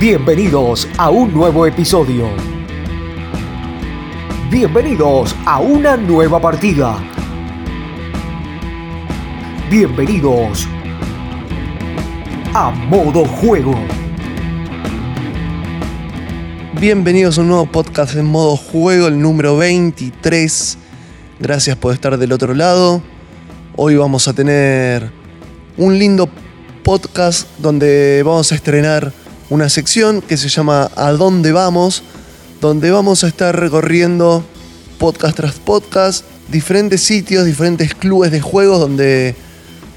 Bienvenidos a un nuevo episodio. Bienvenidos a una nueva partida. Bienvenidos a modo juego. Bienvenidos a un nuevo podcast en modo juego, el número 23. Gracias por estar del otro lado. Hoy vamos a tener un lindo podcast donde vamos a estrenar una sección que se llama ¿A dónde vamos? Donde vamos a estar recorriendo podcast tras podcast, diferentes sitios, diferentes clubes de juegos donde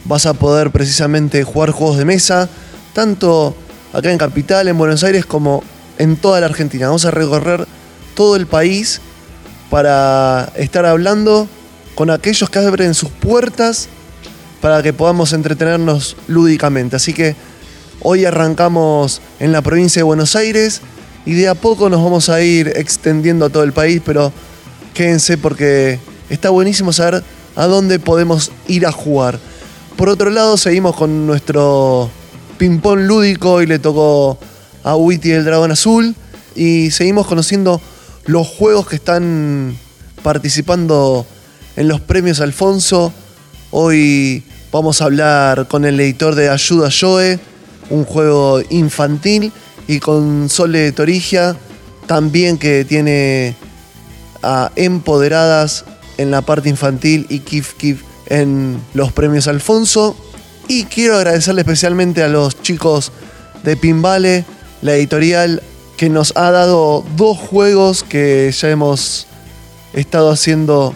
vas a poder precisamente jugar juegos de mesa, tanto acá en Capital, en Buenos Aires, como en toda la Argentina. Vamos a recorrer todo el país para estar hablando con aquellos que abren sus puertas para que podamos entretenernos lúdicamente. Así que Hoy arrancamos en la provincia de Buenos Aires y de a poco nos vamos a ir extendiendo a todo el país, pero quédense porque está buenísimo saber a dónde podemos ir a jugar. Por otro lado, seguimos con nuestro ping-pong lúdico y le tocó a Witty el Dragón Azul y seguimos conociendo los juegos que están participando en los premios Alfonso. Hoy vamos a hablar con el editor de Ayuda Joe un juego infantil y con Sole Torigia también que tiene a empoderadas en la parte infantil y Kif Kif en los premios Alfonso. Y quiero agradecerle especialmente a los chicos de Pinvale, la editorial, que nos ha dado dos juegos que ya hemos estado haciendo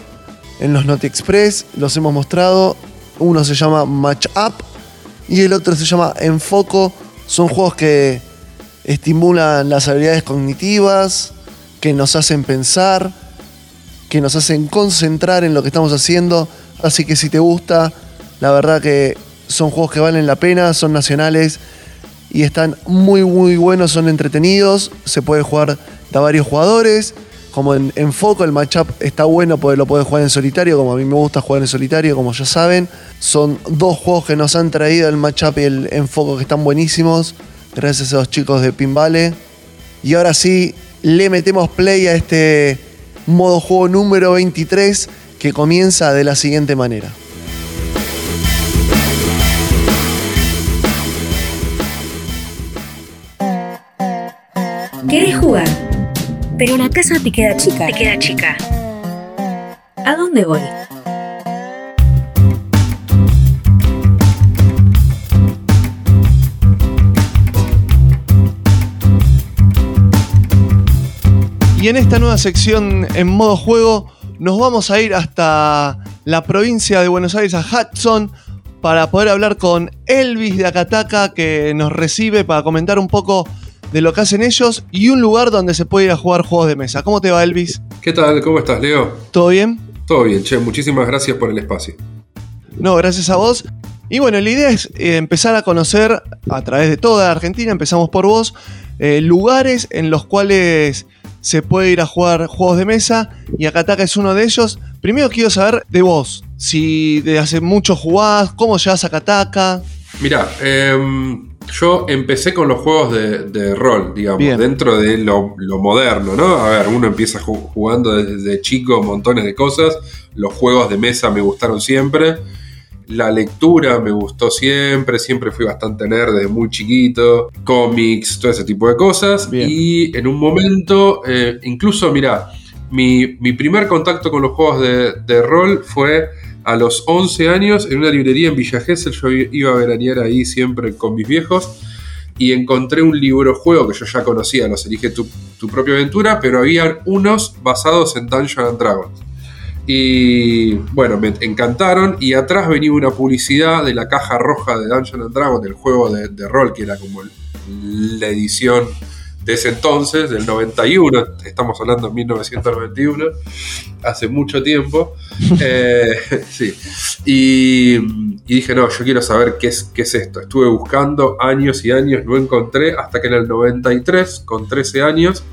en los Noti Express, los hemos mostrado. Uno se llama Match Up y el otro se llama Enfoco. Son juegos que estimulan las habilidades cognitivas, que nos hacen pensar, que nos hacen concentrar en lo que estamos haciendo. Así que si te gusta, la verdad que son juegos que valen la pena, son nacionales y están muy muy buenos, son entretenidos, se puede jugar de varios jugadores como en, Foco, el matchup está bueno porque lo puedes jugar en solitario, como a mí me gusta jugar en solitario, como ya saben. Son dos juegos que nos han traído el matchup y el enfoco que están buenísimos, gracias a los chicos de Pinvale. Y ahora sí, le metemos play a este modo juego número 23 que comienza de la siguiente manera. ¿Querés jugar? Pero la casa te queda chica. Te queda chica. ¿A dónde voy? Y en esta nueva sección en modo juego nos vamos a ir hasta la provincia de Buenos Aires, a Hudson, para poder hablar con Elvis de Acataca que nos recibe para comentar un poco de lo que hacen ellos y un lugar donde se puede ir a jugar juegos de mesa. ¿Cómo te va, Elvis? ¿Qué tal? ¿Cómo estás, Leo? ¿Todo bien? Todo bien, che. Muchísimas gracias por el espacio. No, gracias a vos. Y bueno, la idea es eh, empezar a conocer a través de toda la Argentina, empezamos por vos, eh, lugares en los cuales se puede ir a jugar juegos de mesa y Acataca es uno de ellos. Primero quiero saber de vos, si de hace mucho jugás, cómo llegas a Acataca. Mirá, eh, yo empecé con los juegos de, rol, digamos, dentro de lo, moderno, ¿no? A ver, uno empieza jugando desde chico montones de cosas. Los juegos de mesa me gustaron siempre. La lectura me gustó siempre, siempre fui bastante nerd desde muy chiquito, cómics, todo ese tipo de cosas. Y en un momento, eh, incluso, mira, mi, primer contacto con los juegos de, de rol fue a los 11 años en una librería en Villa Gesell. Yo iba a veranear ahí siempre con mis viejos y encontré un libro juego que yo ya conocía, los elige tu, propia aventura, pero había unos basados en Dungeons and Dragons. Y bueno, me encantaron. Y atrás venía una publicidad de la caja roja de Dungeons and Dragons, del juego de rol, que era como la edición de ese entonces, del 91, estamos hablando de 1991, hace mucho tiempo. Eh, sí. Y, dije, no, yo quiero saber qué es, qué es esto. Estuve buscando años y años, no encontré, hasta que en el 93, con 13 años,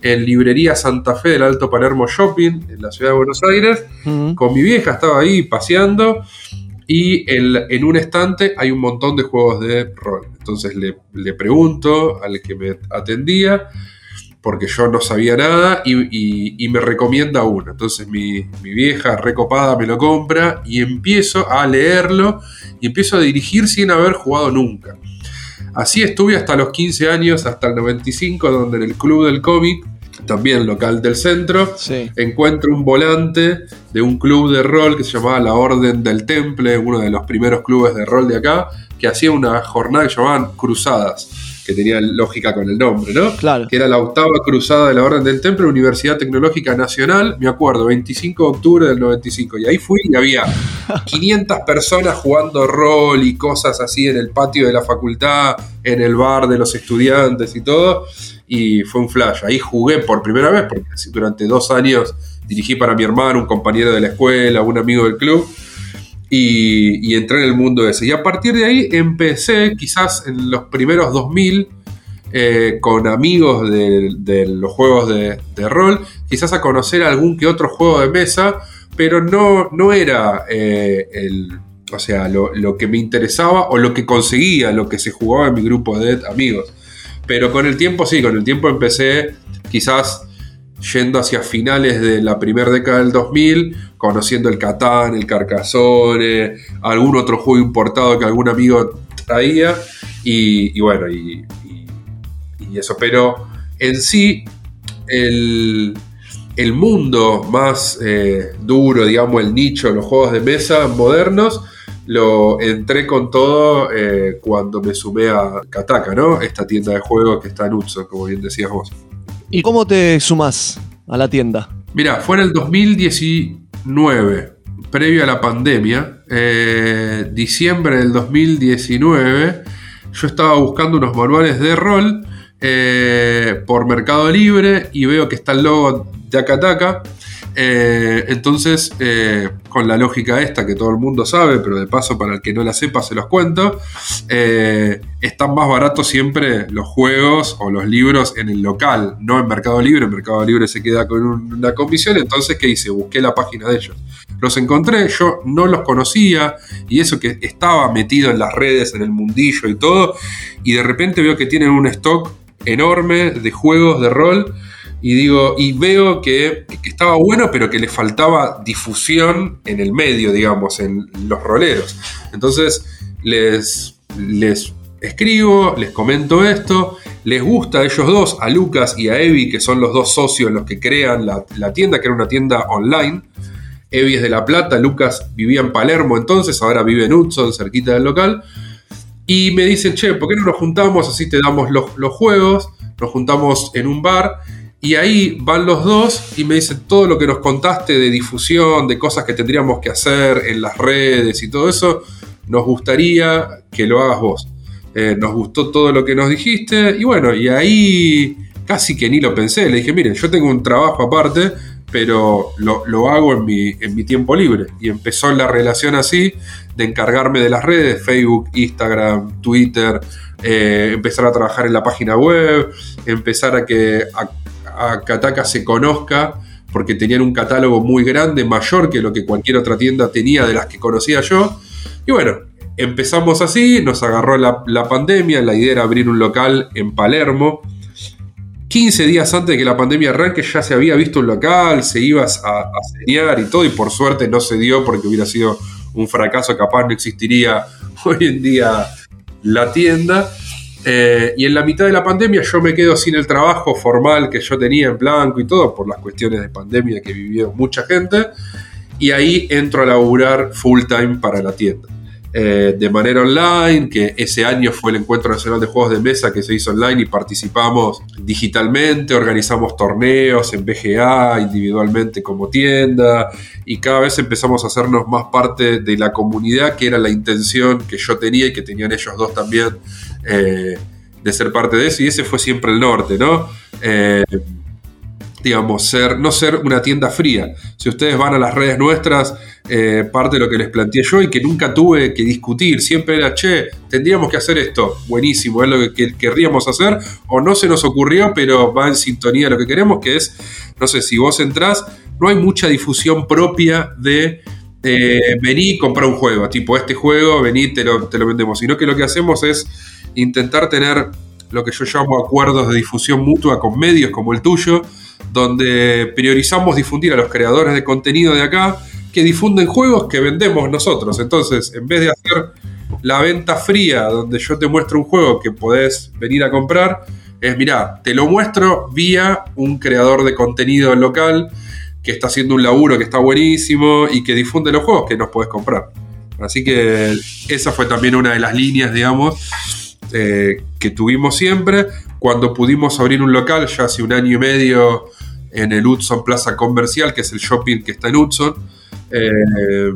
en Librería Santa Fe del Alto Palermo Shopping, en la ciudad de Buenos Aires, con mi vieja, estaba ahí paseando y en un estante hay un montón de juegos de rol. Entonces le, le pregunto al que me atendía, porque yo no sabía nada y, me recomienda uno. Entonces mi, vieja recopada me lo compra y empiezo a leerlo y empiezo a dirigir sin haber jugado nunca. Así estuve hasta los 15 años, hasta el 95, donde en el Club del Cómic, también local del centro, encuentro un volante de un club de rol que se llamaba La Orden del Temple, uno de los primeros clubes de rol de acá, que hacía una jornada que llamaban Cruzadas que tenía lógica con el nombre, ¿no? Claro. Que era la octava cruzada de la Orden del Temple, Universidad Tecnológica Nacional, me acuerdo, 25 de octubre del 95. Y ahí fui y había 500 personas jugando rol y cosas así en el patio de la facultad, en el bar de los estudiantes y todo. Y fue un flash. Ahí jugué por primera vez, porque durante dos años dirigí para mi hermano, un compañero de la escuela, un amigo del club y, entré en el mundo ese. Y a partir de ahí empecé, quizás en los primeros 2000, eh, con amigos de, los juegos de, rol, quizás a conocer algún que otro juego de mesa, pero no, no era eh, el, o sea, lo, lo, que me interesaba o lo que conseguía, lo que se jugaba en mi grupo de amigos. Pero con el tiempo sí, con el tiempo empecé quizás yendo hacia finales de la primera década del 2000, conociendo el Catán, el Carcassonne, algún otro juego importado que algún amigo traía, y, bueno, y, eso. Pero en sí, el, mundo más eh, duro, digamos, el nicho, los juegos de mesa modernos, lo entré con todo eh, cuando me sumé a Kataka, ¿no? Esta tienda de juegos que está en Utso, como bien decías vos. ¿Y cómo te sumás a la tienda? Mira, fue en el 2019, previo a la pandemia, eh, diciembre del 2019, yo estaba buscando unos manuales de rol eh, por Mercado Libre y veo que está el logo de Akataka eh, entonces, eh, con la lógica esta que todo el mundo sabe, pero de paso para el que no la sepa se los cuento, eh, están más baratos siempre los juegos o los libros en el local, no en Mercado Libre. En Mercado Libre se queda con una comisión, entonces, ¿qué hice? Busqué la página de ellos. Los encontré, yo no los conocía y eso que estaba metido en las redes, en el mundillo y todo, y de repente veo que tienen un stock enorme de juegos de rol y digo, y veo que, estaba bueno, pero que le faltaba difusión en el medio, digamos, en los roleros. Entonces les, les escribo, les comento esto, les gusta a ellos dos, a Lucas y a Evi, que son los dos socios los que crean la, tienda, que era una tienda online. Evi es de La Plata, Lucas vivía en Palermo entonces, ahora vive en Hudson, cerquita del local. Y me dicen, che, ¿por qué no nos juntamos? Así te damos los, los juegos, nos juntamos en un bar y ahí van los dos y me dicen todo lo que nos contaste de difusión, de cosas que tendríamos que hacer en las redes y todo eso, nos gustaría que lo hagas vos. Eh, nos gustó todo lo que nos dijiste y bueno, y ahí casi que ni lo pensé. Le dije, miren, yo tengo un trabajo aparte, pero lo, hago en mi, en mi, tiempo libre. Y empezó la relación así, de encargarme de las redes, Facebook, Instagram, Twitter, eh, empezar a trabajar en la página web, empezar a que Kataka se conozca porque tenían un catálogo muy grande, mayor que lo que cualquier otra tienda tenía de las que conocía yo. Y bueno, empezamos así, nos agarró la, pandemia, la idea era abrir un local en Palermo. 15 días antes de que la pandemia arranque ya se había visto un local, se iba a, a y todo, y por suerte no se dio porque hubiera sido un fracaso, capaz no existiría hoy en día la tienda. Eh, y en la mitad de la pandemia yo me quedo sin el trabajo formal que yo tenía en blanco y todo, por las cuestiones de pandemia que vivió mucha gente. Y ahí entro a laburar full time para la tienda. Eh, de manera online, que ese año fue el Encuentro Nacional de Juegos de Mesa que se hizo online y participamos digitalmente, organizamos torneos en BGA, individualmente como tienda, y cada vez empezamos a hacernos más parte de la comunidad, que era la intención que yo tenía y que tenían ellos dos también eh, de ser parte de eso, y ese fue siempre el norte, ¿no? Eh, digamos, ser, no ser una tienda fría. Si ustedes van a las redes nuestras, eh, parte de lo que les planteé yo y que nunca tuve que discutir, siempre era, che, tendríamos que hacer esto, buenísimo, es lo que querríamos hacer, o no se nos ocurrió, pero va en sintonía lo que queremos, que es, no sé, si vos entrás, no hay mucha difusión propia de eh, vení y comprá un juego, tipo este juego, vení, te lo, te lo vendemos, sino que lo que hacemos es intentar tener lo que yo llamo acuerdos de difusión mutua con medios como el tuyo, donde priorizamos difundir a los creadores de contenido de acá que difunden juegos que vendemos nosotros. Entonces, en vez de hacer la venta fría, donde yo te muestro un juego que podés venir a comprar, es, mirá, te lo muestro vía un creador de contenido local que está haciendo un laburo que está buenísimo y que difunde los juegos que nos podés comprar. Así que esa fue también una de las líneas, digamos, eh, que tuvimos siempre. Cuando pudimos abrir un local, ya hace un año y medio, en el Hudson Plaza Comercial, que es el shopping que está en Hudson, eh,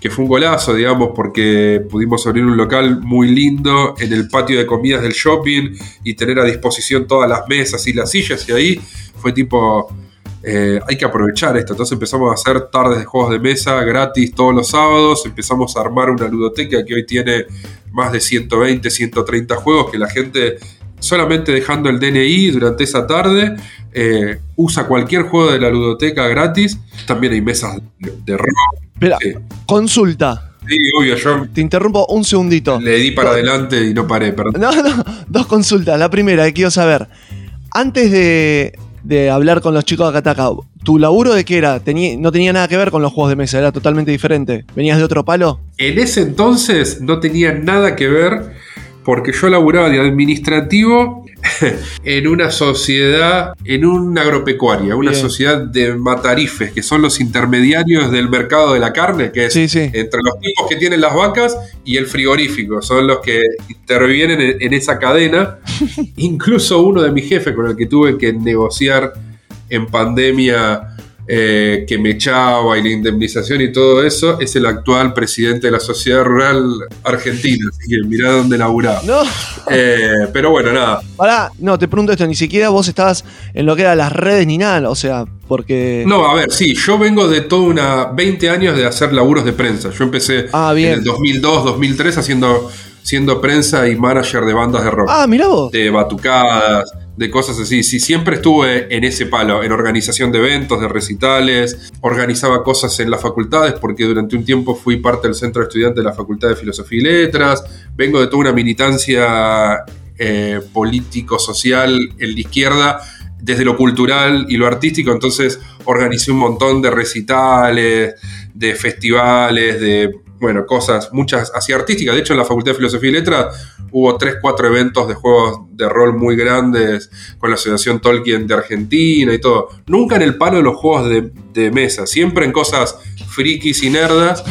que fue un golazo, digamos, porque pudimos abrir un local muy lindo en el patio de comidas del shopping y tener a disposición todas las mesas y las sillas, y ahí fue tipo eh, hay que aprovechar esto. Entonces empezamos a hacer tardes de juegos de mesa gratis todos los sábados. Empezamos a armar una ludoteca que hoy tiene más de 120, 130 juegos que la gente solamente dejando el DNI durante esa tarde eh, usa cualquier juego de la ludoteca gratis. También hay mesas de, rock. Espera, consulta. Sí, obvio, yo. Te interrumpo un segundito. Le di para adelante y no paré, perdón. No, no, dos consultas. La primera, que quiero saber. Antes de, de hablar con los chicos de Akataka. ¿Tu laburo de qué era? no tenía nada que ver con los juegos de mesa, era totalmente diferente. ¿Venías de otro palo? En ese entonces no tenía nada que ver porque yo laburaba de administrativo en una sociedad, en una agropecuaria, una sociedad de matarifes, que son los intermediarios del mercado de la carne, que es entre los tipos que tienen las vacas y el frigorífico, son los que intervienen en esa cadena. Incluso uno de mis jefes con el que tuve que negociar en pandemia eh, que me echaba y la indemnización y todo eso, es el actual presidente de la Sociedad Rural Argentina. Así que mirá dónde laburaba. No. Eh, pero bueno, nada. Ahora, no, te pregunto esto, ni siquiera vos estabas en lo que eran las redes ni nada, o sea, porque... No, a ver, sí, yo vengo de toda una 20 años de hacer laburos de prensa. Yo empecé ah, en el 2002, 2003 haciendo siendo prensa y manager de bandas de rock. Ah, mirá vos. De batucadas, de cosas así. Sí, siempre estuve en ese palo, en organización de eventos, de recitales, organizaba cosas en las facultades porque durante un tiempo fui parte del centro de estudiantes de la Facultad de Filosofía y Letras, vengo de toda una militancia eh, político-social en la izquierda desde lo cultural y lo artístico, entonces organicé un montón de recitales, de festivales, de bueno, cosas, muchas así artísticas. De hecho, en la Facultad de Filosofía y Letras hubo tres, cuatro eventos de juegos de rol muy grandes con la Asociación Tolkien de Argentina y todo. Nunca en el palo de los juegos de, mesa, siempre en cosas frikis y nerdas,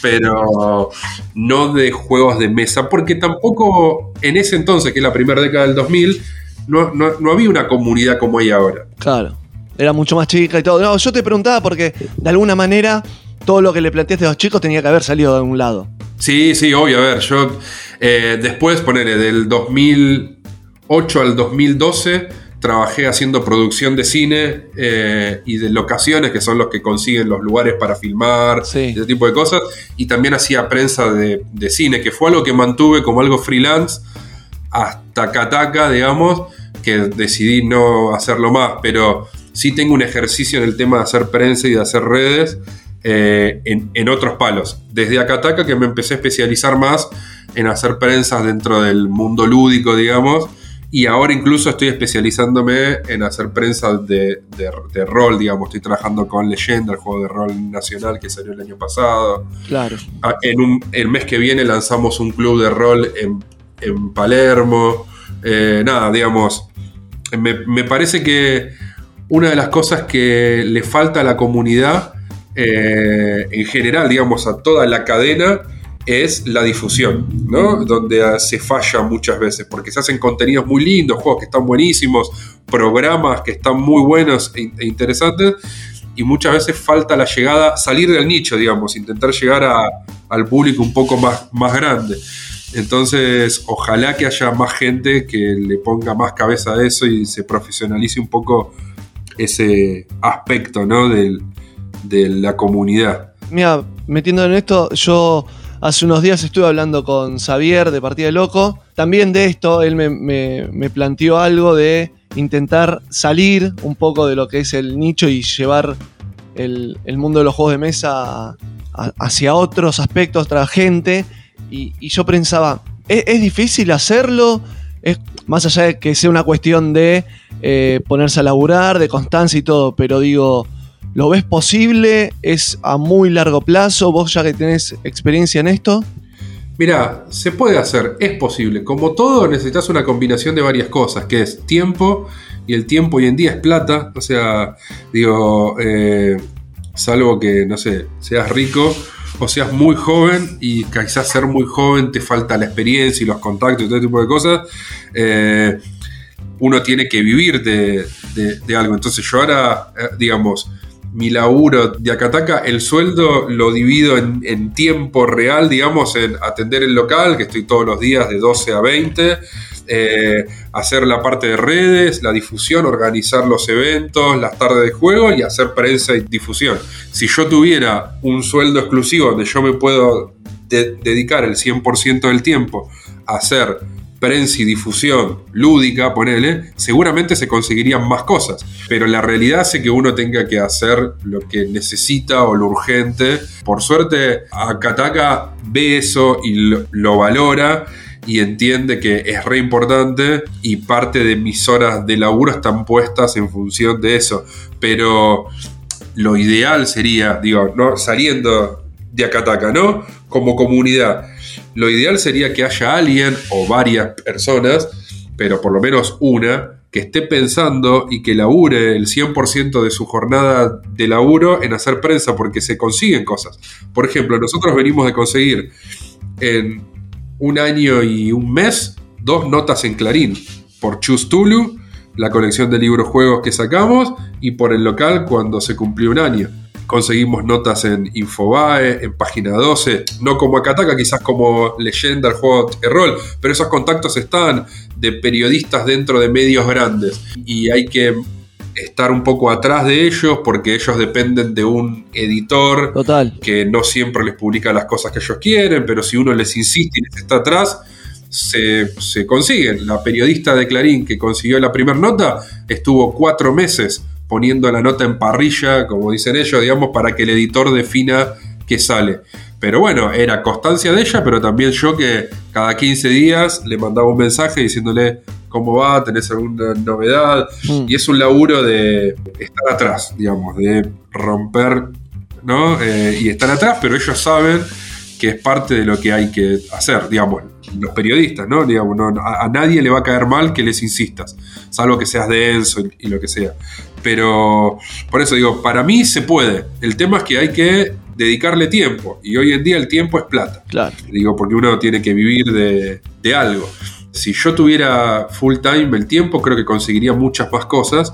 pero no de juegos de mesa, porque tampoco en ese entonces, que es la primera década del 2000, no, no había una comunidad como hay ahora. Claro, era mucho más chica y todo. No, yo te preguntaba porque de alguna manera todo lo que le planteaste a los chicos tenía que haber salido de un lado. Sí, sí, obvio. A ver, yo eh, después, ponerle del 2008 al 2012, trabajé haciendo producción de cine eh, y de locaciones, que son los que consiguen los lugares para filmar, ese tipo de cosas. Y también hacía prensa de, de, cine, que fue algo que mantuve como algo freelance hasta Kataka, digamos, que decidí no hacerlo más. Pero sí tengo un ejercicio en el tema de hacer prensa y de hacer redes eh, en, otros palos. Desde Akataka que me empecé a especializar más en hacer prensas dentro del mundo lúdico, digamos, y ahora incluso estoy especializándome en hacer prensa de, rol, digamos. Estoy trabajando con Leyenda, el juego de rol nacional que salió el año pasado. Claro. Ah, en un, el mes que viene lanzamos un club de rol en, Palermo. Eh, nada, digamos, me, me parece que una de las cosas que le falta a la comunidad eh, en general, digamos, a toda la cadena es la difusión, ¿no? Donde se falla muchas veces, porque se hacen contenidos muy lindos, juegos que están buenísimos, programas que están muy buenos e, e interesantes, y muchas veces falta la llegada, salir del nicho, digamos, intentar llegar al público un poco más, más grande. Entonces, ojalá que haya más gente que le ponga más cabeza a eso y se profesionalice un poco ese aspecto, ¿no? Del, de la comunidad. Mira, metiendo en esto, yo hace unos días estuve hablando con Xavier de Partida de Loco. También de esto, él me, planteó algo de intentar salir un poco de lo que es el nicho y llevar el, mundo de los juegos de mesa hacia otros aspectos, otra gente, y, yo pensaba, ¿es, difícil hacerlo? Es, más allá de que sea una cuestión de eh, ponerse a laburar, de constancia y todo, pero digo, ¿lo ves posible? ¿Es a muy largo plazo? ¿Vos ya que tenés experiencia en esto? Mira, se puede hacer, es posible. Como todo, necesitas una combinación de varias cosas, que es tiempo, y el tiempo hoy en día es plata. O sea, digo, eh, salvo que, no sé, seas rico o seas muy joven y quizás ser muy joven te falta la experiencia y los contactos y todo tipo de cosas. Eh, uno tiene que vivir de, algo. Entonces yo ahora, eh, digamos, mi laburo de Acataca, el sueldo lo divido en, tiempo real, digamos, en atender el local, que estoy todos los días de 12 a 20, eh, hacer la parte de redes, la difusión, organizar los eventos, las tardes de juego y hacer prensa y difusión. Si yo tuviera un sueldo exclusivo donde yo me puedo dedicar el 100% del tiempo a hacer y difusión lúdica, ponele, seguramente se conseguirían más cosas. Pero la realidad hace que uno tenga que hacer lo que necesita o lo urgente. Por suerte, Akataka ve eso y lo, valora y entiende que es re importante y parte de mis horas de laburo están puestas en función de eso. Pero lo ideal sería, digo, no saliendo de Akataka, ¿no? Como comunidad lo ideal sería que haya alguien o varias personas, pero por lo menos una, que esté pensando y que labure el 100% de su jornada de laburo en hacer prensa, porque se consiguen cosas. Por ejemplo, nosotros venimos de conseguir en un año y un mes dos notas en Clarín por Chus Tulu, la colección de libros juegos que sacamos, y por el local cuando se cumplió un año conseguimos notas en Infobae, en Página 12, no como Akataka, quizás como leyenda el juego de rol, pero esos contactos están de periodistas dentro de medios grandes y hay que estar un poco atrás de ellos porque ellos dependen de un editor Total. que no siempre les publica las cosas que ellos quieren, pero si uno les insiste y les está atrás, se, se consiguen. La periodista de Clarín que consiguió la primera nota estuvo cuatro meses poniendo la nota en parrilla, como dicen ellos, digamos, para que el editor defina qué sale. Pero bueno, era constancia de ella, pero también yo que cada 15 días le mandaba un mensaje diciéndole cómo va, tenés alguna novedad. Mm. Y es un laburo de estar atrás, digamos, de romper, ¿no? Eh, y estar atrás, pero ellos saben que es parte de lo que hay que hacer, digamos, los periodistas, ¿no? Digamos, a, nadie le va a caer mal que les insistas, salvo que seas denso y, lo que sea. Pero por eso digo, para mí se puede. El tema es que hay que dedicarle tiempo. Y hoy en día el tiempo es plata. Claro. Digo, porque uno tiene que vivir de, de algo. Si yo tuviera full time el tiempo, creo que conseguiría muchas más cosas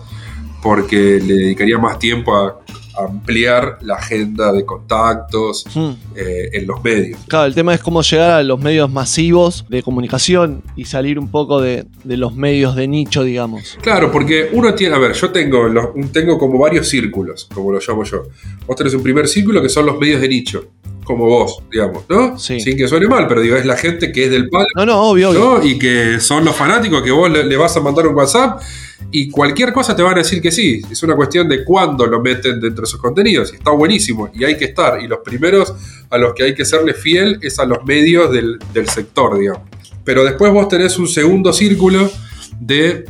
porque le dedicaría más tiempo a ampliar la agenda de contactos hmm. eh, en los medios. Claro, el tema es cómo llegar a los medios masivos de comunicación y salir un poco de, los medios de nicho, digamos. Claro, porque uno tiene, a ver, yo tengo, tengo como varios círculos, como lo llamo yo. Vos tenés un primer círculo que son los medios de nicho como vos, digamos, ¿no? Sí. Sin que suene mal, pero digo, es la gente que es del palo. No, no, obvio, obvio. Y que son los fanáticos que vos le, vas a mandar un WhatsApp y cualquier cosa te van a decir que sí. Es una cuestión de cuándo lo meten dentro de sus contenidos. Y está buenísimo y hay que estar. Y los primeros a los que hay que serle fiel es a los medios del, del sector, digamos. Pero después vos tenés un segundo círculo de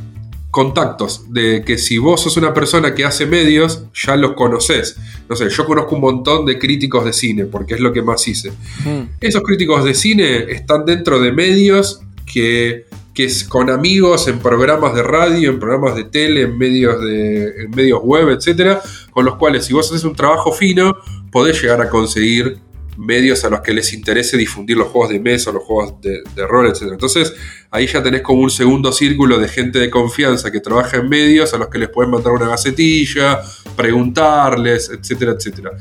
contactos, de que si vos sos una persona que hace medios, ya los conoces. No sé, yo conozco un montón de críticos de cine, porque es lo que más hice. Mm. Esos críticos de cine están dentro de medios que, que es con amigos en programas de radio, en programas de tele, en medios, de, medios web, etcétera, con los cuales si vos haces un trabajo fino, podés llegar a conseguir medios a los que les interese difundir los juegos de mesa, los juegos de, rol, etc. Entonces ahí ya tenés como un segundo círculo de gente de confianza que trabaja en medios a los que les pueden mandar una gacetilla, preguntarles, etcétera, etcétera.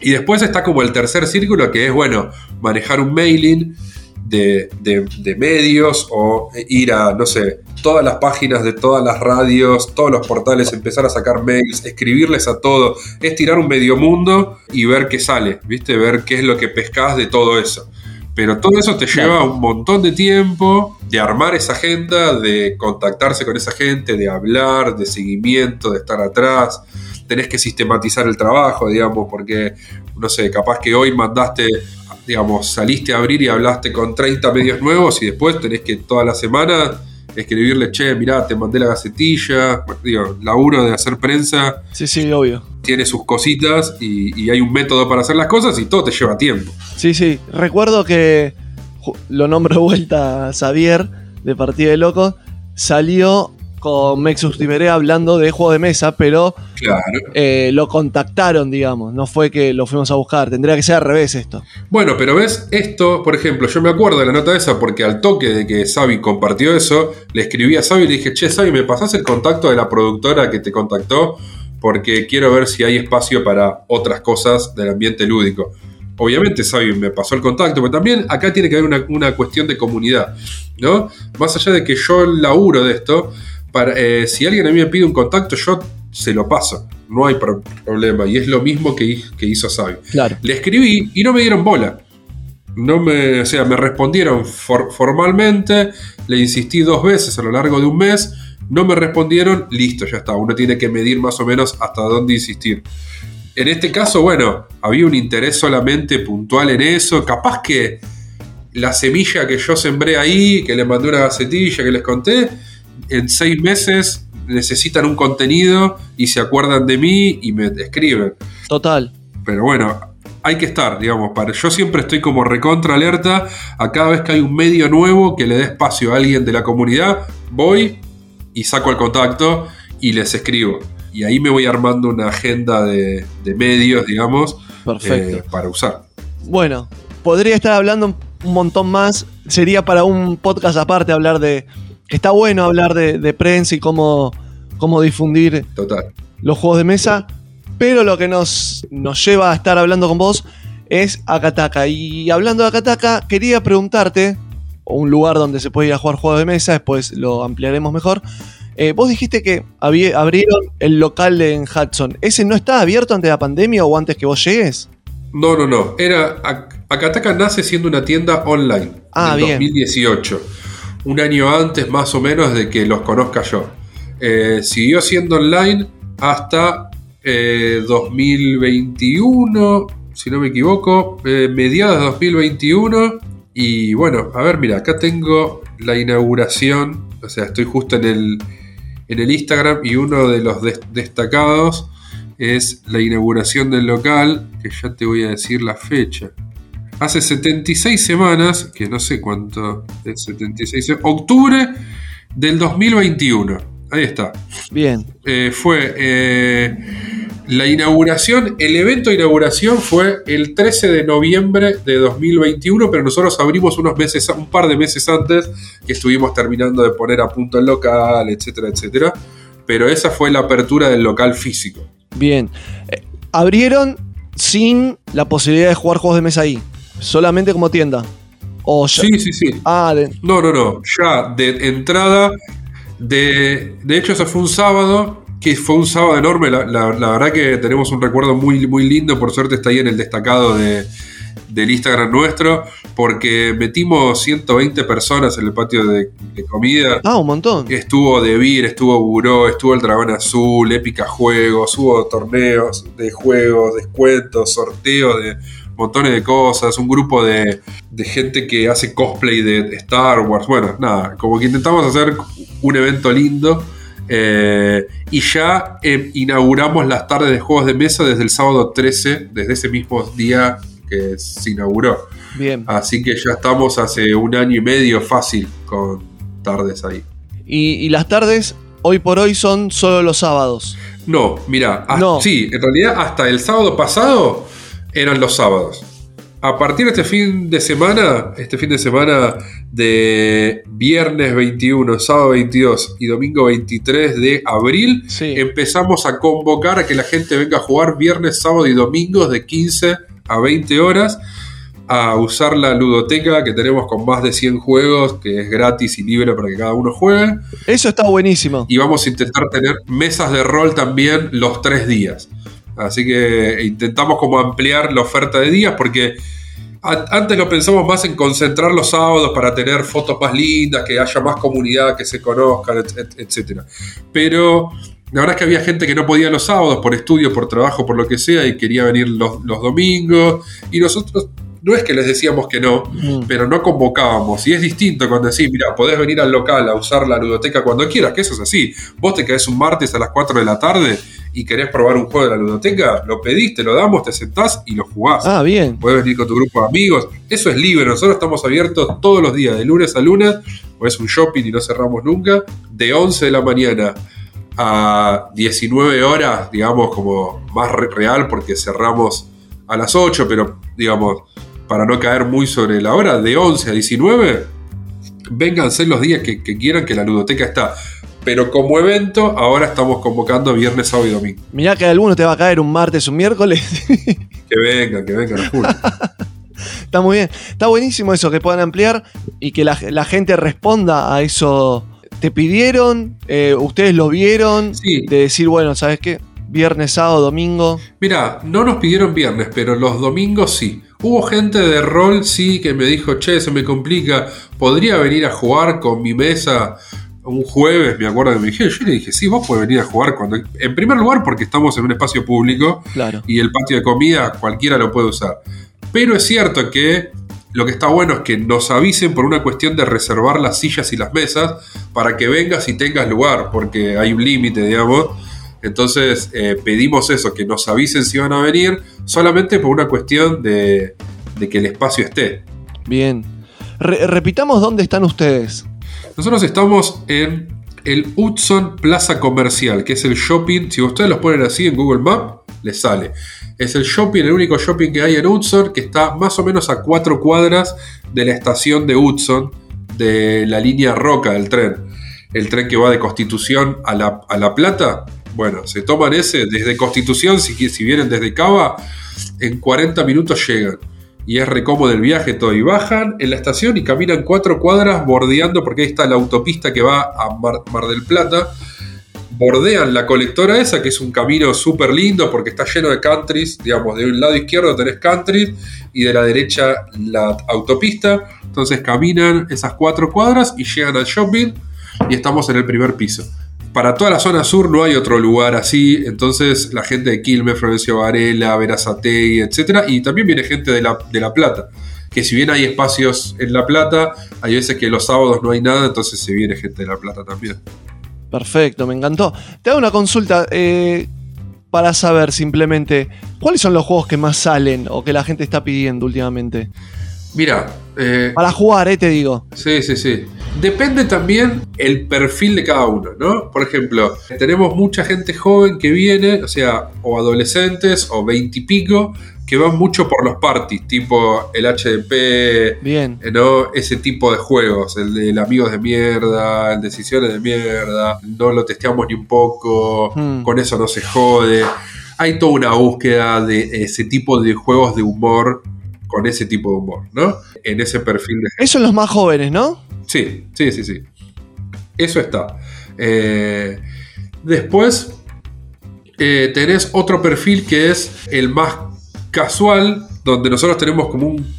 Y después está como el tercer círculo que es, bueno, manejar un mailing de, de, medios o ir a, no sé, todas las páginas de todas las radios, todos los portales, empezar a sacar mails, escribirles a todo, es tirar un medio mundo y ver qué sale, ¿viste? Ver qué es lo que pescas de todo eso. Pero todo eso te lleva un montón de tiempo de armar esa agenda, de contactarse con esa gente, de hablar, de seguimiento, de estar atrás. tenés que sistematizar el trabajo, digamos, porque, no sé, capaz que hoy mandaste, digamos, saliste a abrir y hablaste con 30 medios nuevos y después tenés que toda la semana escribirle, che, mirá, te mandé la gacetilla, digo, laburo de hacer prensa. Sí, sí, obvio. Tiene sus cositas y, y hay un método para hacer las cosas y todo te lleva tiempo. Sí, sí. Recuerdo que lo nombro vuelta a Xavier de Partida de Locos. Salió con Mexus Tiberé hablando de juego de mesa, pero claro. eh, lo contactaron, digamos. No fue que lo fuimos a buscar. Tendría que ser al revés esto. Bueno, pero ves, esto, por ejemplo, yo me acuerdo de la nota esa porque al toque de que Xavi compartió eso, le escribí a Xavi y le dije, che, Xavi, ¿me pasás el contacto de la productora que te contactó? Porque quiero ver si hay espacio para otras cosas del ambiente lúdico. Obviamente Xavi me pasó el contacto, pero también acá tiene que haber una, una cuestión de comunidad, ¿no? Más allá de que yo laburo de esto, para, eh, si alguien a mí me pide un contacto, yo se lo paso. No hay pro problema. Y es lo mismo que, que hizo. Claro. Le escribí y no me dieron bola. No me, o sea, me respondieron for formalmente. Le insistí dos veces a lo largo de un mes. No me respondieron. Listo, ya está. Uno tiene que medir más o menos hasta dónde insistir. En este caso, bueno, había un interés solamente puntual en eso. Capaz que la semilla que yo sembré ahí, que le mandé una gacetilla, que les conté, en seis meses necesitan un contenido y se acuerdan de mí y me escriben. Total. Pero bueno, hay que estar, digamos, para, yo siempre estoy como recontra alerta a cada vez que hay un medio nuevo que le dé espacio a alguien de la comunidad, voy y saco el contacto y les escribo. Y ahí me voy armando una agenda de, de medios, digamos, Perfecto. eh, para usar. Bueno, podría estar hablando un montón más. Sería para un podcast aparte hablar de. Está bueno hablar de, de prensa y cómo, cómo difundir Total. los juegos de mesa. Pero lo que nos, nos lleva a estar hablando con vos es Akataka. Y hablando de Akataka, quería preguntarte, un lugar donde se puede ir a jugar juegos de mesa, después lo ampliaremos mejor. Eh, vos dijiste que había- abrieron el local en Hudson. ¿Ese no está abierto antes de la pandemia o antes que vos llegues? No, no, no. Era. Ak- Akataka nace siendo una tienda online. Ah, en bien. 2018. Un año antes, más o menos, de que los conozca yo. Eh, siguió siendo online hasta eh, 2021, si no me equivoco. eh, mediados de 2021. Y bueno, a ver, mira, acá tengo la inauguración. O sea, estoy justo en el, en el Instagram y uno de los des- destacados es la inauguración del local, que ya te voy a decir la fecha. Hace 76 semanas, que no sé cuánto es 76, se- octubre del 2021. Ahí está. Bien. Eh, fue eh, la inauguración, el evento de inauguración fue el 13 de noviembre de 2021, pero nosotros abrimos unos meses, un par de meses antes, que estuvimos terminando de poner a punto el local, etcétera, etcétera. Pero esa fue la apertura del local físico. Bien. Eh, abrieron sin la posibilidad de jugar juegos de mesa ahí. Solamente como tienda. O ya- Sí, sí, sí. Ah, de- No, no, no. Ya de entrada. De, de hecho, eso fue un sábado. Que fue un sábado enorme. La, la- la verdad que tenemos un recuerdo muy, muy lindo. Por suerte está ahí en el destacado de, del Instagram nuestro. Porque metimos 120 personas en el patio de, de comida. ah, un montón. Estuvo Devir, estuvo Buró, estuvo el Dragón Azul, Épica Juegos, hubo torneos de juegos, descuentos, sorteos de montones de cosas, un grupo de, de gente que hace cosplay de Star Wars. Bueno, nada, como que intentamos hacer un evento lindo. eh, y ya eh, inauguramos las tardes de juegos de mesa desde el sábado 13, desde ese mismo día que se inauguró. Bien. Así que ya estamos hace un año y medio fácil con tardes ahí. Y, y las tardes, hoy por hoy, son solo los sábados. No, mira, hasta- No. sí, en realidad hasta el sábado pasado eran los sábados. A partir de este fin de semana, este fin de semana de viernes 21, sábado 22 y domingo 23 de abril, Sí. empezamos a convocar a que la gente venga a jugar viernes, sábado y domingos de 15 a 20 horas a usar la ludoteca que tenemos con más de 100 juegos, que es gratis y libre para que cada uno juegue. Eso está buenísimo. Y vamos a intentar tener mesas de rol también los tres días. Así que intentamos como ampliar la oferta de días porque antes lo pensamos más en concentrar los sábados para tener fotos más lindas, que haya más comunidad, que se conozcan, et- et- etc. Pero la verdad es que había gente que no podía los sábados por estudio, por trabajo, por lo que sea, y quería venir los domingos. Y nosotros no es que les decíamos que no, Mm. pero no convocábamos. Y es distinto cuando decís, mira, podés venir al local a usar la ludoteca cuando quieras, que eso es así. Vos te quedás un martes a las 4 de la tarde y querés probar un juego de la ludoteca, lo pedís, te lo damos, te sentás y lo jugás. Ah, bien. Puedes venir con tu grupo de amigos. Eso es libre. Nosotros estamos abiertos todos los días, de lunes a lunes. O es un shopping y no cerramos nunca. De 11 de la mañana a 19 horas, digamos, como más re- real, porque cerramos a las 8, pero digamos, para no caer muy sobre la hora, de 11 a 19, vénganse los días que, que quieran que la ludoteca está. Pero como evento, ahora estamos convocando viernes, sábado y domingo. Mirá que alguno te va a caer un martes, un miércoles. Que vengan, que vengan, a full. Está muy bien. Está buenísimo eso, que puedan ampliar y que la, la gente responda a eso. ¿Te pidieron? Eh, ¿Ustedes lo vieron? Sí. De decir, bueno, ¿sabes qué? Viernes, sábado, domingo. Mira, no nos pidieron viernes, pero los domingos sí. Hubo gente de rol, sí, que me dijo, che, se me complica, ¿podría venir a jugar con mi mesa un jueves? Me acuerdo que me dijeron, yo le dije, sí, vos podés venir a jugar cuando... En primer lugar, porque estamos en un espacio público Claro. y el patio de comida cualquiera lo puede usar. Pero es cierto que lo que está bueno es que nos avisen por una cuestión de reservar las sillas y las mesas para que vengas y tengas lugar, porque hay un límite, digamos. Entonces eh, pedimos eso, que nos avisen si van a venir, solamente por una cuestión de, de que el espacio esté. Bien. Re- repitamos dónde están ustedes. Nosotros estamos en el Hudson Plaza Comercial, que es el shopping. Si ustedes los ponen así en Google Maps, les sale. Es el shopping, el único shopping que hay en Hudson, que está más o menos a cuatro cuadras de la estación de Hudson, de la línea Roca del tren. El tren que va de Constitución a La, a la Plata. Bueno, se toman ese desde Constitución, si, vienen desde Cava, en 40 minutos llegan. Y es recómodo el viaje todo. Y bajan en la estación y caminan cuatro cuadras bordeando, porque ahí está la autopista que va a Mar, Mar del Plata. Bordean la colectora esa, que es un camino súper lindo porque está lleno de countries. Digamos, de un lado izquierdo tenés countries y de la derecha la autopista. Entonces caminan esas cuatro cuadras y llegan al shopping y estamos en el primer piso. Para toda la zona sur no hay otro lugar así, entonces la gente de Quilmes, Florencio Varela, Verazategui, etc. Y también viene gente de la, de la Plata, que si bien hay espacios en La Plata, hay veces que los sábados no hay nada, entonces se viene gente de La Plata también. Perfecto, me encantó. Te hago una consulta eh, para saber simplemente cuáles son los juegos que más salen o que la gente está pidiendo últimamente. Mira, eh, Para jugar, eh, te digo. Sí, sí, sí. Depende también el perfil de cada uno, ¿no? Por ejemplo, tenemos mucha gente joven que viene, o sea, o adolescentes o veintipico, que van mucho por los parties, tipo el HDP, Bien. eh, ¿no? Ese tipo de juegos, el de el amigos de mierda, el decisiones de mierda, no lo testeamos ni un poco, Hmm. con eso no se jode. Hay toda una búsqueda de ese tipo de juegos de humor con ese tipo de humor, ¿no? En ese perfil de Esos son los más jóvenes, ¿no? Sí, sí, sí, sí. Eso está. Eh, después eh, tenés otro perfil que es el más casual, donde nosotros tenemos como un,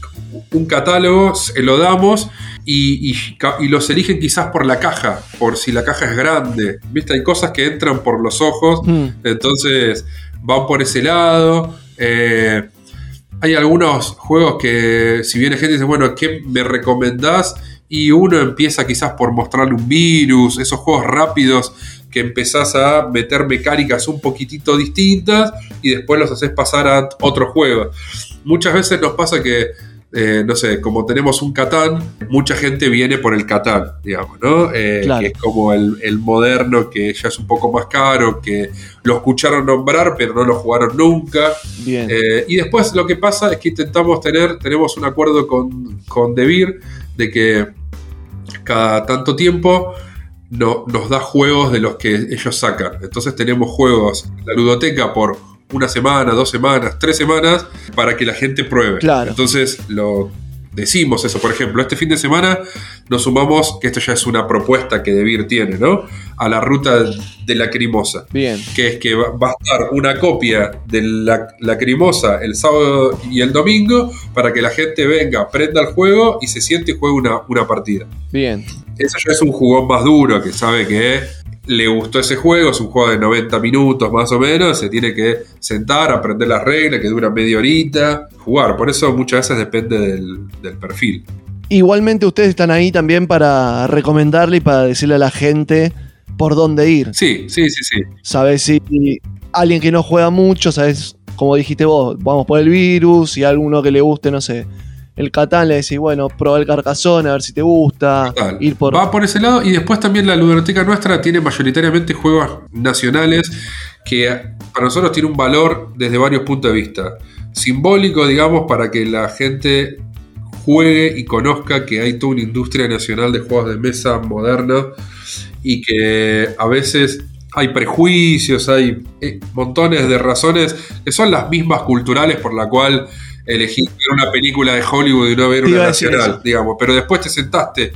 un catálogo, se lo damos y, y los eligen quizás por la caja, por si la caja es grande. ¿Viste? Hay cosas que entran por los ojos, Hmm. entonces van por ese lado. Eh, hay algunos juegos que, si viene gente y dice, bueno, ¿qué me recomendás? Y uno empieza quizás por mostrarle un virus, esos juegos rápidos que empezás a meter mecánicas un poquitito distintas y después los haces pasar a otros juegos. Muchas veces nos pasa que, eh, no sé, como tenemos un Catán, mucha gente viene por el Catán, digamos, ¿no? Eh, Claro. Que es como el, el moderno que ya es un poco más caro, que lo escucharon nombrar pero no lo jugaron nunca. Bien. Eh, y después lo que pasa es que intentamos tener, tenemos un acuerdo con, con Devir de que cada tanto tiempo no- nos da juegos de los que ellos sacan. Entonces tenemos juegos, la ludoteca por una semana, dos semanas, tres semanas, para que la gente pruebe. Claro. Entonces lo decimos eso. Por ejemplo, este fin de semana nos sumamos, que esto ya es una propuesta que Devir tiene, ¿no? A la ruta de la crimosa Bien. que es que va a estar una copia de la lacrimosa el sábado y el domingo para que la gente venga, prenda el juego y se siente y juegue una, una partida. Bien. Eso ya es un jugón más duro que sabe que le gustó ese juego, es un juego de 90 minutos más o menos, se tiene que sentar, aprender las reglas, que dura media horita, jugar. Por eso muchas veces depende del, del perfil. Igualmente ustedes están ahí también para recomendarle y para decirle a la gente por dónde ir. Sí, sí, sí, sí. Sabes si alguien que no juega mucho, sabes, como dijiste vos, vamos por el virus y alguno que le guste, no sé, el Catán le decís, bueno, prueba el Carcassonne a ver si te gusta. Ir por... Va por ese lado y después también la ludoteca nuestra tiene mayoritariamente juegos nacionales que para nosotros tiene un valor desde varios puntos de vista. Simbólico, digamos, para que la gente juegue y conozca que hay toda una industria nacional de juegos de mesa moderna y que a veces hay prejuicios, hay eh, montones de razones que son las mismas culturales por la cual elegí ver una película de Hollywood y no ver una nacional, digamos. Pero después te sentaste,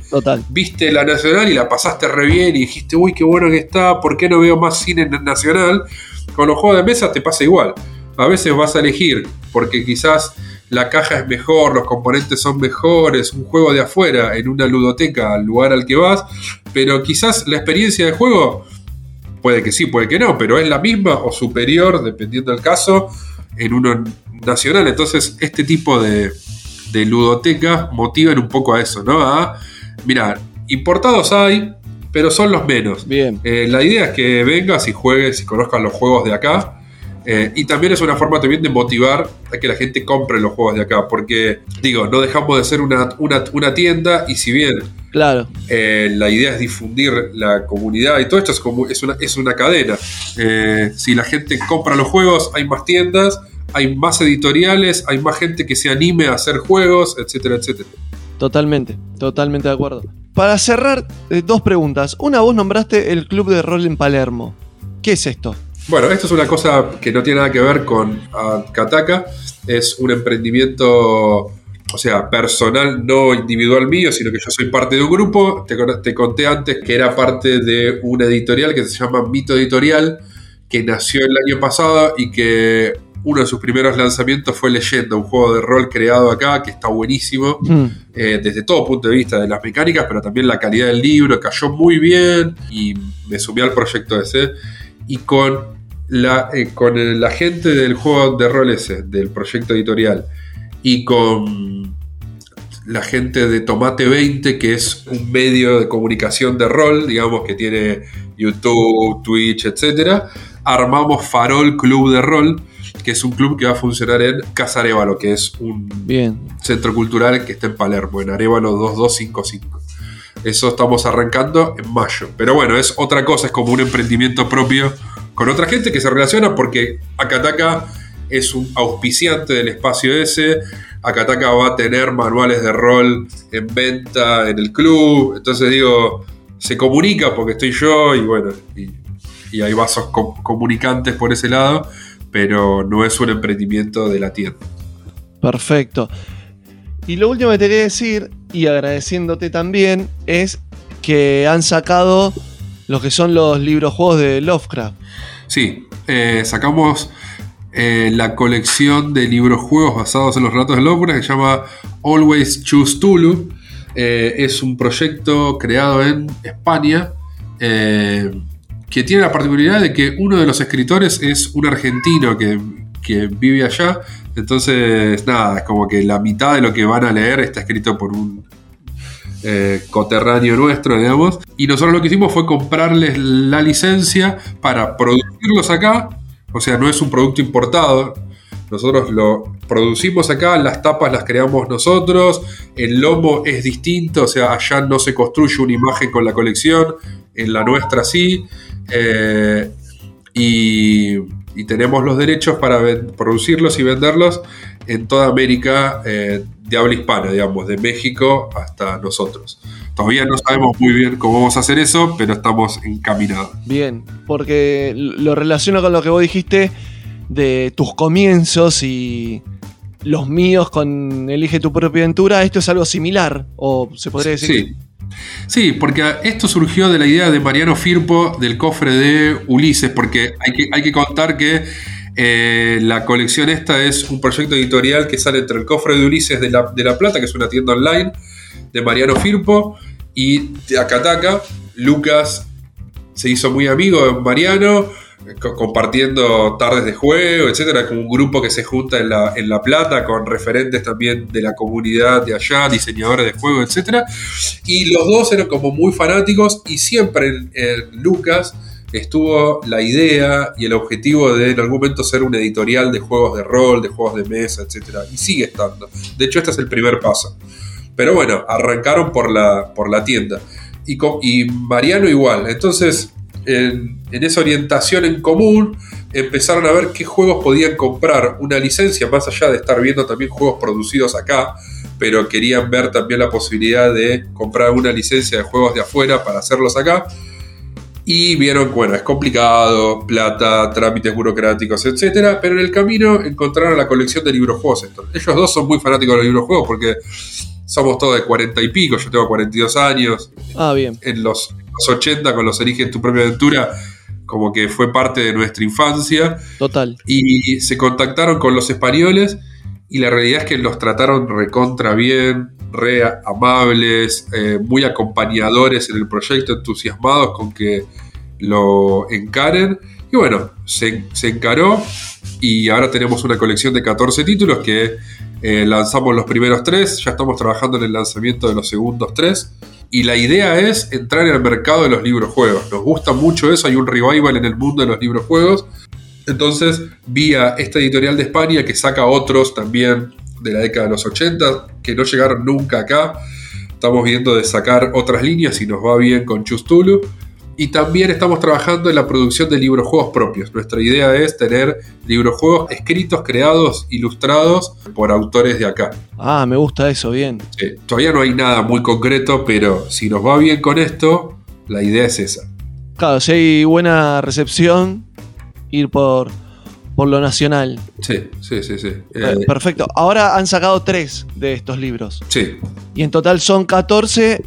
viste la nacional y la pasaste re bien y dijiste, uy, qué bueno que está, ¿por qué no veo más cine nacional? Con los juegos de mesa te pasa igual. A veces vas a elegir porque quizás la caja es mejor, los componentes son mejores, un juego de afuera en una ludoteca al lugar al que vas, pero quizás la experiencia de juego puede que sí, puede que no, pero es la misma o superior, dependiendo del caso, en uno nacional. Entonces, este tipo de, de ludotecas motivan un poco a eso, ¿no? A, mira, importados hay, pero son los menos. Bien. Eh, la idea es que vengas y juegues y conozcas los juegos de acá. Eh, y también es una forma también de motivar a que la gente compre los juegos de acá. Porque, digo, no dejamos de ser una, una, tienda y si bien claro. Eh, la idea es difundir la comunidad y todo esto es, como, es, una, es una cadena. si la gente compra los juegos, hay más tiendas hay más editoriales, hay más gente que se anime a hacer juegos, etcétera, etcétera. Totalmente, totalmente de acuerdo. Para cerrar, eh, dos preguntas. Una, vos nombraste el club de rol en Palermo. ¿Qué es esto? Bueno, esto es una cosa que no tiene nada que ver con Kataka. Es un emprendimiento, o sea, personal, no individual mío, sino que yo soy parte de un grupo. Te, te conté antes que era parte de una editorial que se llama Mito Editorial, que nació el año pasado y que uno de sus primeros lanzamientos fue Leyenda, un juego de rol creado acá que está buenísimo hmm. eh, desde todo punto de vista de las mecánicas, pero también la calidad del libro cayó muy bien y me sumí al proyecto ese. Y con la, eh, con la gente del juego de rol ese, del proyecto editorial, y con la gente de Tomate 20, que es un medio de comunicación de rol, digamos, que tiene YouTube, Twitch, etc., armamos Farol Club de Rol, que es un club que va a funcionar en Casa Arevalo, que es un centro cultural que está en Palermo, en Arevalo 2255. Eso estamos arrancando en mayo. Pero bueno, es otra cosa, es como un emprendimiento propio con otra gente que se relaciona porque Akataka es un auspiciante del espacio ese. Akataka va a tener manuales de rol en venta en el club. Entonces digo, se comunica porque estoy yo y bueno, y, hay vasos comunicantes por ese lado pero no es un emprendimiento de la tienda. Perfecto. Y lo último que te quería decir, y agradeciéndote también, es que han sacado lo que son los libros juegos de Lovecraft. Sí, eh, sacamos eh, la colección de libros juegos basados en los relatos de Lovecraft que se llama Always Choose Tulu. Eh, es un proyecto creado en España que tiene la particularidad de que uno de los escritores es un argentino que, vive allá. Entonces, nada, es como que la mitad de lo que van a leer está escrito por un eh, coterráneo nuestro, digamos. Y nosotros lo que hicimos fue comprarles la licencia para producirlos acá. O sea, no es un producto importado. Nosotros lo producimos acá, las tapas las creamos nosotros, el lomo es distinto, o sea, allá no se construye una imagen con la colección, en la nuestra sí. Eh, y, tenemos los derechos para producirlos y venderlos en toda América eh, de habla hispana, digamos, de México hasta nosotros. Todavía no sabemos muy bien cómo vamos a hacer eso, pero estamos encaminados. Bien, porque lo relaciono con lo que vos dijiste de tus comienzos y los míos con Elige tu propia aventura. Esto es algo similar, o se podría decir. Sí. Sí, porque esto surgió de la idea de Mariano Firpo del cofre de Ulises, porque hay que, hay que contar que eh, la colección esta es un proyecto editorial que sale entre el cofre de Ulises de La, de la Plata, que es una tienda online, de Mariano Firpo, y de Acataca, Lucas se hizo muy amigo de Mariano, compartiendo tardes de juego, etcétera, como un grupo que se junta en La, en la Plata con referentes también de la comunidad de allá, diseñadores de juego, etcétera. Y los dos eran como muy fanáticos y siempre en, Lucas estuvo la idea y el objetivo de en algún momento ser un editorial de juegos de rol, de juegos de mesa, etcétera. Y sigue estando. De hecho, este es el primer paso. Pero bueno, arrancaron por la, por la tienda. Y, y Mariano igual. Entonces, en, esa orientación en común, empezaron a ver qué juegos podían comprar una licencia, más allá de estar viendo también juegos producidos acá, pero querían ver también la posibilidad de comprar una licencia de juegos de afuera para hacerlos acá. Y vieron, bueno, es complicado, plata, trámites burocráticos, etc. Pero en el camino encontraron la colección de libros juegos. Ellos dos son muy fanáticos de los libros juegos porque somos todos de 40 y pico, yo tengo 42 años. Ah, bien. En los los 80 con los Eliges tu propia aventura, como que fue parte de nuestra infancia. Total. Y se contactaron con los españoles y la realidad es que los trataron recontra bien, re amables, eh, muy acompañadores en el proyecto, entusiasmados con que lo encaren. Y bueno, se, encaró y ahora tenemos una colección de 14 títulos que eh, lanzamos los primeros tres, ya estamos trabajando en el lanzamiento de los segundos tres. Y la idea es entrar en el mercado de los libros juegos. Nos gusta mucho eso, hay un revival en el mundo de los libros juegos. Entonces, vía esta editorial de España que saca otros también de la década de los 80 que no llegaron nunca acá. Estamos viendo de sacar otras líneas y nos va bien con Chustulu. Y también estamos trabajando en la producción de libros juegos propios. Nuestra idea es tener libros juegos escritos, creados, ilustrados por autores de acá. Ah, me gusta eso, bien. todavía no hay nada muy concreto, pero si nos va bien con esto, la idea es esa. Claro, si hay buena recepción, ir por, por lo nacional. Sí, sí, sí, sí. Eh, perfecto. Ahora han sacado tres de estos libros. Sí. Y en total son 14.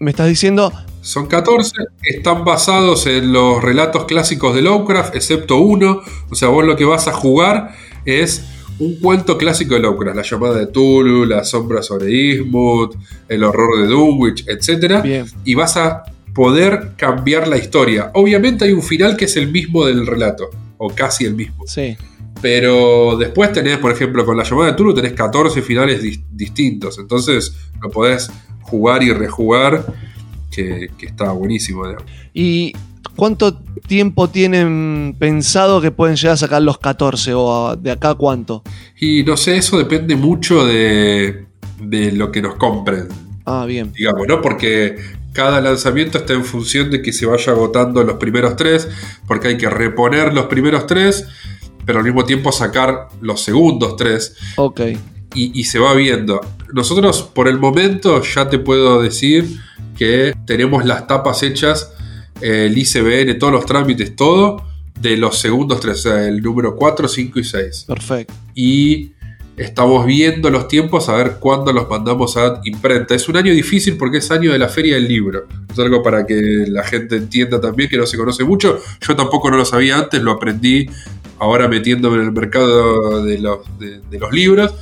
Me estás diciendo, son 14, están basados en los relatos clásicos de Lovecraft, excepto uno. O sea, vos lo que vas a jugar es un cuento clásico de Lovecraft, la llamada de Tulu, la sombra sobre Ismut, el horror de Dunwich, etc. Y vas a poder cambiar la historia. Obviamente hay un final que es el mismo del relato, o casi el mismo. Sí. Pero después tenés, por ejemplo, con la llamada de Tulu tenés 14 finales distintos. Entonces lo podés jugar y rejugar que, está buenísimo. ¿Y cuánto tiempo tienen pensado que pueden llegar a sacar los 14 o de acá cuánto? Y no sé, eso depende mucho de, de lo que nos compren. Ah, bien. Digamos, ¿no? Porque cada lanzamiento está en función de que se vaya agotando los primeros tres, porque hay que reponer los primeros tres, pero al mismo tiempo sacar los segundos tres. Ok. Y, y se va viendo. Nosotros, por el momento, ya te puedo decir que tenemos las tapas hechas, el ICBN, todos los trámites, todo, de los segundos tres, o sea, el número 4, 5 y 6. Perfecto. Y estamos viendo los tiempos a ver cuándo los mandamos a imprenta. Es un año difícil porque es año de la feria del libro. Es algo para que la gente entienda también que no se conoce mucho. Yo tampoco no lo sabía antes, lo aprendí ahora metiéndome en el mercado de los, libros.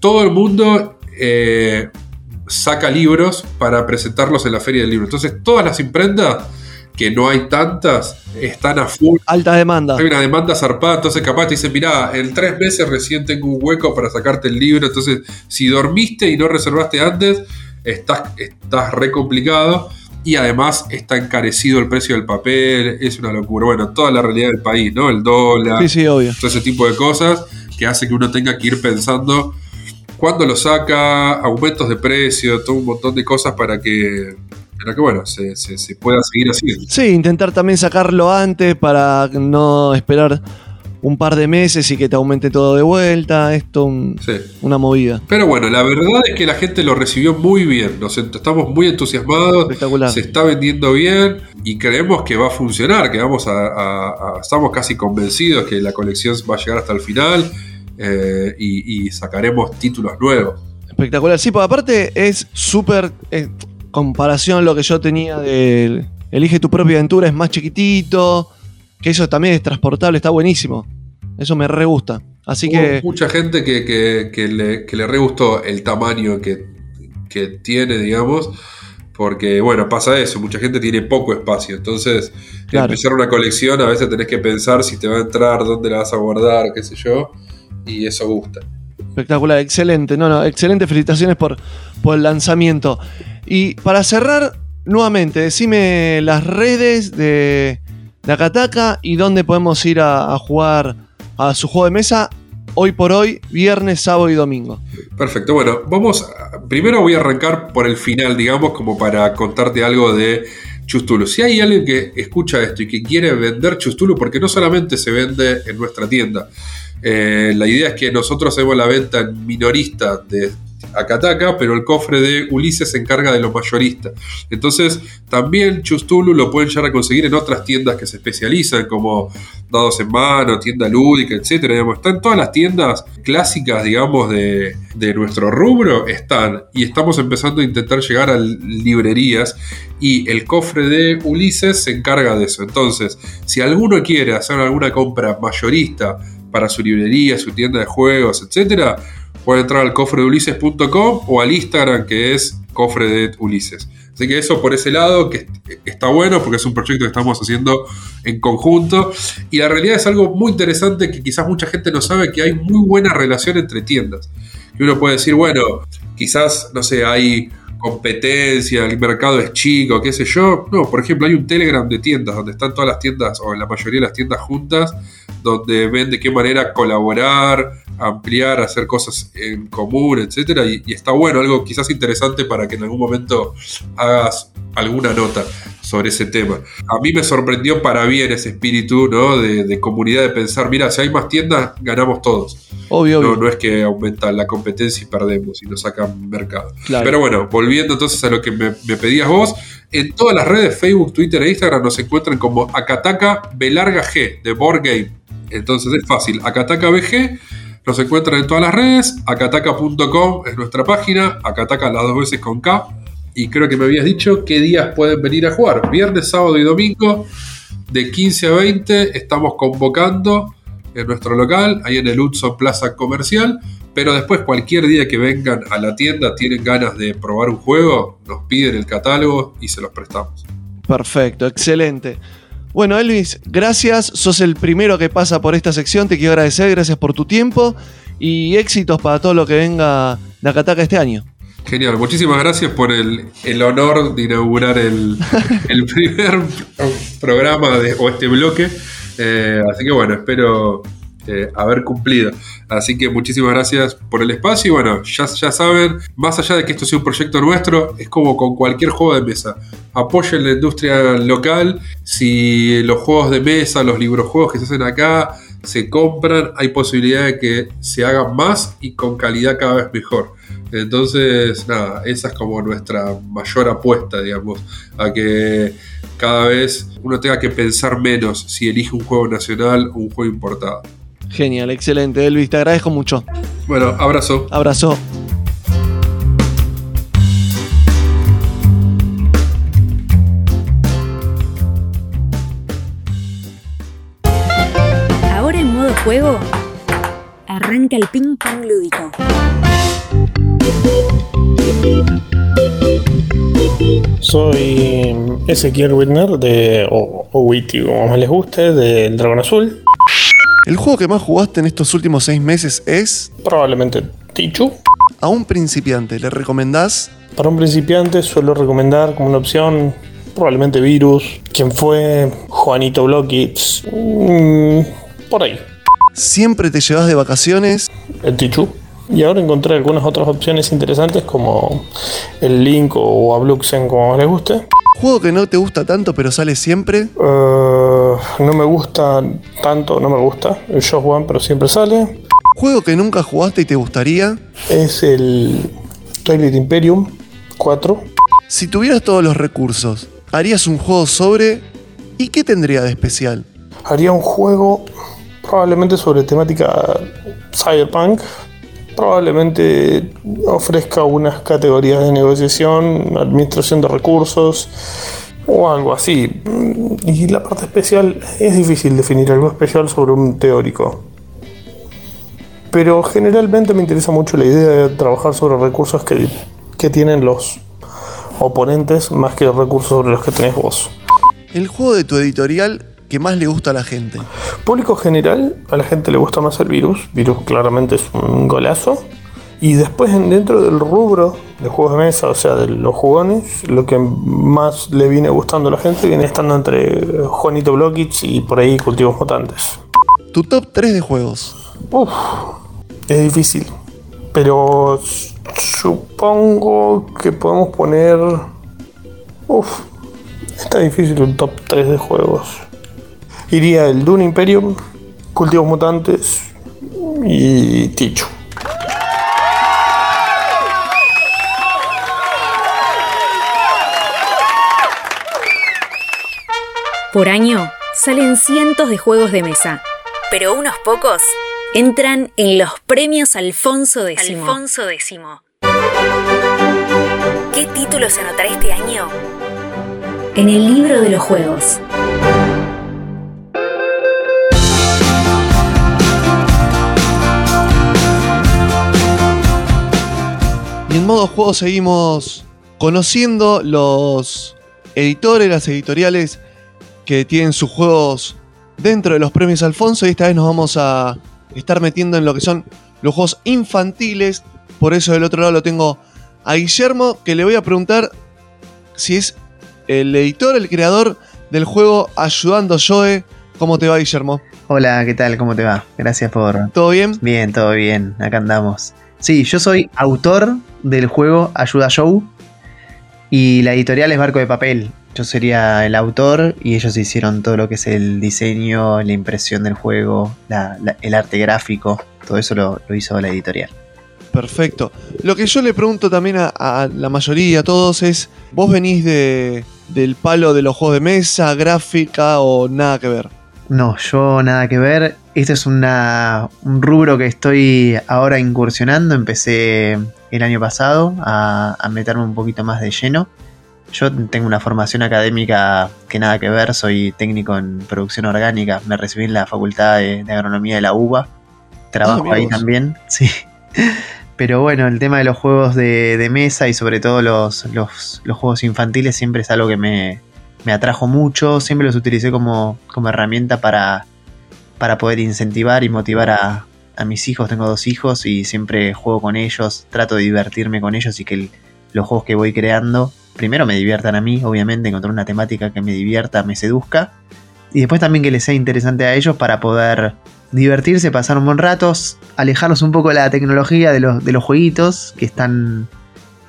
Todo el mundo eh, saca libros para presentarlos en la feria del libro. Entonces, todas las imprentas, que no hay tantas, están a full. Alta demanda. Hay una demanda zarpada, entonces capaz te dicen, mirá, en tres meses recién tengo un hueco para sacarte el libro. Entonces, si dormiste y no reservaste antes, estás, estás re complicado. Y además está encarecido el precio del papel, es una locura. Bueno, toda la realidad del país, ¿no? El dólar, sí, sí, obvio. todo ese tipo de cosas que hace que uno tenga que ir pensando cuándo lo saca, aumentos de precio, todo un montón de cosas para que, para que bueno, se, pueda seguir haciendo. Sí, intentar también sacarlo antes para no esperar un par de meses y que te aumente todo de vuelta. Esto una movida. Pero bueno, la verdad es que la gente lo recibió muy bien. Nos estamos muy entusiasmados. Espectacular. Se está vendiendo bien y creemos que va a funcionar. Que vamos a, estamos casi convencidos que la colección va a llegar hasta el final. Eh, y, sacaremos títulos nuevos. Espectacular, sí, porque aparte es súper eh, comparación a lo que yo tenía de Elige tu propia aventura, es más chiquitito, que eso también es transportable, está buenísimo. Eso me re gusta. Así que. Mucha gente que, le, re gustó el tamaño que, tiene, digamos Porque, bueno, pasa eso, mucha gente tiene poco espacio. Entonces, empezar una colección, a veces tenés que pensar si te va a entrar, dónde la vas a guardar, qué sé yo. Y eso gusta. Espectacular, excelente. No, no, excelente. Felicitaciones por, por el lanzamiento. Y para cerrar, nuevamente, decime las redes de, de Akataka y dónde podemos ir a jugar a su juego de mesa hoy por hoy, viernes, sábado y domingo. Perfecto, bueno, vamos, primero voy a arrancar por el final, digamos, como para contarte algo de Chustulu. Si hay alguien que escucha esto y que quiere vender Chustulu, porque no solamente se vende en nuestra tienda, eh, la idea es que nosotros hacemos la venta en minorista de Akataka, pero el cofre de Ulises se encarga de los mayoristas. Entonces, también Chustulu lo pueden llegar a conseguir en otras tiendas que se especializan, como Dados en Mano, Tienda Lúdica, etc. están todas las tiendas clásicas, digamos, de, de nuestro rubro, están. Y estamos empezando a intentar llegar a librerías y el cofre de Ulises se encarga de eso. Entonces, si alguno quiere hacer alguna compra mayorista para su librería, su tienda de juegos, etcétera, puede entrar al cofre de Ulises.com o al Instagram que es cofre de Ulises. Así que eso por ese lado, que está bueno porque es un proyecto que estamos haciendo en conjunto. Y la realidad es algo muy interesante que quizás mucha gente no sabe, que hay muy buena relación entre tiendas. Y uno puede decir, bueno, quizás, no sé, hay competencia, el mercado es chico, qué sé yo. No, por ejemplo, hay un Telegram de tiendas donde están todas las tiendas, o la mayoría de las tiendas juntas, donde ven de qué manera colaborar, ampliar, hacer cosas en común, etcétera, y, está bueno, algo quizás interesante para que en algún momento hagas alguna nota sobre ese tema. A mí me sorprendió para bien ese espíritu ¿no? de, comunidad, de pensar, mira, si hay más tiendas, ganamos todos. Obvio, no, no es que aumenta la competencia y perdemos y nos sacan mercado. Pero bueno, volviendo entonces a lo que me, me, pedías vos, en todas las redes, Facebook, Twitter e Instagram nos encuentran como Akataka Belarga G de Board Game. Entonces es fácil, Akataka BG nos encuentran en todas las redes, akataka.com es nuestra página, akataka las dos veces con K. Y creo que me habías dicho qué días pueden venir a jugar. Viernes, sábado y domingo, de 15 a 20, estamos convocando en nuestro local, ahí en el Hudson Plaza Comercial. Pero después, cualquier día que vengan a la tienda, tienen ganas de probar un juego, nos piden el catálogo y se los prestamos. Perfecto, excelente. Bueno, Elvis, gracias. Sos el primero que pasa por esta sección. Te quiero agradecer. Gracias por tu tiempo y éxitos para todo lo que venga de Acataca este año. Genial, muchísimas gracias por el, honor de inaugurar el, primer programa de, o este bloque. Eh, así que bueno, espero eh, haber cumplido. Así que muchísimas gracias por el espacio y bueno, ya, ya saben, más allá de que esto sea un proyecto nuestro, es como con cualquier juego de mesa. Apoyen la industria local, si los juegos de mesa, los librojuegos que se hacen acá se compran, hay posibilidad de que se hagan más y con calidad cada vez mejor. Entonces, nada, esa es como nuestra mayor apuesta, digamos, a que cada vez uno tenga que pensar menos si elige un juego nacional o un juego importado. Genial, excelente, Elvis, te agradezco mucho. Bueno, abrazo. Abrazo. Juego, arranca el ping pong lúdico. Soy Ezequiel Whitner de, o, o Witty, como más les guste, del Dragón Azul. ¿El juego que más jugaste en estos últimos seis meses es? Probablemente Tichu. A un principiante, ¿le recomendás? Para un principiante suelo recomendar como una opción probablemente Virus, quien fue Juanito Blockits, mm, por ahí. ¿Siempre te llevas de vacaciones? El Tichu. Y ahora encontré algunas otras opciones interesantes como el Link o Abluxen, como les guste. ¿Juego que no te gusta tanto pero sale siempre? Uh, no me gusta tanto, no me gusta. El Show One, pero siempre sale. ¿Juego que nunca jugaste y te gustaría? Es el Toilet Imperium 4. Si tuvieras todos los recursos, ¿harías un juego sobre... ¿Y qué tendría de especial? Haría un juego probablemente sobre temática cyberpunk. Probablemente ofrezca unas categorías de negociación, administración de recursos o algo así. Y la parte especial es difícil definir algo especial sobre un teórico. Pero generalmente me interesa mucho la idea de trabajar sobre recursos que, que tienen los oponentes más que recursos sobre los que tenés vos. El juego de tu editorial que más le gusta a la gente. Público general, a la gente le gusta más el virus. Virus claramente es un golazo. Y después dentro del rubro de juegos de mesa, o sea, de los jugones, lo que más le viene gustando a la gente viene estando entre Juanito Blokic y por ahí Cultivos Mutantes. Tu top 3 de juegos. Uf, es difícil. Pero supongo que podemos poner... Uf, está difícil un top 3 de juegos. Iría el Dune Imperium, Cultivos Mutantes y Ticho. Por año salen cientos de juegos de mesa, pero unos pocos entran en los premios Alfonso X. Alfonso X. ¿Qué título se anotará este año? En el libro de los juegos. Y en modo juego seguimos conociendo los editores, las editoriales que tienen sus juegos dentro de los premios Alfonso y esta vez nos vamos a estar metiendo en lo que son los juegos infantiles. Por eso del otro lado lo tengo a Guillermo, que le voy a preguntar si es el editor, el creador del juego Ayudando Joe. ¿Cómo te va, Guillermo? Hola, ¿qué tal? ¿Cómo te va? Gracias por... ¿Todo bien? Bien, todo bien. Acá andamos. Sí, yo soy autor del juego Ayuda Joe y la editorial es Barco de Papel. Yo sería el autor y ellos hicieron todo lo que es el diseño, la impresión del juego, el arte gráfico, todo eso lo, hizo la editorial. Perfecto. Lo que yo le pregunto también a, la mayoría, a todos, es, ¿vos venís de, del palo de los juegos de mesa, gráfica o nada que ver? No, yo nada que ver. Este es un rubro que estoy ahora incursionando. Empecé el año pasado a, meterme un poquito más de lleno. Yo tengo una formación académica que nada que ver, soy técnico en producción orgánica, me recibí en la Facultad de, Agronomía de la UBA, trabajo ah, ahí también, sí. Pero bueno, el tema de los juegos de, mesa y sobre todo los, juegos infantiles siempre es algo que me, atrajo mucho, siempre los utilicé como, herramienta para, para poder incentivar y motivar a, mis hijos, tengo dos hijos y siempre juego con ellos, trato de divertirme con ellos y que los juegos que voy creando, primero me diviertan a mí, obviamente, encontrar una temática que me divierta, me seduzca, y después también que les sea interesante a ellos para poder divertirse, pasar un buen rato, alejarlos un poco de la tecnología, de los, de los jueguitos, que están.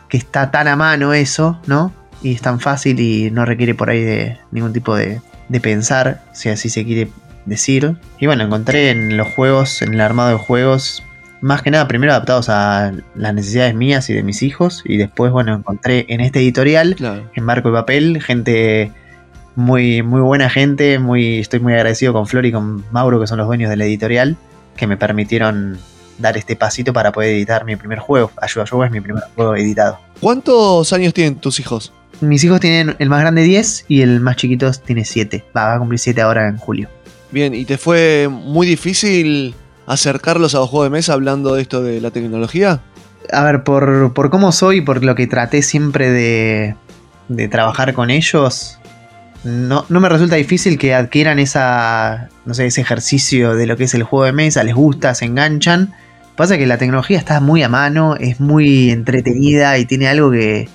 que está tan a mano eso, ¿no? Y es tan fácil y no requiere por ahí de ningún tipo de, de pensar, si así se quiere decir. Y bueno, encontré en los juegos, en el armado de juegos, más que nada primero adaptados a las necesidades mías y de mis hijos. Y después, bueno, encontré en este editorial, en Marco de Papel, gente muy, muy buena gente. Muy, estoy muy agradecido con Flor y con Mauro, que son los dueños de la editorial, que me permitieron dar este pasito para poder editar mi primer juego. Ayuda Yo es mi primer juego editado. ¿Cuántos años tienen tus hijos? Mis hijos tienen el más grande 10 y el más chiquito tiene 7. Va, a cumplir 7 ahora en julio. Bien, ¿y te fue muy difícil acercarlos a los juegos de mesa hablando de esto de la tecnología? A ver, por, por cómo soy, por lo que traté siempre de, de trabajar con ellos, no, no, me resulta difícil que adquieran esa, no sé, ese ejercicio de lo que es el juego de mesa, les gusta, se enganchan. Pasa que la tecnología está muy a mano, es muy entretenida y tiene algo que,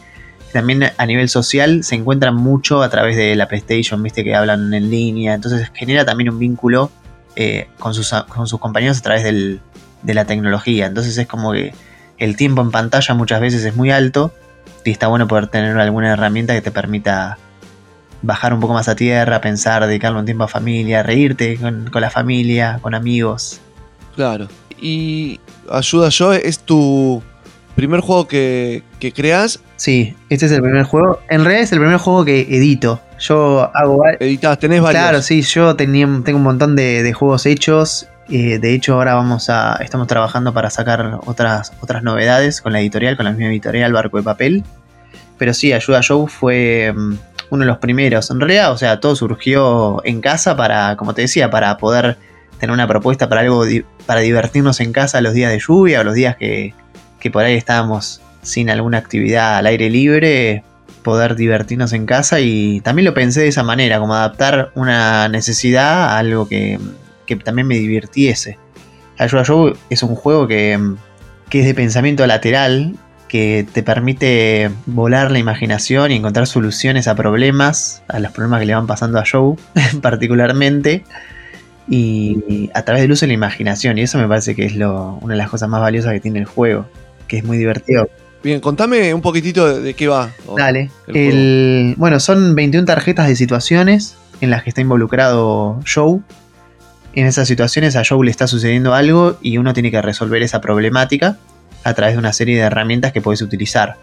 también a nivel social se encuentran mucho a través de la PlayStation, viste que hablan en línea, entonces genera también un vínculo eh, con, sus, con sus compañeros a través de la tecnología, entonces es como que el tiempo en pantalla muchas veces es muy alto y está bueno poder tener alguna herramienta que te permita bajar un poco más a tierra, pensar, dedicarle un tiempo a familia, reírte con, con la familia, con amigos. Claro. Y Ayuda Yo es tu primer juego que, que creas. Sí, este es el primer juego. En realidad es el primer juego que edito. Yo hago. Editas, tenés varios. Claro, sí, yo tenía, tengo un montón de, juegos hechos. Eh, de hecho, ahora vamos a. Estamos trabajando para sacar otras, otras novedades con la editorial, con la misma editorial, Barco de Papel. Pero sí, Ayuda Show fue mm, uno de los primeros. En realidad, o sea, todo surgió en casa para, como te decía, para poder tener una propuesta para algo para divertirnos en casa los días de lluvia o los días que, que por ahí estábamos sin alguna actividad al aire libre, poder divertirnos en casa y también lo pensé de esa manera, como adaptar una necesidad a algo que, que también me divirtiese. Ayuda Show es un juego que, que es de pensamiento lateral, que te permite volar la imaginación y encontrar soluciones a problemas, a los problemas que le van pasando a Joe particularmente, y a través del uso de la imaginación, y eso me parece que es lo, una de las cosas más valiosas que tiene el juego, que es muy divertido. Bien, contame un poquitito de, qué va. Dale. El, bueno, son 21 tarjetas de situaciones en las que está involucrado Joe. En esas situaciones a Joe le está sucediendo algo y uno tiene que resolver esa problemática a través de una serie de herramientas que puedes utilizar.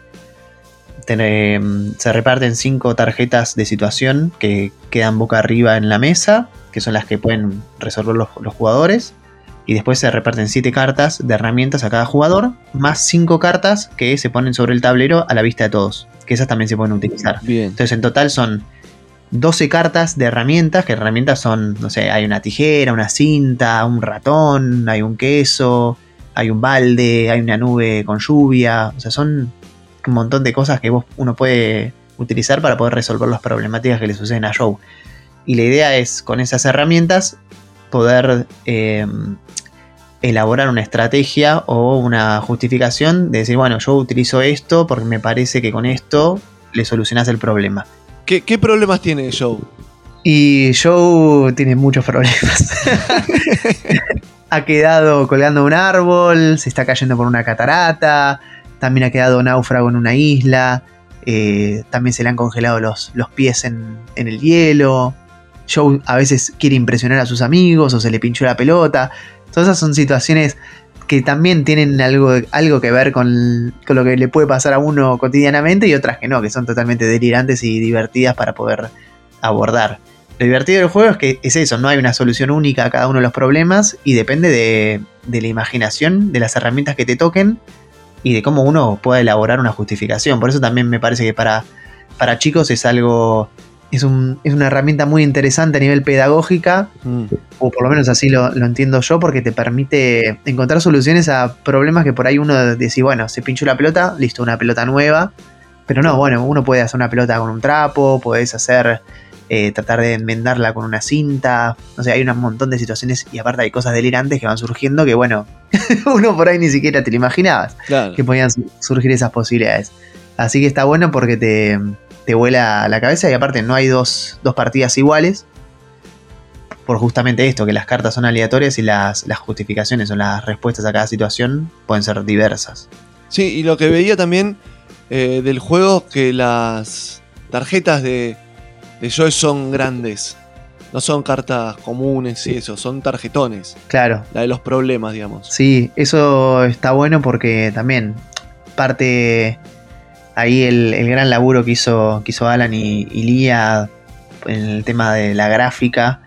se reparten cinco tarjetas de situación que quedan boca arriba en la mesa, que son las que pueden resolver los, jugadores. Y después se reparten siete cartas de herramientas a cada jugador, más cinco cartas que se ponen sobre el tablero a la vista de todos, que esas también se pueden utilizar. Entonces en total son 12 cartas de herramientas, que herramientas son, no sé, hay una tijera, una cinta, un ratón, hay un queso, hay un balde, hay una nube con lluvia, o sea, son un montón de cosas que vos, uno puede utilizar para poder resolver las problemáticas que le suceden a Joe. Y la idea es, con esas herramientas, poder eh, elaborar una estrategia o una justificación de decir, bueno, yo utilizo esto porque me parece que con esto le solucionas el problema. ¿Qué, qué problemas tiene Joe? Y Joe tiene muchos problemas. ha quedado colgando un árbol, se está cayendo por una catarata, también ha quedado náufrago en una isla, eh, también se le han congelado los, los pies en, el hielo. Joe a veces quiere impresionar a sus amigos o se le pinchó la pelota. Todas esas son situaciones que también tienen algo, algo que ver con, con, lo que le puede pasar a uno cotidianamente y otras que no, que son totalmente delirantes y divertidas para poder abordar. Lo divertido del juego es que es eso, no hay una solución única a cada uno de los problemas y depende de, la imaginación, de las herramientas que te toquen y de cómo uno pueda elaborar una justificación. Por eso también me parece que para, para chicos es algo, es, una herramienta muy interesante a nivel pedagógica, mm. o por lo menos así lo, entiendo yo, porque te permite encontrar soluciones a problemas que por ahí uno dice, bueno, se pinchó la pelota, listo, una pelota nueva. Pero no, bueno, uno puede hacer una pelota con un trapo, puedes hacer eh, tratar de enmendarla con una cinta. No sé, hay un montón de situaciones y aparte hay cosas delirantes que van surgiendo que, bueno, uno por ahí ni siquiera te lo imaginabas que podían surgir esas posibilidades. Así que está bueno porque te, te vuela la cabeza y aparte no hay dos, partidas iguales. Por justamente esto, que las cartas son aleatorias y las, las justificaciones o las respuestas a cada situación pueden ser diversas. Sí, y lo que veía también eh, del juego, que las tarjetas de, de Joy son grandes. No son cartas comunes y eso, son tarjetones. Claro. La de los problemas, digamos. Sí, eso está bueno porque también parte ahí el, gran laburo que hizo, que hizo Alan y, Lía en el tema de la gráfica.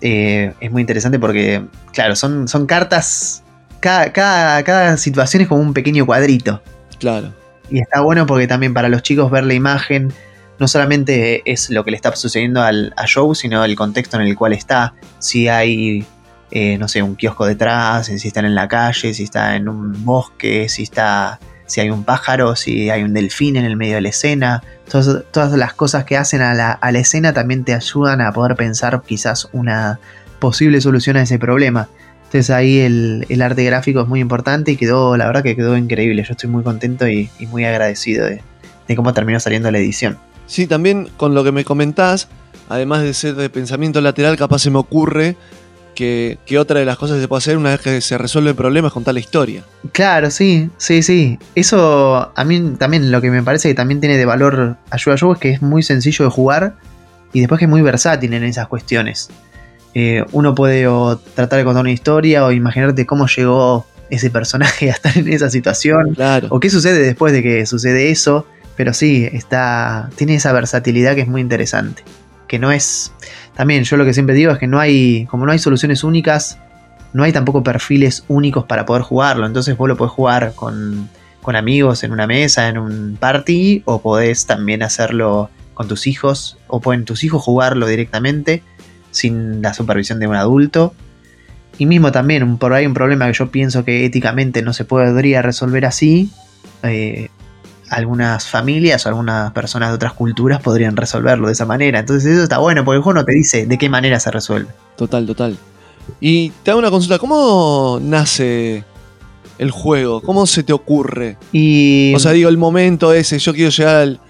Eh, es muy interesante porque, claro, son, son cartas. Cada, cada, cada situación es como un pequeño cuadrito. Claro. Y está bueno porque también para los chicos ver la imagen no solamente es lo que le está sucediendo al, a Joe, sino el contexto en el cual está. Si hay, eh, no sé, un kiosco detrás, si están en la calle, si está en un bosque, si está si hay un pájaro, si hay un delfín en el medio de la escena. Todas, todas las cosas que hacen a la, a la, escena también te ayudan a poder pensar quizás una posible solución a ese problema. Entonces ahí el, arte gráfico es muy importante y quedó, la verdad que quedó increíble. Yo estoy muy contento y, muy agradecido de cómo terminó saliendo la edición. Sí, también con lo que me comentás, además de ser de pensamiento lateral, capaz se me ocurre que, otra de las cosas que se puede hacer una vez que se resuelve el problema es contar la historia. Claro, sí, sí, sí. Eso a mí también lo que me parece que también tiene de valor Ayuda a es que es muy sencillo de jugar y después que es muy versátil en esas cuestiones. Eh, uno puede tratar de contar una historia o imaginarte cómo llegó ese personaje a estar en esa situación. Claro. O qué sucede después de que sucede eso. Pero sí, está. Tiene esa versatilidad que es muy interesante. Que no es. También, yo lo que siempre digo es que no hay. Como no hay soluciones únicas, no hay tampoco perfiles únicos para poder jugarlo. Entonces vos lo podés jugar con, con amigos en una mesa, en un party, o podés también hacerlo con tus hijos, o pueden tus hijos jugarlo directamente, sin la supervisión de un adulto. Y mismo también, por ahí un problema que yo pienso que éticamente no se podría resolver así, eh, algunas familias o algunas personas de otras culturas podrían resolverlo de esa manera. Entonces eso está bueno, porque el juego no te dice de qué manera se resuelve. Total, total. Y te hago una consulta, ¿cómo nace el juego? ¿Cómo se te ocurre? Y O sea, digo, el momento ese, yo quiero llegar al,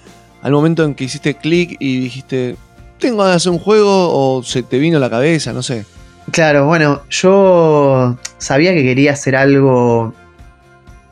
al momento en que hiciste clic y dijiste, tengo ganas de hacer un juego o se te vino a la cabeza, no sé. Claro, bueno, yo sabía que quería hacer algo.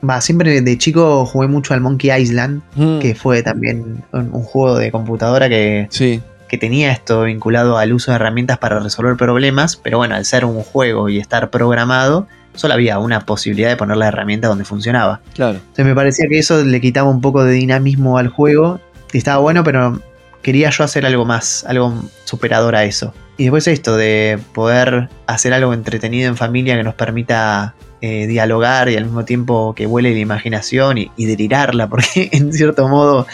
Va, siempre de chico jugué mucho al Monkey Island, Mm, que fue también un, un juego de computadora que, Sí, que tenía esto vinculado al uso de herramientas para resolver problemas, pero bueno, al ser un juego y estar programado, solo había una posibilidad de poner la herramienta donde funcionaba. claro. Entonces me parecía que eso le quitaba un poco de dinamismo al juego. Y estaba bueno, pero quería yo hacer algo más, algo superador a eso. Y después esto de poder hacer algo entretenido en familia que nos permita eh, dialogar y al mismo tiempo que vuele la imaginación y, y delirarla, porque en cierto modo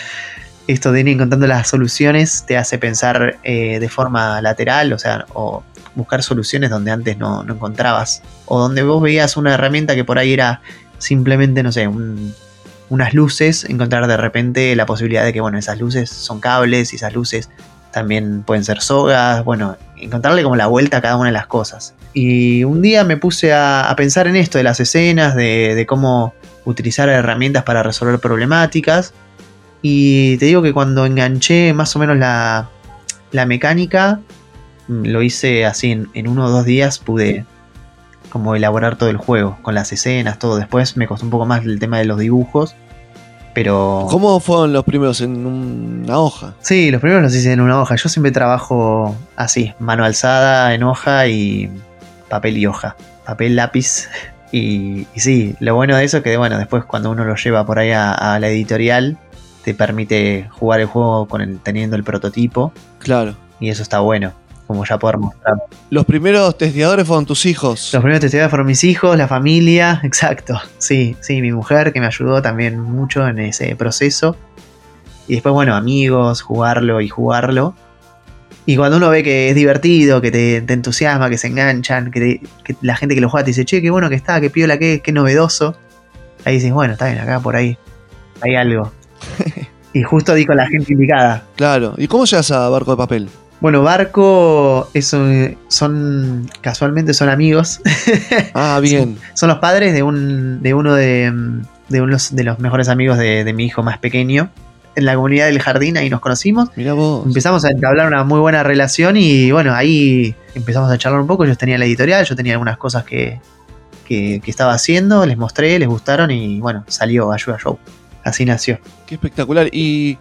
esto de ir encontrando las soluciones te hace pensar eh, de forma lateral, o sea, o buscar soluciones donde antes no, no encontrabas. O donde vos veías una herramienta que por ahí era simplemente, no sé, un- unas luces, encontrar de repente la posibilidad de que, bueno, esas luces son cables y esas luces también pueden ser sogas, bueno, encontrarle como la vuelta a cada una de las cosas. Y un día me puse a, pensar en esto de las escenas, de, de cómo utilizar herramientas para resolver problemáticas. Y te digo que cuando enganché más o menos la, la mecánica, mm, lo hice así en, en uno o dos días, pude como elaborar todo el juego, con las escenas, todo. Después me costó un poco más el tema de los dibujos, pero... ¿Cómo fueron los primeros en una hoja? Sí, los primeros los hice en una hoja. Yo siempre trabajo así, mano alzada, en hoja y papel y hoja. Papel, lápiz. Y, y sí, lo bueno de eso es que bueno, después cuando uno lo lleva por ahí a, a la editorial, te permite jugar el juego con el, teniendo el prototipo. Claro. Y eso está bueno, como ya poder mostrar. Los primeros testeadores fueron tus hijos. Los primeros testigos fueron mis hijos, la familia, exacto. Sí, sí, mi mujer que me ayudó también mucho en ese proceso. Y después, bueno, amigos, jugarlo y jugarlo. Y cuando uno ve que es divertido, que te, te entusiasma, que se enganchan, que, te- que la gente que lo juega te dice, che, qué bueno que está, qué piola, qué, qué novedoso. Ahí dices, bueno, está bien, acá por ahí hay algo. y justo di con la gente indicada. Claro. ¿Y cómo llegas a Barco de Papel? Bueno, Barco es un- son, casualmente son amigos. Ah, bien. Son los padres de, un, de uno de, mm, de unos de los mejores amigos de, de mi hijo más pequeño. En la comunidad del jardín ahí nos conocimos. Mirá vos. Empezamos a entablar una muy buena relación y bueno, ahí empezamos a charlar un poco. Ellos tenían la editorial, yo tenía algunas cosas que, que, que estaba haciendo, les mostré, les gustaron y bueno, salió Ayuda Show. Así nació. Qué espectacular. Y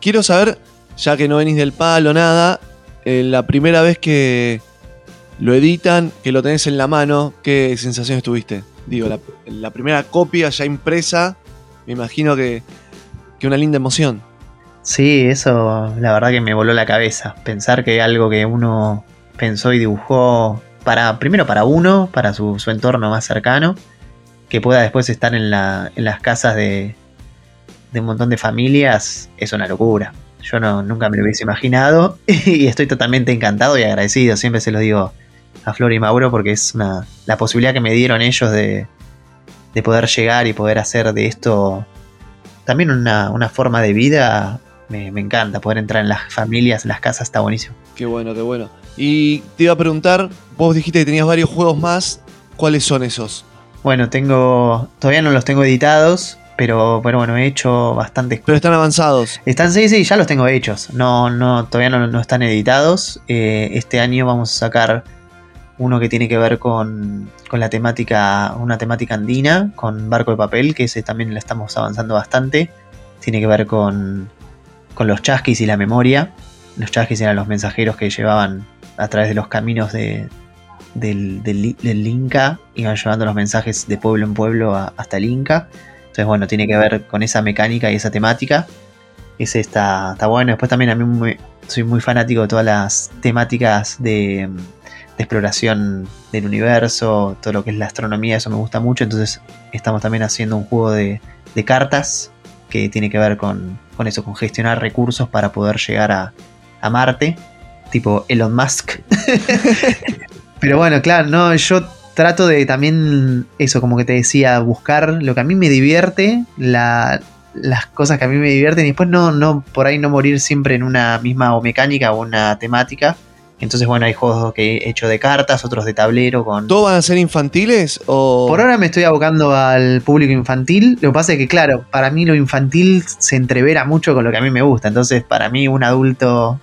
quiero saber, ya que no venís del palo, nada, eh, la primera vez que lo editan, que lo tenés en la mano, ¿qué sensaciones tuviste? Digo, la, la primera copia ya impresa, me imagino que, que una linda emoción. Sí, eso la verdad que me voló la cabeza. Pensar que algo que uno pensó y dibujó para, primero para uno, para su, su entorno más cercano, que pueda después estar en, la, en las casas de, de un montón de familias, es una locura. Yo no, nunca me lo hubiese imaginado y estoy totalmente encantado y agradecido. Siempre se lo digo a Flor y Mauro porque es una, la posibilidad que me dieron ellos de, de poder llegar y poder hacer de esto también una, una forma de vida. Me, me encanta poder entrar en las familias, en las casas, está buenísimo. Qué bueno, qué bueno. Y te iba a preguntar, vos dijiste que tenías varios juegos más, ¿cuáles son esos? Bueno, tengo. Todavía no los tengo editados, pero, pero bueno, he hecho bastantes. Pero están avanzados. Están, sí, sí, ya los tengo hechos. No, no, todavía no, no están editados. Eh, este año vamos a sacar uno que tiene que ver con, con la temática, una temática andina, con Barco de Papel, que ese también le estamos avanzando bastante. Tiene que ver con, con los chasquis y la memoria. Los chasquis eran los mensajeros que llevaban a través de los caminos de, del, del, del Inca, iban llevando los mensajes de pueblo en pueblo a- hasta el Inca. Entonces, bueno, tiene que ver con esa mecánica y esa temática. Ese está, está bueno. Después también a mí muy- soy muy fanático de todas las temáticas de, de exploración del universo, todo lo que es la astronomía, eso me gusta mucho. Entonces estamos también haciendo un juego de, de cartas que tiene que ver con, con eso, con gestionar recursos para poder llegar a, a Marte, tipo Elon Musk. Pero bueno, claro, no, yo trato de también eso, como que te decía, buscar lo que a mí me divierte, la, las cosas que a mí me divierten y después no, no, por ahí no morir siempre en una misma o mecánica o una temática. Entonces, bueno, hay juegos que he hecho de cartas, otros de tablero con... ¿Todos van a ser infantiles o...? Por ahora me estoy abocando al público infantil. Lo que pasa es que, claro, para mí lo infantil se entrevera mucho con lo que a mí me gusta. Entonces, para mí un adulto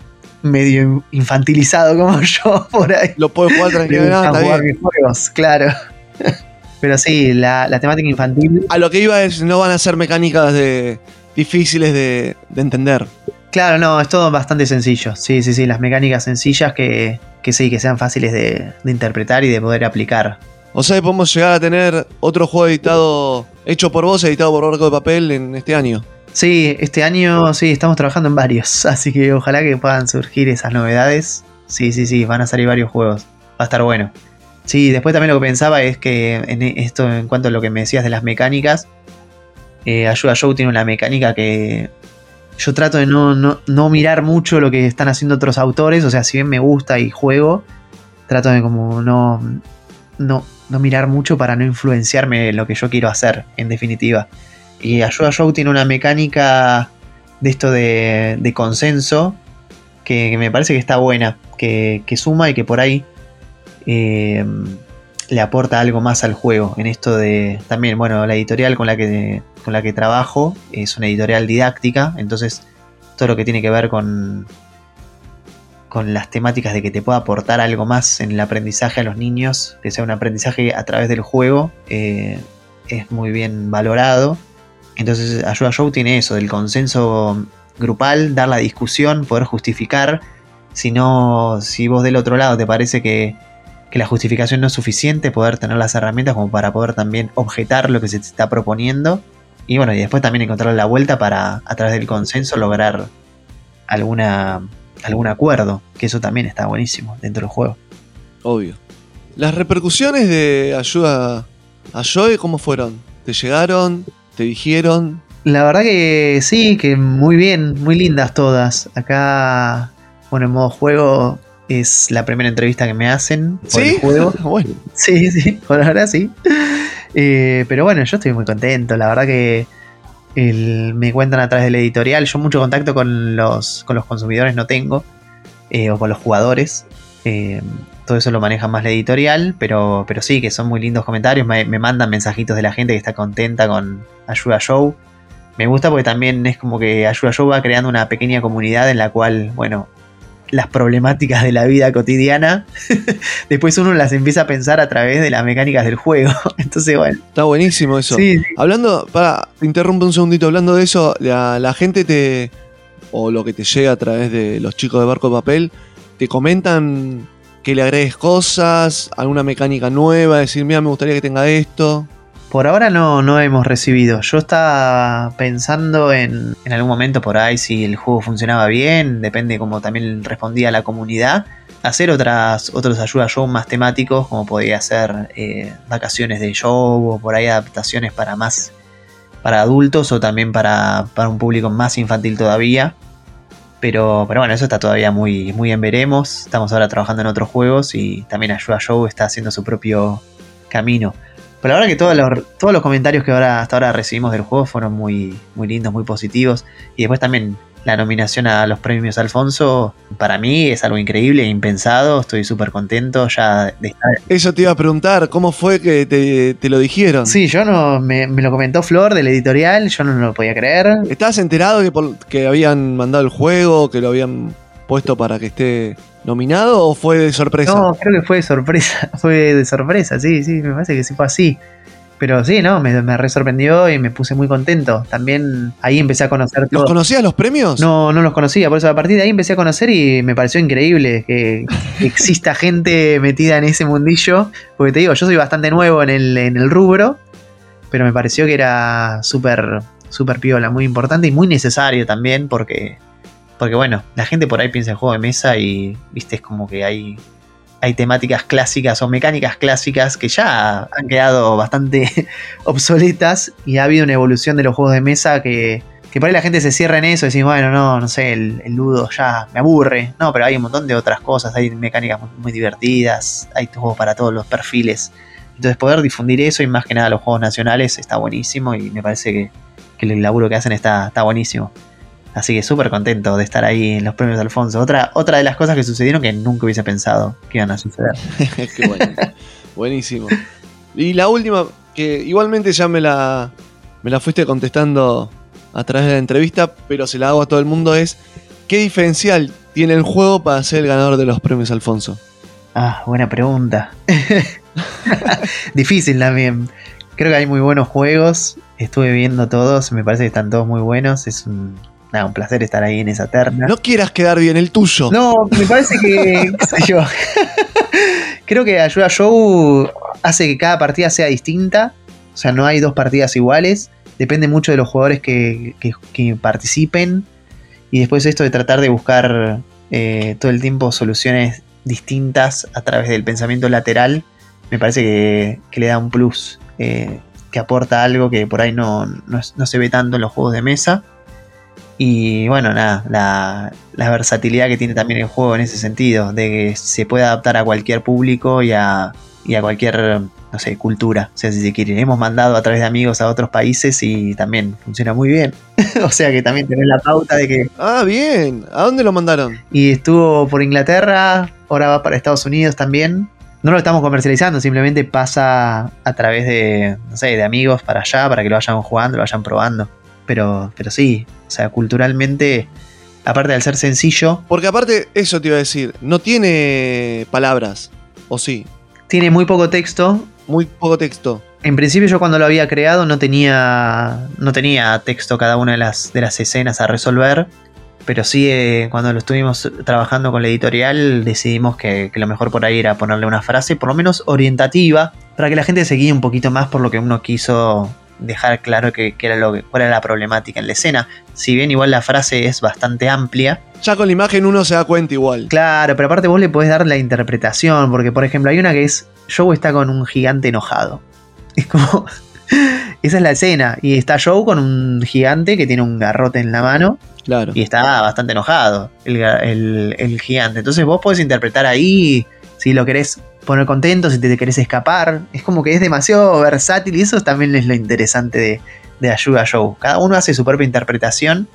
medio infantilizado como yo, por ahí... Lo puedo jugar tranquilamente. juegos, claro. Pero sí, la, temática infantil... A lo que iba es, no van a ser mecánicas de difíciles de, de entender. Claro, no, es todo bastante sencillo. Sí, sí, sí, las mecánicas sencillas que, que sí, que sean fáciles de, interpretar y de poder aplicar. O sea, podemos llegar a tener otro juego editado, hecho por vos, editado por Barco de Papel en este año. Sí, este año sí, estamos trabajando en varios, así que ojalá que puedan surgir esas novedades. Sí, sí, sí, van a salir varios juegos. Va a estar bueno. Sí, después también lo que pensaba es que en esto, en cuanto a lo que me decías de las mecánicas, eh, Ayuda Show tiene una mecánica que yo trato de no, mirar mucho lo que están haciendo otros autores, o sea, si bien me gusta y juego, trato de como no, no, no mirar mucho para no influenciarme en lo que yo quiero hacer, en definitiva. Y Ayuda Show tiene una mecánica de esto de, consenso que, me parece que está buena, que, suma y que por ahí eh, le aporta algo más al juego. En esto de también, bueno, la editorial con la que, con la que trabajo es una editorial didáctica, entonces todo lo que tiene que ver con, con las temáticas de que te pueda aportar algo más en el aprendizaje a los niños, que sea un aprendizaje a través del juego, eh, es muy bien valorado. Entonces Ayuda Show tiene eso, del consenso grupal, dar la discusión, poder justificar. Si no, si vos del otro lado te parece que la justificación no es suficiente, poder tener las herramientas como para poder también objetar lo que se te está proponiendo. Y bueno, y después también encontrar la vuelta para, a través del consenso, lograr alguna, algún acuerdo, que eso también está buenísimo dentro del juego. Obvio. Las repercusiones de ayuda a Joy, ¿cómo fueron? ¿Te llegaron? ¿Te dijeron? La verdad que sí, que muy bien, muy lindas todas. Acá, bueno, en modo juego es la primera entrevista que me hacen por el juego. bueno. Sí, sí, por ahora sí. Eh, pero bueno, yo estoy muy contento. La verdad que me cuentan a través del editorial. Yo mucho contacto con los, con los consumidores no tengo. Eh, o con los jugadores. Eh, todo eso lo maneja más la editorial. Pero, pero sí, que son muy lindos comentarios. Me, me mandan mensajitos de la gente que está contenta con Ayuda Show. Me gusta porque también es como que Ayuda Show va creando una pequeña comunidad en la cual, bueno, las problemáticas de la vida cotidiana, después uno las empieza a pensar a través de las mecánicas del juego. Entonces, bueno. Está buenísimo eso. Hablando, para, interrumpo un segundito, hablando de eso, la, gente te, o lo que te llega a través de los chicos de Barco de Papel, te comentan que le agregues cosas, alguna mecánica nueva, decir, mira, me gustaría que tenga esto. Por ahora no, no hemos recibido. Yo estaba pensando en, en algún momento por ahí si el juego funcionaba bien, depende como también respondía la comunidad, hacer otras, otros ayuda show más temáticos, como podía ser eh, vacaciones de show o por ahí adaptaciones para más para adultos o también para, para un público más infantil todavía. Pero, pero bueno, eso está todavía muy, muy en veremos. Estamos ahora trabajando en otros juegos y también Ayuda Show está haciendo su propio camino. Pero la verdad que todos los, todos los comentarios que ahora, hasta ahora recibimos del juego fueron muy, muy lindos, muy positivos. Y después también la nominación a los premios Alfonso, para mí es algo increíble e impensado. Estoy súper contento ya de estar. Eso te iba a preguntar, ¿cómo fue que te, lo dijeron? Sí, yo no, me, lo comentó Flor del editorial, yo no lo podía creer. ¿Estabas enterado que, que habían mandado el juego, que lo habían puesto para que esté nominado o fue de sorpresa? No, creo que fue de sorpresa. Fue de sorpresa, sí, sí, me parece que sí fue así. Pero sí, no, me, me re sorprendió y me puse muy contento. También ahí empecé a conocer. ¿Los conocías los premios? No, no los conocía. Por eso a partir de ahí empecé a conocer y me pareció increíble que, exista gente metida en ese mundillo. Porque te digo, yo soy bastante nuevo en el, en el rubro. Pero me pareció que era súper, súper piola, muy importante y muy necesario también porque porque bueno, la gente por ahí piensa en juego de mesa y, viste, es como que hay, hay temáticas clásicas o mecánicas clásicas que ya han quedado bastante obsoletas y ha habido una evolución de los juegos de mesa que, que por ahí la gente se cierra en eso y dice, bueno, no, no sé, el, ludo ya me aburre. No, pero hay un montón de otras cosas, hay mecánicas muy, divertidas, hay juegos para todos los perfiles. Entonces poder difundir eso y más que nada los juegos nacionales está buenísimo y me parece que, que el laburo que hacen está, está buenísimo. Así que súper contento de estar ahí en los premios Alfonso. Otra, otra de las cosas que sucedieron que nunca hubiese pensado que iban a suceder. Qué bueno. Buenísimo. Y la última, que igualmente ya me la, me la fuiste contestando a través de la entrevista, pero se la hago a todo el mundo, es ¿qué diferencial tiene el juego para ser el ganador de los premios Alfonso? Ah, buena pregunta. Difícil también. Creo que hay muy buenos juegos. Estuve viendo todos, me parece que están todos muy buenos. Es un, un placer estar ahí en esa terna. No quieras quedar bien, el tuyo. No, me parece que. qué sé yo. Creo que Ayuda Show hace que cada partida sea distinta. O sea, no hay dos partidas iguales. Depende mucho de los jugadores que, participen. Y después esto de tratar de buscar eh, todo el tiempo soluciones distintas a través del pensamiento lateral. Me parece que, le da un plus. Eh, que aporta algo que por ahí no, no se ve tanto en los juegos de mesa. Y bueno, nada, la, versatilidad que tiene también el juego en ese sentido, de que se puede adaptar a cualquier público y a, cualquier, no sé, cultura. O sea, si se quiere, hemos mandado a través de amigos a otros países y también funciona muy bien. o sea que también tenés la pauta de que... Ah, bien. ¿A dónde lo mandaron? Y estuvo por Inglaterra, ahora va para Estados Unidos también. No lo estamos comercializando, simplemente pasa a través de, no sé, de amigos para allá, para que lo vayan jugando, lo vayan probando. Pero, pero sí, o sea, culturalmente, aparte de ser sencillo. Porque aparte, eso te iba a decir, no tiene palabras, ¿o sí? Tiene muy poco texto. Muy poco texto. En principio yo cuando lo había creado no tenía, no tenía texto cada una de las, de las escenas a resolver. Pero sí, eh, cuando lo estuvimos trabajando con la editorial, decidimos que, que, lo mejor por ahí era ponerle una frase, por lo menos orientativa, para que la gente se guíe un poquito más por lo que uno quiso dejar claro que, era lo que, cuál era la problemática en la escena. Si bien igual la frase es bastante amplia. Ya con la imagen uno se da cuenta igual. Claro, pero aparte vos le podés dar la interpretación, porque por ejemplo hay una que es, Joe está con un gigante enojado. Es como... Esa es la escena. Y está Joe con un gigante que tiene un garrote en la mano. Claro. Y está bastante enojado el, el gigante. Entonces vos podés interpretar ahí si lo querés poner contento, si te querés escapar. Es como que es demasiado versátil y eso también es lo interesante de, de Ayuda Show. Cada uno hace su propia interpretación.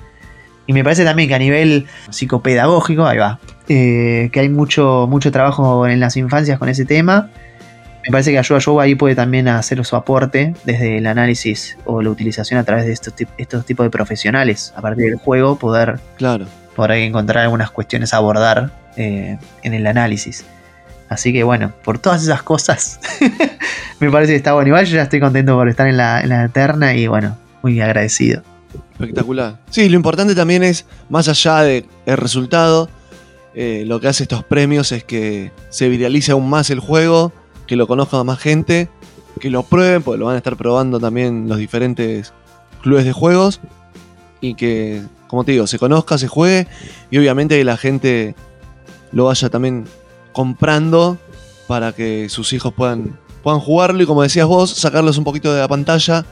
Y me parece también que a nivel psicopedagógico, ahí va, eh, que hay mucho, mucho trabajo en las infancias con ese tema. Me parece que Ayuda Show ahí puede también hacer su aporte desde el análisis o la utilización a través de estos, estos tipos de profesionales. A partir del juego, poder, claro. poder encontrar algunas cuestiones a abordar eh, en el análisis. Así que bueno, por todas esas cosas, me parece que está bueno. Igual yo ya estoy contento por estar en la, Eterna y bueno, muy agradecido. Espectacular. Sí, lo importante también es, más allá del resultado, eh, lo que hace estos premios es que se viralice aún más el juego, que lo conozca más gente, que lo prueben, porque lo van a estar probando también los diferentes clubes de juegos, y que, como te digo, se conozca, se juegue, y obviamente que la gente lo vaya también comprando para que sus hijos puedan, puedan jugarlo y como decías vos, sacarlos un poquito de la pantalla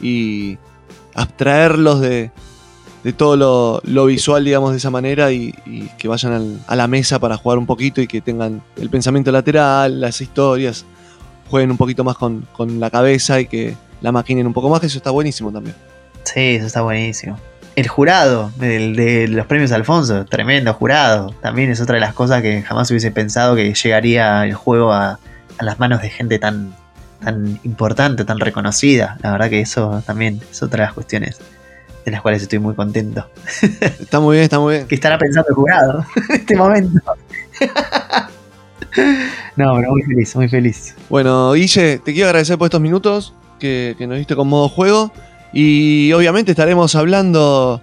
y abstraerlos de, de todo lo, visual, digamos, de esa manera y, que vayan a la mesa para jugar un poquito y que tengan el pensamiento lateral, las historias, jueguen un poquito más con, con la cabeza y que la maquinen un poco más, que eso está buenísimo también. Sí, eso está buenísimo el jurado de los premios Alfonso, tremendo jurado. También es otra de las cosas que jamás hubiese pensado que llegaría el juego a, las manos de gente tan, tan importante, tan reconocida. La verdad que eso también es otra de las cuestiones de las cuales estoy muy contento. Está muy bien, está muy bien. que estará pensando el jurado en este momento. no, pero muy feliz, muy feliz. Bueno, Guille, te quiero agradecer por estos minutos que, que nos diste con modo juego. Y obviamente estaremos hablando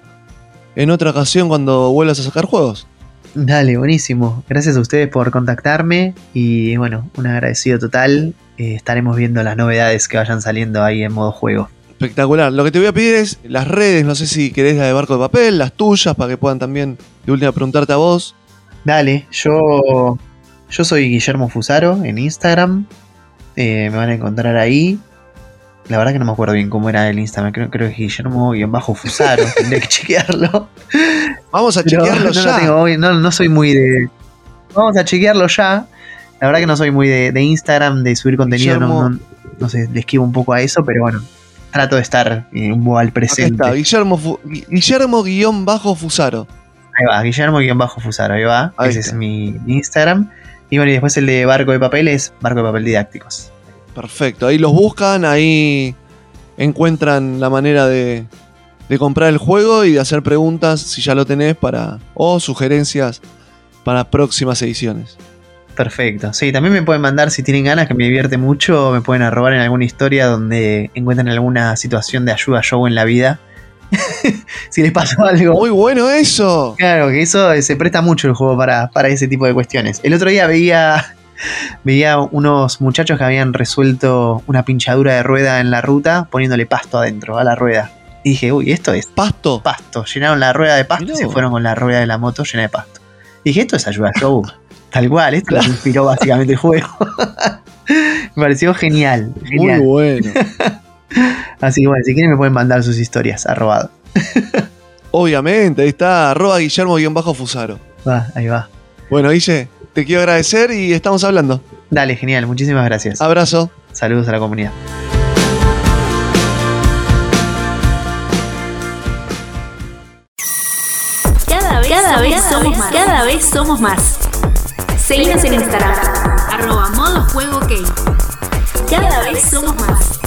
en otra ocasión cuando vuelvas a sacar juegos. Dale, buenísimo. Gracias a ustedes por contactarme y bueno, un agradecido total. Eh, estaremos viendo las novedades que vayan saliendo ahí en modo juego. Espectacular. Lo que te voy a pedir es las redes, no sé si querés la de Barco de Papel, las tuyas, para que puedan también de última preguntarte a vos. Dale, yo, yo soy Guillermo Fusaro en Instagram. Eh, me van a encontrar ahí. La verdad que no me acuerdo bien cómo era el Instagram. Creo, creo que es Guillermo-Fusaro. Tendría que chequearlo. Vamos a chequearlo ya. No, no, soy muy de. Vamos a chequearlo ya. La verdad que no soy muy de, Instagram, de subir contenido. No, no, sé, le esquivo un poco a eso, pero bueno. trato de estar eh, al presente. Acá está, Guillermo, Guillermo guion bajo Fusaro. Ahí va, Guillermo guion bajo Fusaro, ahí va. Ese es mi, Instagram. Y bueno, y después el de Barco de Papel es Barco de Papel Didácticos. Perfecto, ahí los buscan, ahí encuentran la manera de, de comprar el juego y de hacer preguntas si ya lo tenés para o sugerencias para próximas ediciones. Perfecto. Sí, también me pueden mandar si tienen ganas, que me divierte mucho, me pueden arrobar en alguna historia donde encuentren alguna situación de ayuda yo en la vida. si les pasó algo. Muy bueno eso. Claro, que eso se presta mucho el juego para, para ese tipo de cuestiones. El otro día veía, veía unos muchachos que habían resuelto una pinchadura de rueda en la ruta poniéndole pasto adentro a la rueda. Y dije, uy, esto es pasto. Pasto. Llenaron la rueda de pasto y se fueron con la rueda de la moto llena de pasto. Y dije, esto es ayuda show. Tal cual, esto inspiró básicamente el juego. me pareció genial, Muy bueno. Así que bueno, si quieren me pueden mandar sus historias, arrobado. Obviamente, ahí está, arroba Guillermo-Fusaro. Va, ahí va. Bueno, Guille, te quiero agradecer y estamos hablando. Dale, genial, muchísimas gracias. Abrazo. Saludos a la comunidad. Cada vez, somos más. Cada vez somos más. Seguimos en Instagram. Arroba modo juego. Cada vez somos más.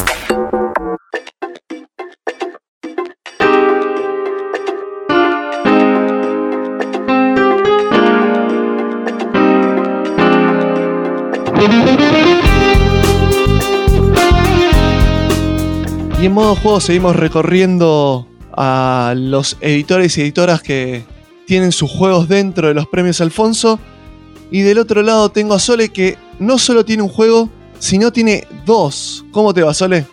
Y en modo juego seguimos recorriendo a los editores y editoras que tienen sus juegos dentro de los premios Alfonso. Y del otro lado tengo a Sole que no solo tiene un juego, sino tiene dos. ¿Cómo te va, Sole?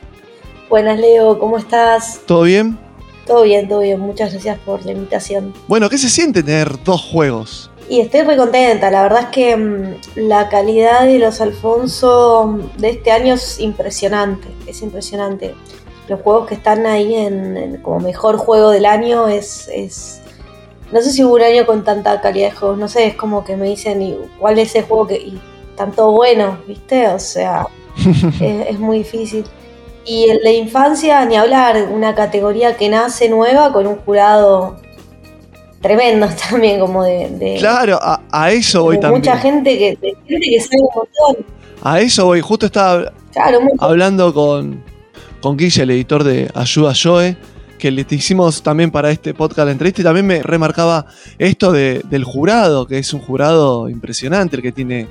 Buenas, Leo, ¿cómo estás? ¿Todo bien? Todo bien, todo bien. Muchas gracias por la invitación. Bueno, ¿qué se siente tener dos juegos? Y estoy muy contenta. La verdad es que mm, la calidad de los Alfonso de este año es impresionante. Es impresionante. Los juegos que están ahí en, como mejor juego del año es, es no sé si hubo un año con tanta calidad de juegos, no sé, es como que me dicen cuál es el juego que. y tanto bueno, ¿viste? O sea, es, muy difícil. Y el de infancia, ni hablar, una categoría que nace nueva con un jurado tremendo también, como de. claro, a, eso voy también. Mucha gente que, gente que sabe un montón. A eso voy, justo estaba hablando con, con Guille, el editor de Ayuda Joe que le hicimos también para este podcast la entrevista y también me remarcaba esto del jurado, que es un jurado impresionante el que tiene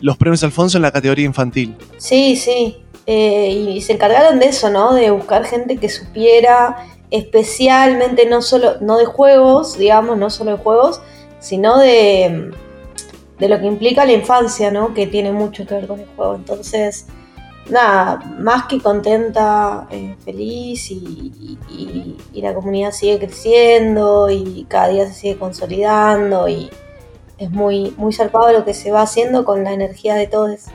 los premios Alfonso en la categoría infantil. Sí, sí. Eh, y se encargaron de eso, ¿no? De buscar gente que supiera especialmente no solo, no de juegos, digamos, no solo de juegos, sino de, de lo que implica la infancia, ¿no? Que tiene mucho que ver con el juego. Entonces, nada, más que contenta, eh, feliz y, la comunidad sigue creciendo y cada día se sigue consolidando y es muy, muy zarpado lo que se va haciendo con la energía de todos.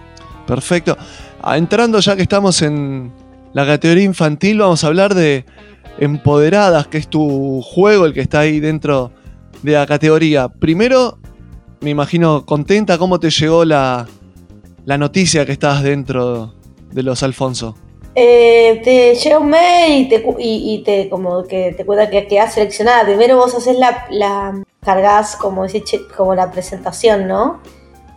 Perfecto. Ah, entrando ya que estamos en la categoría infantil, vamos a hablar de Empoderadas, que es tu juego, el que está ahí dentro de la categoría. Primero, me imagino contenta, ¿cómo te llegó la, la noticia que estás dentro de los Alfonso? Eh, te llega un mail y te, como que te cuenta que quedas seleccionada. Primero vos haces la, la cargas como como la presentación, ¿no?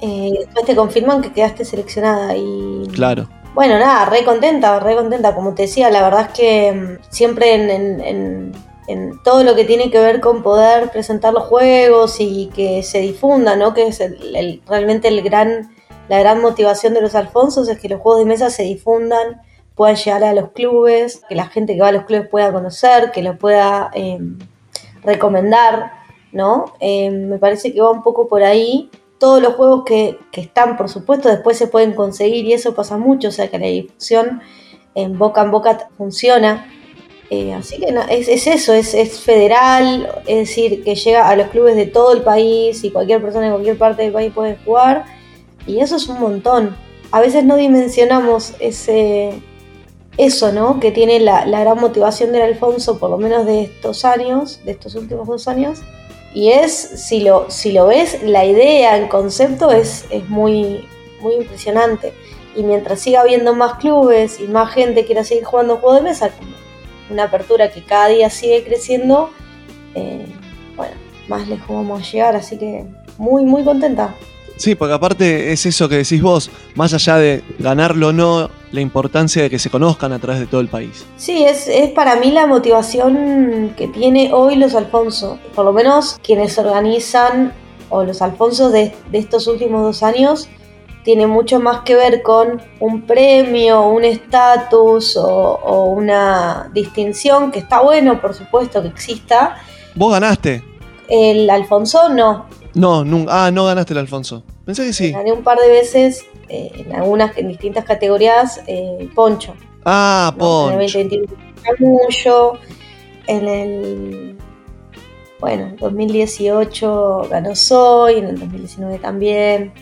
Eh, después te confirman que quedaste seleccionada y. Claro. Bueno, nada, re contenta, re contenta. Como te decía, la verdad es que mm, siempre en, todo lo que tiene que ver con poder presentar los juegos y que se difunda, ¿no? Que es realmente el gran la gran motivación de los Alfonsos es que los juegos de mesa se difundan, puedan llegar a los clubes, que la gente que va a los clubes pueda conocer, que lo pueda em, recomendar, ¿no? Em, me parece que va un poco por ahí. Todos los juegos que, están, por supuesto, después se pueden conseguir y eso pasa mucho, o sea que la difusión en boca en boca funciona. Eh, así que es, eso, es, es, federal, es decir, que llega a los clubes de todo el país y cualquier persona de cualquier parte del país puede jugar y eso es un montón. A veces no dimensionamos ese, eso, ¿no? Que tiene la, gran motivación del Alfonso, por lo menos de estos años, de estos últimos dos años. Y es, si lo, si lo ves, la idea, el concepto es, es muy, muy impresionante. y mientras siga habiendo más clubes y más gente quiera seguir jugando juegos de mesa, una apertura que cada día sigue creciendo, eh, bueno, más lejos vamos a llegar, así que muy, muy contenta. Sí, porque aparte es eso que decís vos, más allá de ganarlo o no, la importancia de que se conozcan a través de todo el país. Sí, es, es para mí la motivación que tiene hoy los Alfonso, por lo menos quienes organizan, o los Alfonsos de, de estos últimos dos años, tiene mucho más que ver con un premio, un estatus o, o, una distinción, que está bueno, por supuesto, que exista. ¿Vos ganaste? El Alfonso no. No, nunca. Ah, no ganaste el Alfonso. Pensé que sí. Gané un par de veces eh, en algunas, en distintas categorías, eh, Poncho. Ah, ¿no? Poncho. En el 2021 en el. Bueno, 2018 ganó Soy, en el 2019 también.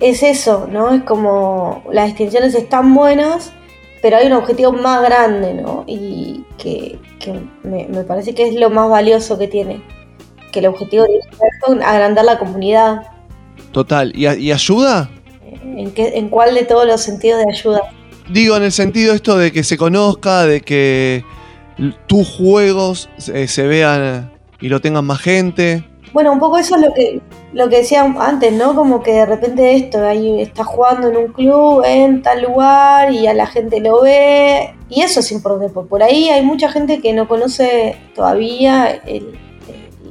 Es eso, ¿no? Es como las distinciones están buenas, pero hay un objetivo más grande, ¿no? Y que, que me, me parece que es lo más valioso que tiene. Que el objetivo que ver con agrandar la comunidad. Total. ¿Y, ayuda? ¿En, qué, ¿En cuál de todos los sentidos de ayuda? Digo, en el sentido esto de que se conozca, de que tus juegos eh, se vean y lo tengan más gente. Bueno, un poco eso es lo que, lo que decía antes, ¿no? Como que de repente esto, ahí está jugando en un club, en tal lugar, y a la gente lo ve. Y eso es importante, porque por ahí hay mucha gente que no conoce todavía el-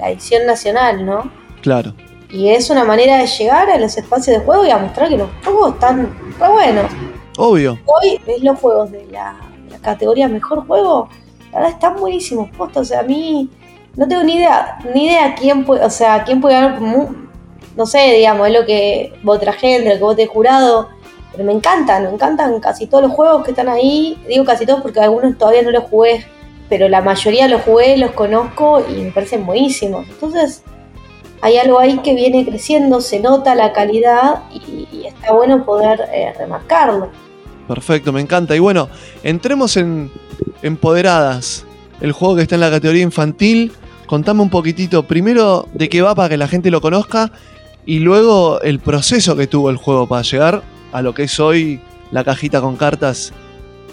la edición nacional, ¿no? Claro. Y es una manera de llegar a los espacios de juego y a mostrar que los juegos están re buenos. Obvio. Hoy ves los juegos de la, la categoría mejor juego, la verdad están buenísimos, posta, o sea, a mí no tengo ni idea, ni idea quién puede, o sea, quién puede ganar, no sé, digamos, es lo que otra gente, lo que vote el jurado, pero me encantan, me encantan casi todos los juegos que están ahí, digo casi todos porque algunos todavía no los jugué, pero la mayoría los jugué, los conozco y me parecen buenísimos, entonces hay algo ahí que viene creciendo, se nota la calidad y, está bueno poder eh, remarcarlo. Perfecto, me encanta. Y bueno, entremos en Empoderadas, el juego que está en la categoría infantil. Contame un poquitito primero de qué va para que la gente lo conozca y luego el proceso que tuvo el juego para llegar a lo que es hoy la cajita con cartas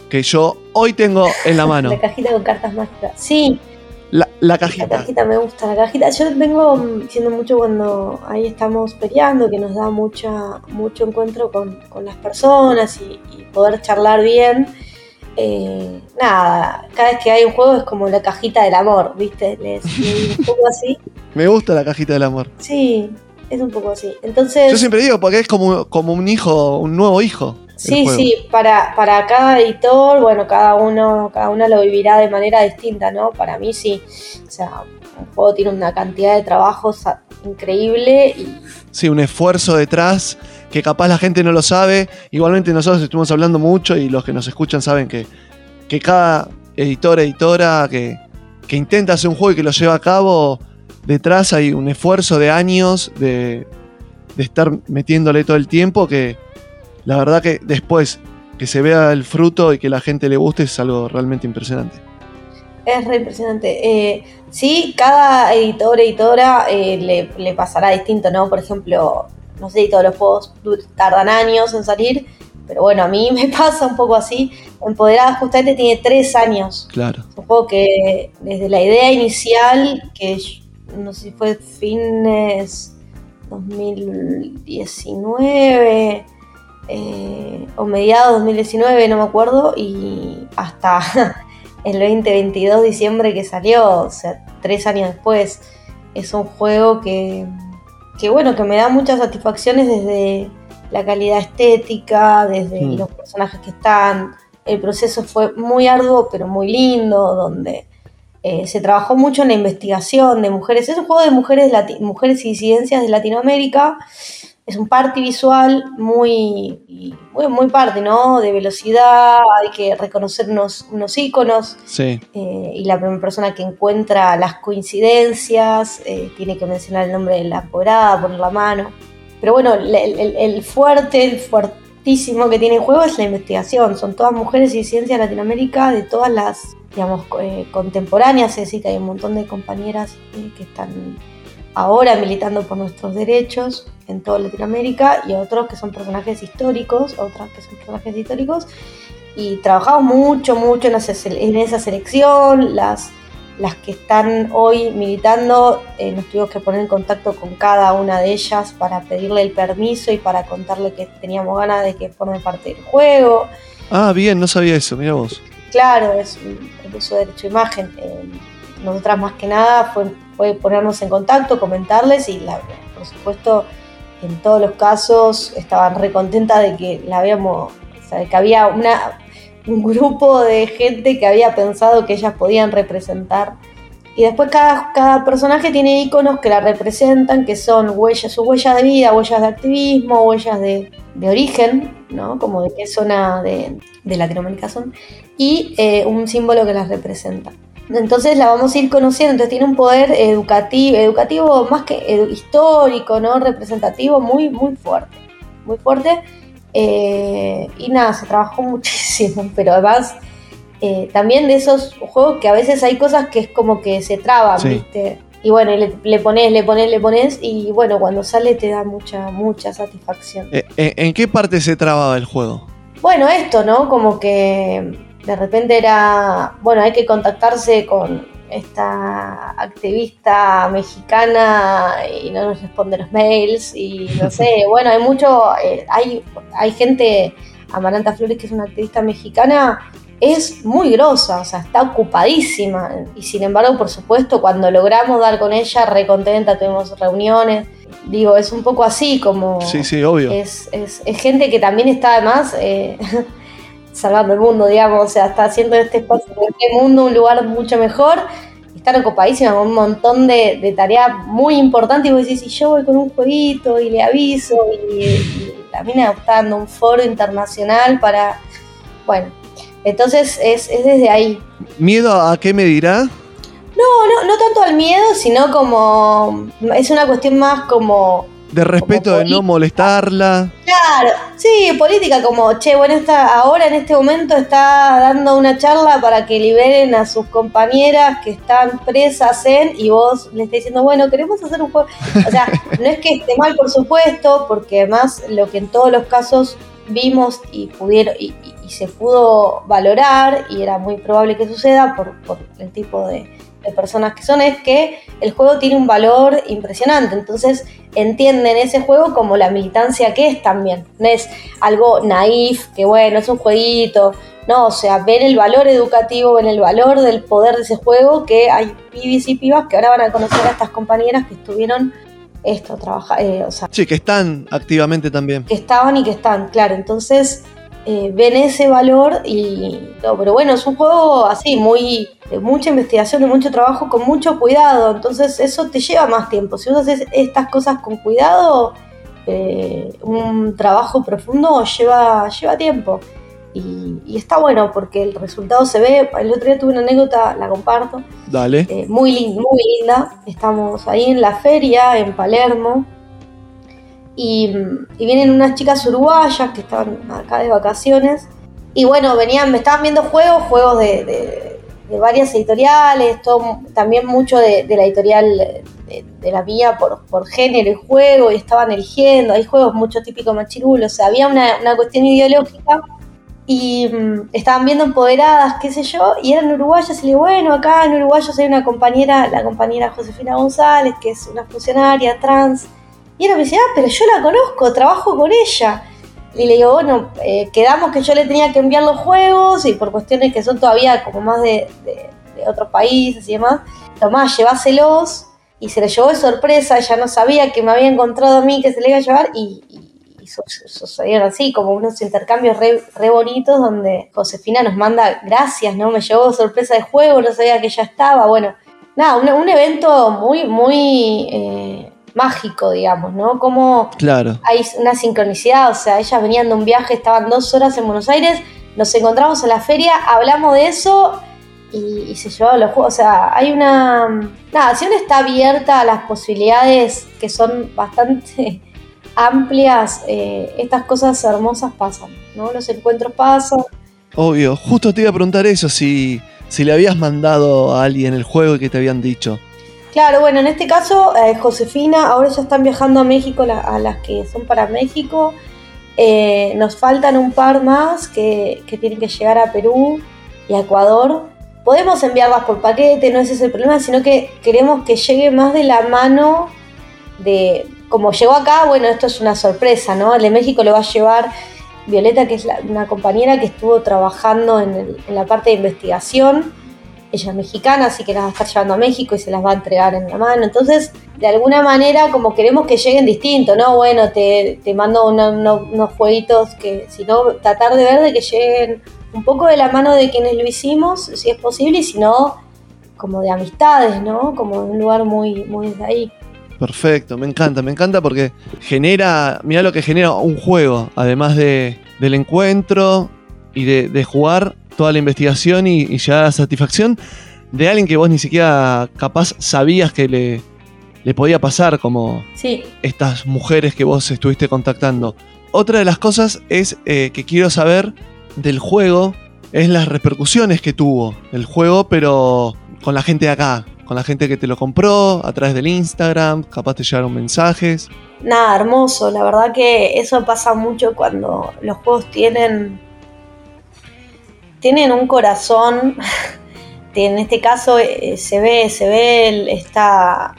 que yo hoy tengo en la mano. La cajita con cartas mágicas. Sí, La, la la cajita. cajita me gusta. La cajita, yo vengo mm, diciendo mucho cuando ahí estamos peleando, que nos da mucha, mucho encuentro con, con las personas y, y poder charlar bien. Eh, nada, cada vez que hay un juego es como la cajita del amor, ¿viste? Les, les un poco así. Me gusta la cajita del amor. Sí, es un poco así. Entonces. Yo siempre digo porque es como, como un hijo, un nuevo hijo. Sí, juego. sí, para, para cada editor, bueno, cada uno, cada uno lo vivirá de manera distinta, ¿no? Para mí sí. O sea, un juego tiene una cantidad de trabajos increíble y Sí, un esfuerzo detrás que capaz la gente no lo sabe. Igualmente nosotros estuvimos hablando mucho y los que nos escuchan saben que, que cada editor, editora que, que intenta hacer un juego y que lo lleva a cabo, detrás hay un esfuerzo de años de, de estar metiéndole todo el tiempo que la verdad que después que se vea el fruto y que la gente le guste es algo realmente impresionante. es re impresionante. Eh, sí, cada editor, editora eh, le, le pasará distinto, ¿no? Por ejemplo, no sé todos los juegos tardan años en salir, pero bueno, a mí me pasa un poco así. Empoderada justamente tiene tres años. Claro. Es un juego que desde la idea inicial, que no sé si fue fines 2019 eh, o mediados 2019, no me acuerdo, y hasta el 2022 diciembre que salió, o sea, tres años después, es un juego que, que bueno, que me da muchas satisfacciones desde la calidad estética, desde Mm. los personajes que están. El proceso fue muy arduo, pero muy lindo, donde eh, se trabajó mucho en la investigación de mujeres. Es un juego de mujeres, mujeres y disidencias de Latinoamérica. Es un party visual muy, muy, muy party, ¿no? De velocidad, hay que reconocer unos, unos íconos. Sí. eh, y la primera persona que encuentra las coincidencias eh, tiene que mencionar el nombre de la empoderada, poner la mano. Pero bueno, el, el- el fuerte, el fuertísimo que tiene el juego es la investigación. Son todas mujeres y ciencia de Latinoamérica, de todas las, digamos, eh, contemporáneas, es decir, que hay un montón de compañeras que están ahora militando por nuestros derechos. En toda Latinoamérica y otros que son personajes históricos, otras que son personajes históricos. Y trabajamos mucho, mucho en esa, en esa selección. Las, las que están hoy militando, eh, nos tuvimos que poner en contacto con cada una de ellas para pedirle el permiso y para contarle que teníamos ganas de que formen parte del juego. Ah, bien, no sabía eso, mira vos. Claro, es el uso de derecho de imagen. Eh, nosotras más que nada fue, fue, ponernos en contacto, comentarles y la, por supuesto en todos los casos estaban recontentas de que la habíamos, de que había un grupo de gente que había pensado que ellas podían representar. Y después cada, personaje tiene iconos que la representan, que son huellas, sus huellas de vida, huellas de activismo, huellas de, de origen, ¿no? Como de qué zona de, de Latinoamérica son, y eh, un símbolo que las representa. Entonces la vamos a ir conociendo, entonces tiene un poder educativo, educativo más que histórico, ¿no? Representativo muy, muy fuerte, muy fuerte. Eh, y nada, se trabajó muchísimo, pero además eh, también de esos juegos que a veces hay cosas que es como que se traban, ¿viste? Y bueno, le, le, pones, le pones, le pones y bueno, cuando sale te da mucha, mucha satisfacción. Eh, ¿En qué parte se trababa el juego? Bueno, esto, ¿no? Como que de repente era, bueno, hay que contactarse con esta activista mexicana y no nos responde los mails y no sé, bueno, hay mucho, eh, hay, hay gente, Amaranta Flores, que es una activista mexicana, es muy grosa, o sea, está ocupadísima y sin embargo, por supuesto, cuando logramos dar con ella, recontenta, tuvimos reuniones, digo, es un poco así como... Sí, sí, obvio. Es, es, es gente que también está además... Eh, salvando el mundo, digamos, o sea, está haciendo este espacio, este mundo un lugar mucho mejor. Están ocupadísimas con un montón de, tareas muy importantes. Y vos decís, si yo voy con un jueguito y le aviso, y, también adoptando un foro internacional para. Bueno, entonces es, es desde ahí. ¿Miedo a qué me dirá? No, no, no tanto al miedo, sino como. Es una cuestión más como de respeto de no molestarla. Claro, sí, política como, che, bueno, está, ahora en este momento está dando una charla para que liberen a sus compañeras que están presas en, y vos le estás diciendo, bueno, queremos hacer un juego. O sea, no es que esté mal, por supuesto, porque además lo que en todos los casos vimos y pudieron y, se pudo valorar, y era muy probable que suceda por, por el tipo de de personas que son, es que el juego tiene un valor impresionante. Entonces entienden ese juego como la militancia que es también. No es algo naif, que bueno, es un jueguito. No, o sea, ven el valor educativo, ven el valor del poder de ese juego, que hay pibis y pibas que ahora van a conocer a estas compañeras que estuvieron esto, trabajar, eh, o sea, Sí, que están activamente también. Que estaban y que están, claro. Entonces, eh, ven ese valor y pero bueno, es un juego así, muy de mucha investigación, de mucho trabajo, con mucho cuidado, entonces eso te lleva más tiempo. Si vos haces estas cosas con cuidado, eh, un trabajo profundo lleva, lleva tiempo. Y, está bueno porque el resultado se ve. El otro día tuve una anécdota, la comparto. Dale. Eh, muy, muy linda. Estamos ahí en la feria, en Palermo y, vienen unas chicas uruguayas que estaban acá de vacaciones. Y bueno, venían, me estaban viendo juegos, juegos de, varias editoriales, también mucho de, la editorial de, la mía por, por, género y juego, y estaban eligiendo, hay juegos mucho típicos machirulos, o sea, había una, cuestión ideológica y mm, estaban viendo empoderadas, qué sé yo, y eran uruguayas, y le digo, bueno, acá en uruguayos hay una compañera, la compañera Josefina González, que es una funcionaria trans, y ella me decía, ah, pero yo la conozco, trabajo con ella. Y le digo, bueno, eh, quedamos que yo le tenía que enviar los juegos y por cuestiones que son todavía como más de, otros países y demás, Tomás, lleváselos. Y se le llevó de sorpresa, ella no sabía que me había encontrado a mí que se le iba a llevar y, sucedieron así, como unos intercambios re, bonitos donde Josefina nos manda gracias, ¿no? Me llevó de sorpresa de juego, no sabía que ya estaba, bueno, nada, un, evento muy, muy... Eh, mágico, digamos, ¿no? Como claro. hay una sincronicidad, o sea, ellas venían de un viaje, estaban dos horas en Buenos Aires, nos encontramos en la feria, hablamos de eso y, se llevaron los juegos, o sea, hay una... Nada, si uno está abierta a las posibilidades que son bastante amplias, eh, estas cosas hermosas pasan, ¿no? Los encuentros pasan. Obvio, justo te iba a preguntar eso, si, si le habías mandado a alguien el juego y que te habían dicho. Claro, bueno, en este caso, eh, Josefina, ahora ya están viajando a México a las que son para México. Eh, nos faltan un par más que, tienen que llegar a Perú y a Ecuador. Podemos enviarlas por paquete, no ese es el problema, sino que queremos que llegue más de la mano de, como llegó acá, bueno, esto es una sorpresa, ¿no? El de México lo va a llevar Violeta, que es una compañera que estuvo trabajando en, la parte de investigación. Ella es mexicana, así que las va a estar llevando a México y se las va a entregar en la mano. Entonces, de alguna manera, como queremos que lleguen distintos, ¿no? Bueno, te, mando unos jueguitos que, si no, tratar de ver de que lleguen un poco de la mano de quienes lo hicimos, si es posible, y si no, como de amistades, ¿no? Como de un lugar muy, muy de ahí. Perfecto, me encanta, me encanta porque genera, mira lo que genera un juego, además de, del encuentro y de, jugar toda la investigación y, llegar a la satisfacción de alguien que vos ni siquiera capaz sabías que le, le podía pasar, como estas mujeres que vos estuviste contactando. Otra de las cosas es eh, que quiero saber del juego, es las repercusiones que tuvo el juego, pero con la gente de acá, con la gente que te lo compró, a través del Instagram, capaz te llegaron mensajes. Nada, hermoso, la verdad que eso pasa mucho cuando los juegos tienen tienen un corazón, en este caso eh, se ve, se ve esta,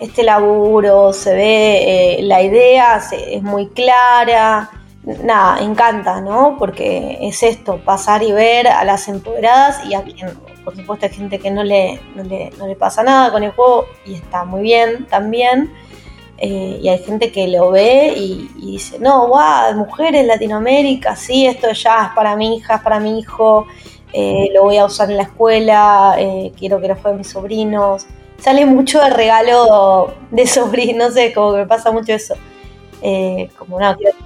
este laburo, se ve eh, la idea, es muy clara, nada, encanta, ¿no? Porque es esto, pasar y ver a las empoderadas y a quien por supuesto hay gente que no le, no le, pasa nada con el juego y está muy bien también. Eh, y hay gente que lo ve y, dice, no, guau, mujeres, Latinoamérica, sí, esto ya es para mi hija, es para mi hijo, eh, lo voy a usar en la escuela, eh, quiero que lo jueguen mis sobrinos. Sale mucho de regalo de sobrinos, no sé, como que me pasa mucho eso. como no, quiero...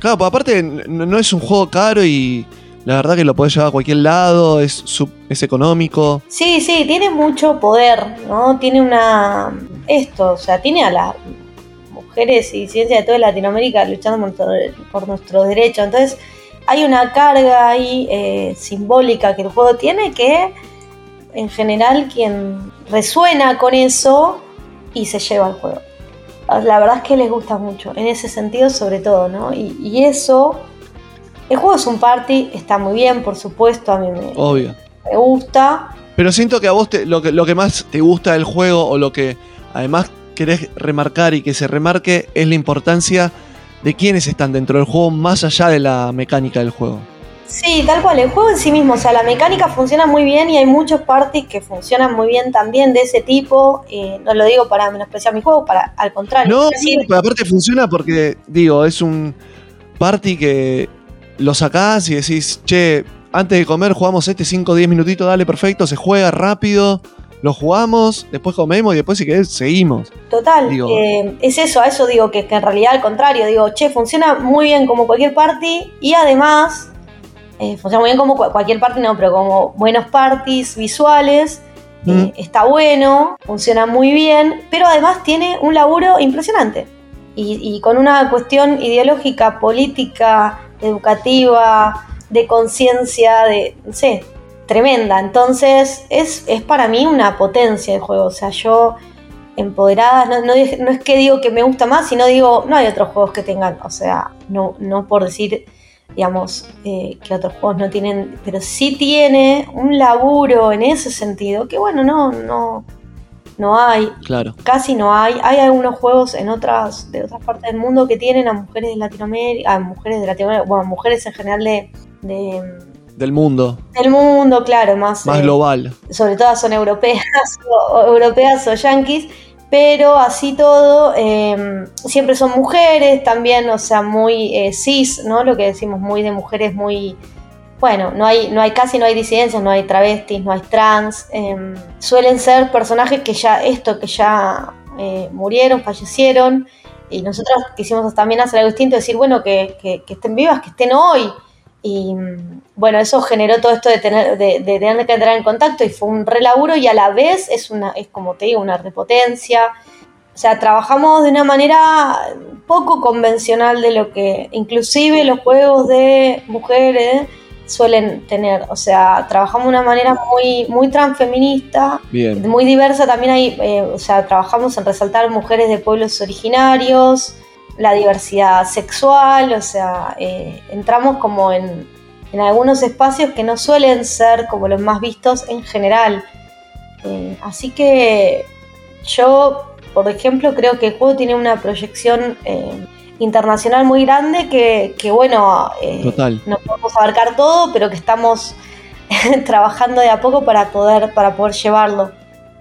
Claro, pues aparte no es un juego caro y la verdad que lo podés llevar a cualquier lado, es, es económico. Sí, sí, tiene mucho poder, ¿no? Tiene una... Esto, o sea, tiene a las mujeres y ciencia de toda Latinoamérica luchando por, nuestros derechos. Entonces, hay una carga ahí eh, simbólica que el juego tiene que, en general, quien resuena con eso y se lleva al juego. La verdad es que les gusta mucho, en ese sentido sobre todo, ¿no? Y, y eso el juego es un party, está muy bien, por supuesto, a mí me, Obvio. me gusta. Pero siento que a vos lo, que, lo que más te gusta del juego o lo que además querés remarcar y que se remarque es la importancia de quienes están dentro del juego más allá de la mecánica del juego. Sí, tal cual, el juego en sí mismo, o sea, la mecánica funciona muy bien y hay muchos parties que funcionan muy bien también de ese tipo. Eh, no lo digo para menospreciar mi juego, para al contrario. No, sí, pero aparte funciona porque, digo, es un party que lo sacás y decís, che, antes de comer jugamos este 5 o 10 minutitos, dale, perfecto, se juega rápido, lo jugamos, después comemos y después si querés seguimos. Total, eh, es eso, a eso digo que, en realidad al contrario, digo, che, funciona muy bien como cualquier party y además, eh, funciona muy bien como cualquier party, no, pero como buenos parties visuales, eh, mm. está bueno, funciona muy bien, pero además tiene un laburo impresionante. Y, y con una cuestión ideológica, política, educativa, de conciencia, de, no sé, tremenda. Entonces es, es, para mí una potencia el juego. O sea, yo empoderada, no, no, es que digo que me gusta más, sino digo, no hay otros juegos que tengan, o sea, no, no por decir, digamos, eh, que otros juegos no tienen, pero sí tiene un laburo en ese sentido, que bueno, no, no, no hay. Claro. Casi no hay. Hay algunos juegos en otras, de otras partes del mundo que tienen a mujeres de Latinoamérica, a mujeres de Latinoamérica, bueno, mujeres en general de, del mundo. Del mundo, claro, más. Más eh, global. Sobre todo son europeas o, europeas o yanquis. Pero así todo, em, siempre son mujeres también, o sea, muy eh, cis, ¿no? Lo que decimos, muy de mujeres muy bueno, no hay, no hay casi no hay disidencias, no hay travestis, no hay trans. Em, suelen ser personajes que ya, esto, que ya eh, murieron, fallecieron. Y nosotros quisimos también hacer algo distinto, decir, bueno, que, estén vivas, que estén hoy. Y bueno, eso generó todo esto de tener, de, tener que entrar en contacto y fue un relaburo y a la vez es una, es como te digo, una repotencia. O sea, trabajamos de una manera poco convencional de lo que, inclusive los juegos de mujeres, suelen tener. O sea, trabajamos de una manera muy, muy transfeminista, Bien. muy diversa. También hay, eh, o sea, trabajamos en resaltar mujeres de pueblos originarios, la diversidad sexual, o sea, eh, entramos como en, en algunos espacios que no suelen ser como los más vistos en general. Eh, así que yo, por ejemplo, creo que el juego tiene una proyección eh, internacional muy grande que, que bueno, Total. no podemos abarcar todo, pero que estamos trabajando de a poco para poder, para poder llevarlo,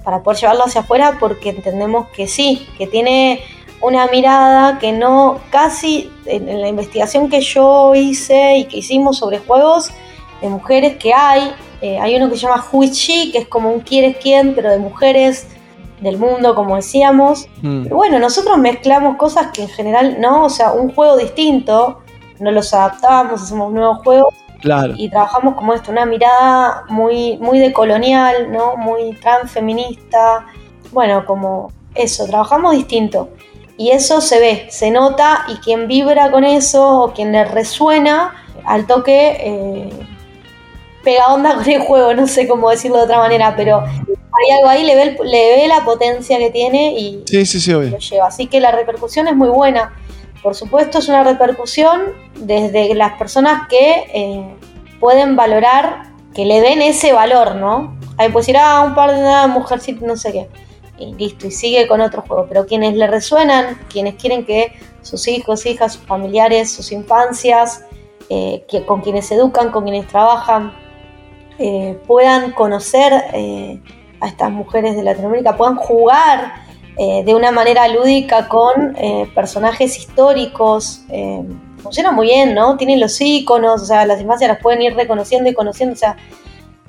para poder llevarlo hacia afuera porque entendemos que sí, que tiene una mirada que no, casi en, la investigación que yo hice y que hicimos sobre juegos de mujeres que hay, eh, hay uno que se llama She, que es como un quién es quién, pero de mujeres del mundo, como decíamos. Mm, Pero bueno, nosotros mezclamos cosas que en general no, o sea, un juego distinto, no los adaptamos, hacemos nuevos juegos claro. y trabajamos como esto, una mirada muy, muy decolonial, ¿no? Muy transfeminista. Bueno, como eso, trabajamos distinto. Y eso se ve, se nota, y quien vibra con eso, o quien le resuena, al toque eh, pega onda con el juego, no sé cómo decirlo de otra manera, pero hay algo ahí, le ve, el- le ve la potencia que tiene y, Sí, sí, sí, lo lleva. Así que la repercusión es muy buena. Por supuesto, es una repercusión desde las personas que eh, pueden valorar, que le den ese valor, ¿no? Ahí pues ir a un par de una mujercita, no sé qué. Y listo, y sigue con otro juego. Pero quienes le resuenan, quienes quieren que sus hijos, hijas, sus familiares, sus infancias, eh, que, con quienes educan, con quienes trabajan, eh, puedan conocer eh, a estas mujeres de Latinoamérica, puedan jugar de una manera lúdica con personajes históricos. funciona muy bien, ¿no? Tienen los iconos, o sea, las infancias las pueden ir reconociendo y conociendo, o sea.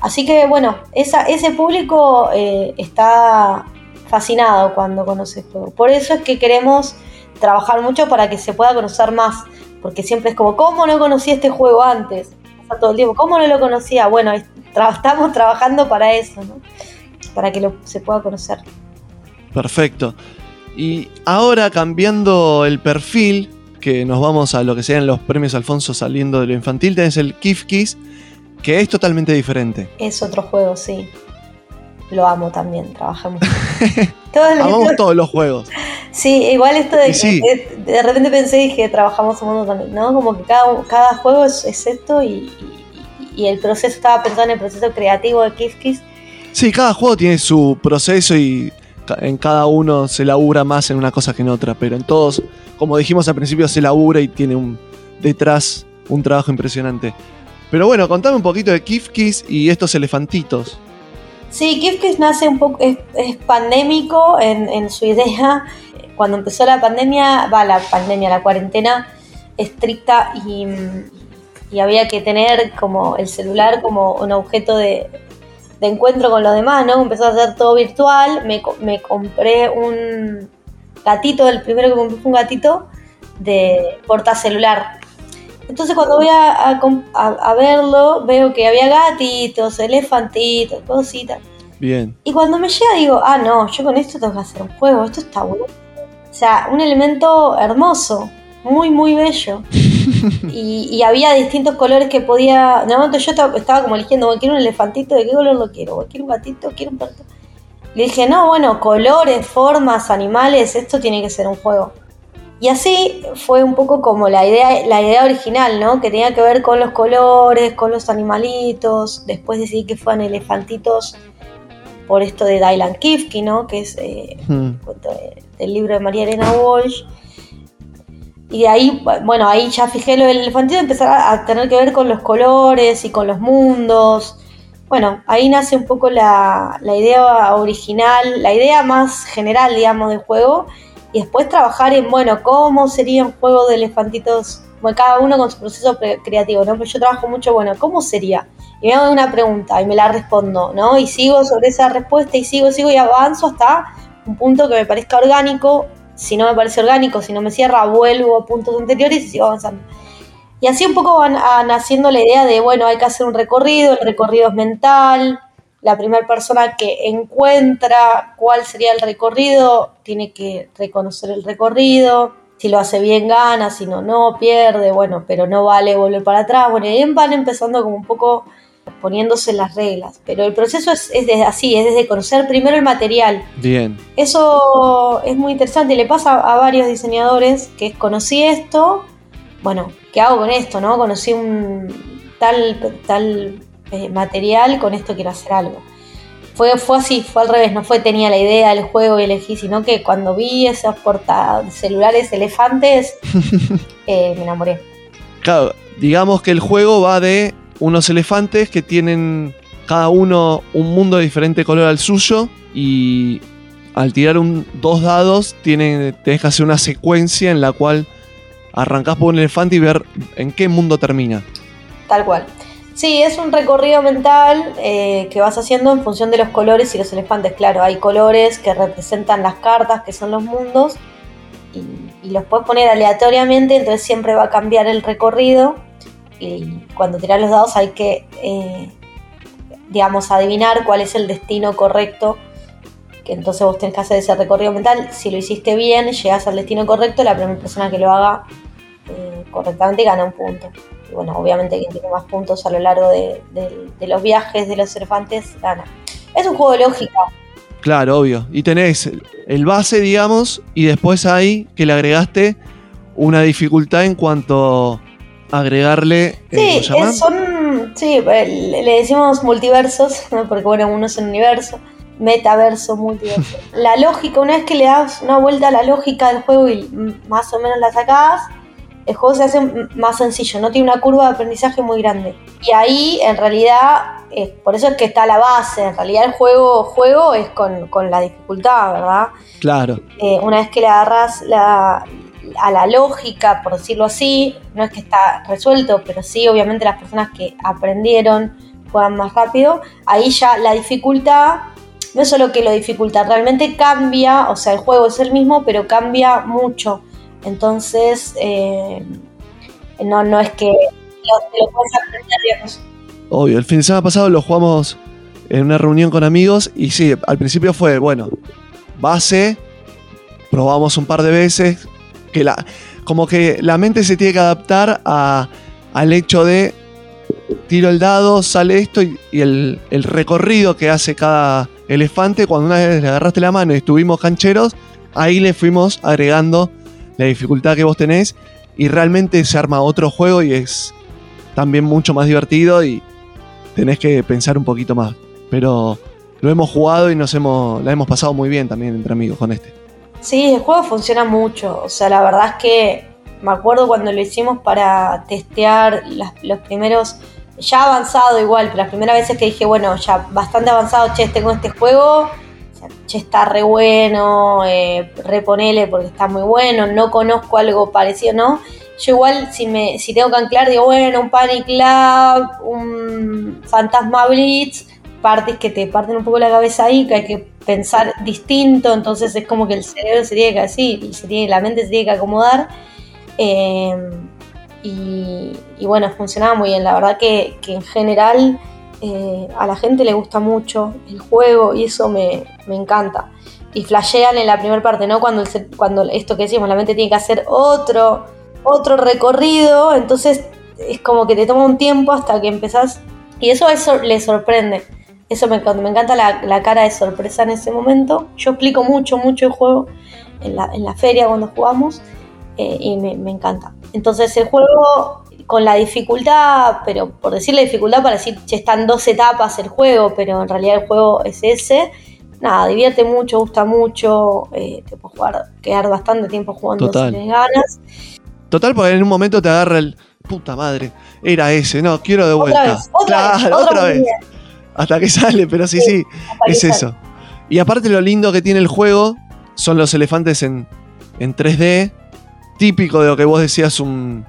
Así que bueno, ese público está fascinado cuando conoce el juego. Por eso es que queremos trabajar mucho para que se pueda conocer más. Porque siempre es como, ¿cómo no conocí este juego antes? Pasa todo el tiempo, ¿cómo no lo conocía? Bueno, tra- estamos trabajando para eso, ¿no? Para que lo, se pueda conocer. Perfecto. Y ahora cambiando el perfil, que nos vamos a lo que serían los premios Alfonso saliendo de lo infantil, tenés el Kif Kiss, que es totalmente diferente. Es otro juego, sí. Lo amo también, trabajamos. Todo Amamos todos los juegos. Sí, igual esto de que sí. de, de repente pensé y dije, trabajamos un mundo también, ¿no? Como que cada, cada juego es, es esto y, y- y el proceso, estaba pensando en el proceso creativo de Kiss Kiss. Sí, cada juego tiene su proceso y en cada uno se labura más en una cosa que en otra, pero en todos, como dijimos al principio, se labura y tiene un detrás un trabajo impresionante. Pero bueno, contame un poquito de Kif Kiss y estos elefantitos. Sí, Kiss nace un poco, es, pandémico en, en su idea. Cuando empezó la pandemia, va la pandemia, la cuarentena estricta y, había que tener como el celular como un objeto de, encuentro con los demás, ¿no? Empezó a hacer todo virtual, me, me compré un gatito, el primero que compré fue un gatito de portacelular. Entonces cuando voy a, a a- verlo, veo que había gatitos, elefantitos, cositas. Bien. Y cuando me llega digo, ah, no, yo con esto tengo que hacer un juego, esto está bueno. O sea, un elemento hermoso, muy, muy bello. y, y había distintos colores que podía... De momento yo estaba, estaba como eligiendo, bueno, quiero un elefantito, ¿de qué color lo quiero? Bueno, quiero un gatito, quiero un perrito. Le dije, no, bueno, colores, formas, animales, esto tiene que ser un juego. Y así fue un poco como la idea, la idea original, ¿no? Que tenía que ver con los colores, con los animalitos. Después decidí que fueran elefantitos por esto de Dylan Kifke, ¿no? Que es eh, Hmm. del libro de María Elena Walsh. Y de ahí, bueno, ahí ya fijé lo del elefantito, empezar a, a tener que ver con los colores y con los mundos. Bueno, ahí nace un poco la, la idea original, la idea más general, digamos, del juego. Y después trabajar en, bueno, cómo sería un juego de elefantitos, bueno, cada uno con su proceso creativo, ¿no? Pero yo trabajo mucho, bueno, ¿cómo sería? Y me hago una pregunta y me la respondo, ¿no? Y sigo sobre esa respuesta y sigo, sigo y avanzo hasta un punto que me parezca orgánico. Si no me parece orgánico, si no me cierra, vuelvo a puntos anteriores y sigo avanzando. Y así un poco van a- naciendo la idea de, bueno, hay que hacer un recorrido, el recorrido es mental, la primera persona que encuentra cuál sería el recorrido tiene que reconocer el recorrido, si lo hace bien gana, si no, no, pierde, bueno, pero no vale volver para atrás. Bueno, y van empezando como un poco poniéndose las reglas. Pero el proceso es, así, es desde conocer primero el material. Bien. Eso es muy interesante y le pasa a varios diseñadores que conocí esto, bueno, ¿qué hago con esto? no Conocí un tal, tal eh, material, con esto quiero hacer algo. Fue, fue así, fue al revés, no fue tenía la idea del juego y elegí, sino que cuando vi esos portadas celulares elefantes, eh, me enamoré. Claro, digamos que el juego va de unos elefantes que tienen cada uno un mundo de diferente color al suyo y al tirar un, dos dados tienen, tenés que hacer una secuencia en la cual arrancás por un elefante y ver en qué mundo termina. Tal cual. Sí, es un recorrido mental eh, que vas haciendo en función de los colores y los elefantes. Claro, hay colores que representan las cartas, que son los mundos, y, los puedes poner aleatoriamente, entonces siempre va a cambiar el recorrido. Y cuando tiras los dados hay que, eh, digamos, adivinar cuál es el destino correcto. Que entonces vos tenés que hacer ese recorrido mental. Si lo hiciste bien, llegas al destino correcto, la primera persona que lo haga eh, correctamente gana un punto. Y bueno, obviamente quien tiene más puntos a lo largo de, los viajes de los elefantes gana. Es un juego de lógica. Claro, obvio. Y tenés el base, digamos, y después hay que le agregaste una dificultad en cuanto a agregarle. Eh, sí, son. Sí, le decimos multiversos, porque bueno, uno es un universo. Metaverso, multiverso. La lógica, una vez que le das una vuelta a la lógica del juego y más o menos la sacás, el juego se hace más sencillo, no tiene una curva de aprendizaje muy grande. Y ahí en realidad, por eso es que está la base, en realidad el juego, juego es con, la dificultad, ¿verdad? Claro. Eh, una vez que le agarras a la lógica, por decirlo así, no es que está resuelto, pero sí, obviamente las personas que aprendieron juegan más rápido, ahí ya la dificultad no es solo que lo dificulta, realmente cambia, o sea, el juego es el mismo, pero cambia mucho. Entonces, eh, no, no es que lo, lo puedes aprender, Obvio, el fin de semana pasado lo jugamos en una reunión con amigos y sí, al principio fue, bueno, base, probamos un par de veces, que la, como que la mente se tiene que adaptar a, al hecho de tiro el dado, sale esto y, el, el, recorrido que hace cada elefante, cuando una vez le agarraste la mano y estuvimos cancheros, ahí le fuimos agregando la dificultad que vos tenés y realmente se arma otro juego y es también mucho más divertido y tenés que pensar un poquito más. Pero lo hemos jugado y nos hemos, la hemos pasado muy bien también entre amigos con este. Sí, el juego funciona mucho. O sea, la verdad es que me acuerdo cuando lo hicimos para testear los primeros, ya avanzado igual, pero las primeras veces que dije, bueno, ya bastante avanzado, che, tengo este juego che, está re bueno, eh, reponele porque está muy bueno, no conozco algo parecido, ¿no? Yo igual, si, me, si tengo que anclar, digo, bueno, un Panic Lab, un Fantasma Blitz, partes que te parten un poco la cabeza ahí, que hay que pensar distinto, entonces es como que el cerebro se tiene que así, la mente se tiene que acomodar. Eh, y, bueno, funcionaba muy bien, la verdad que en general eh, a la gente le gusta mucho el juego y eso me, encanta. Y flashean en la primera parte, ¿no? Cuando, cuando esto que decimos, la mente tiene que hacer otro, otro recorrido, entonces es como que te toma un tiempo hasta que empezás. Y eso, eso le sorprende. Eso me me encanta la, cara de sorpresa en ese momento. Yo explico mucho, mucho el juego en la, feria cuando jugamos eh, y me, me encanta. Entonces el juego con la dificultad, pero por decirle dificultad para decir, que están dos etapas el juego, pero en realidad el juego es ese. Nada, divierte mucho, gusta mucho, eh, te puedes jugar, quedar bastante tiempo jugando Total. si tienes ganas. Total, porque en un momento te agarra el puta madre, era ese, no, quiero de vuelta. Otra vez, otra claro, vez, otra, vez. Hasta que sale, pero sí, sí, es eso. Y aparte lo lindo que tiene el juego son los elefantes en, en 3D, típico de lo que vos decías un,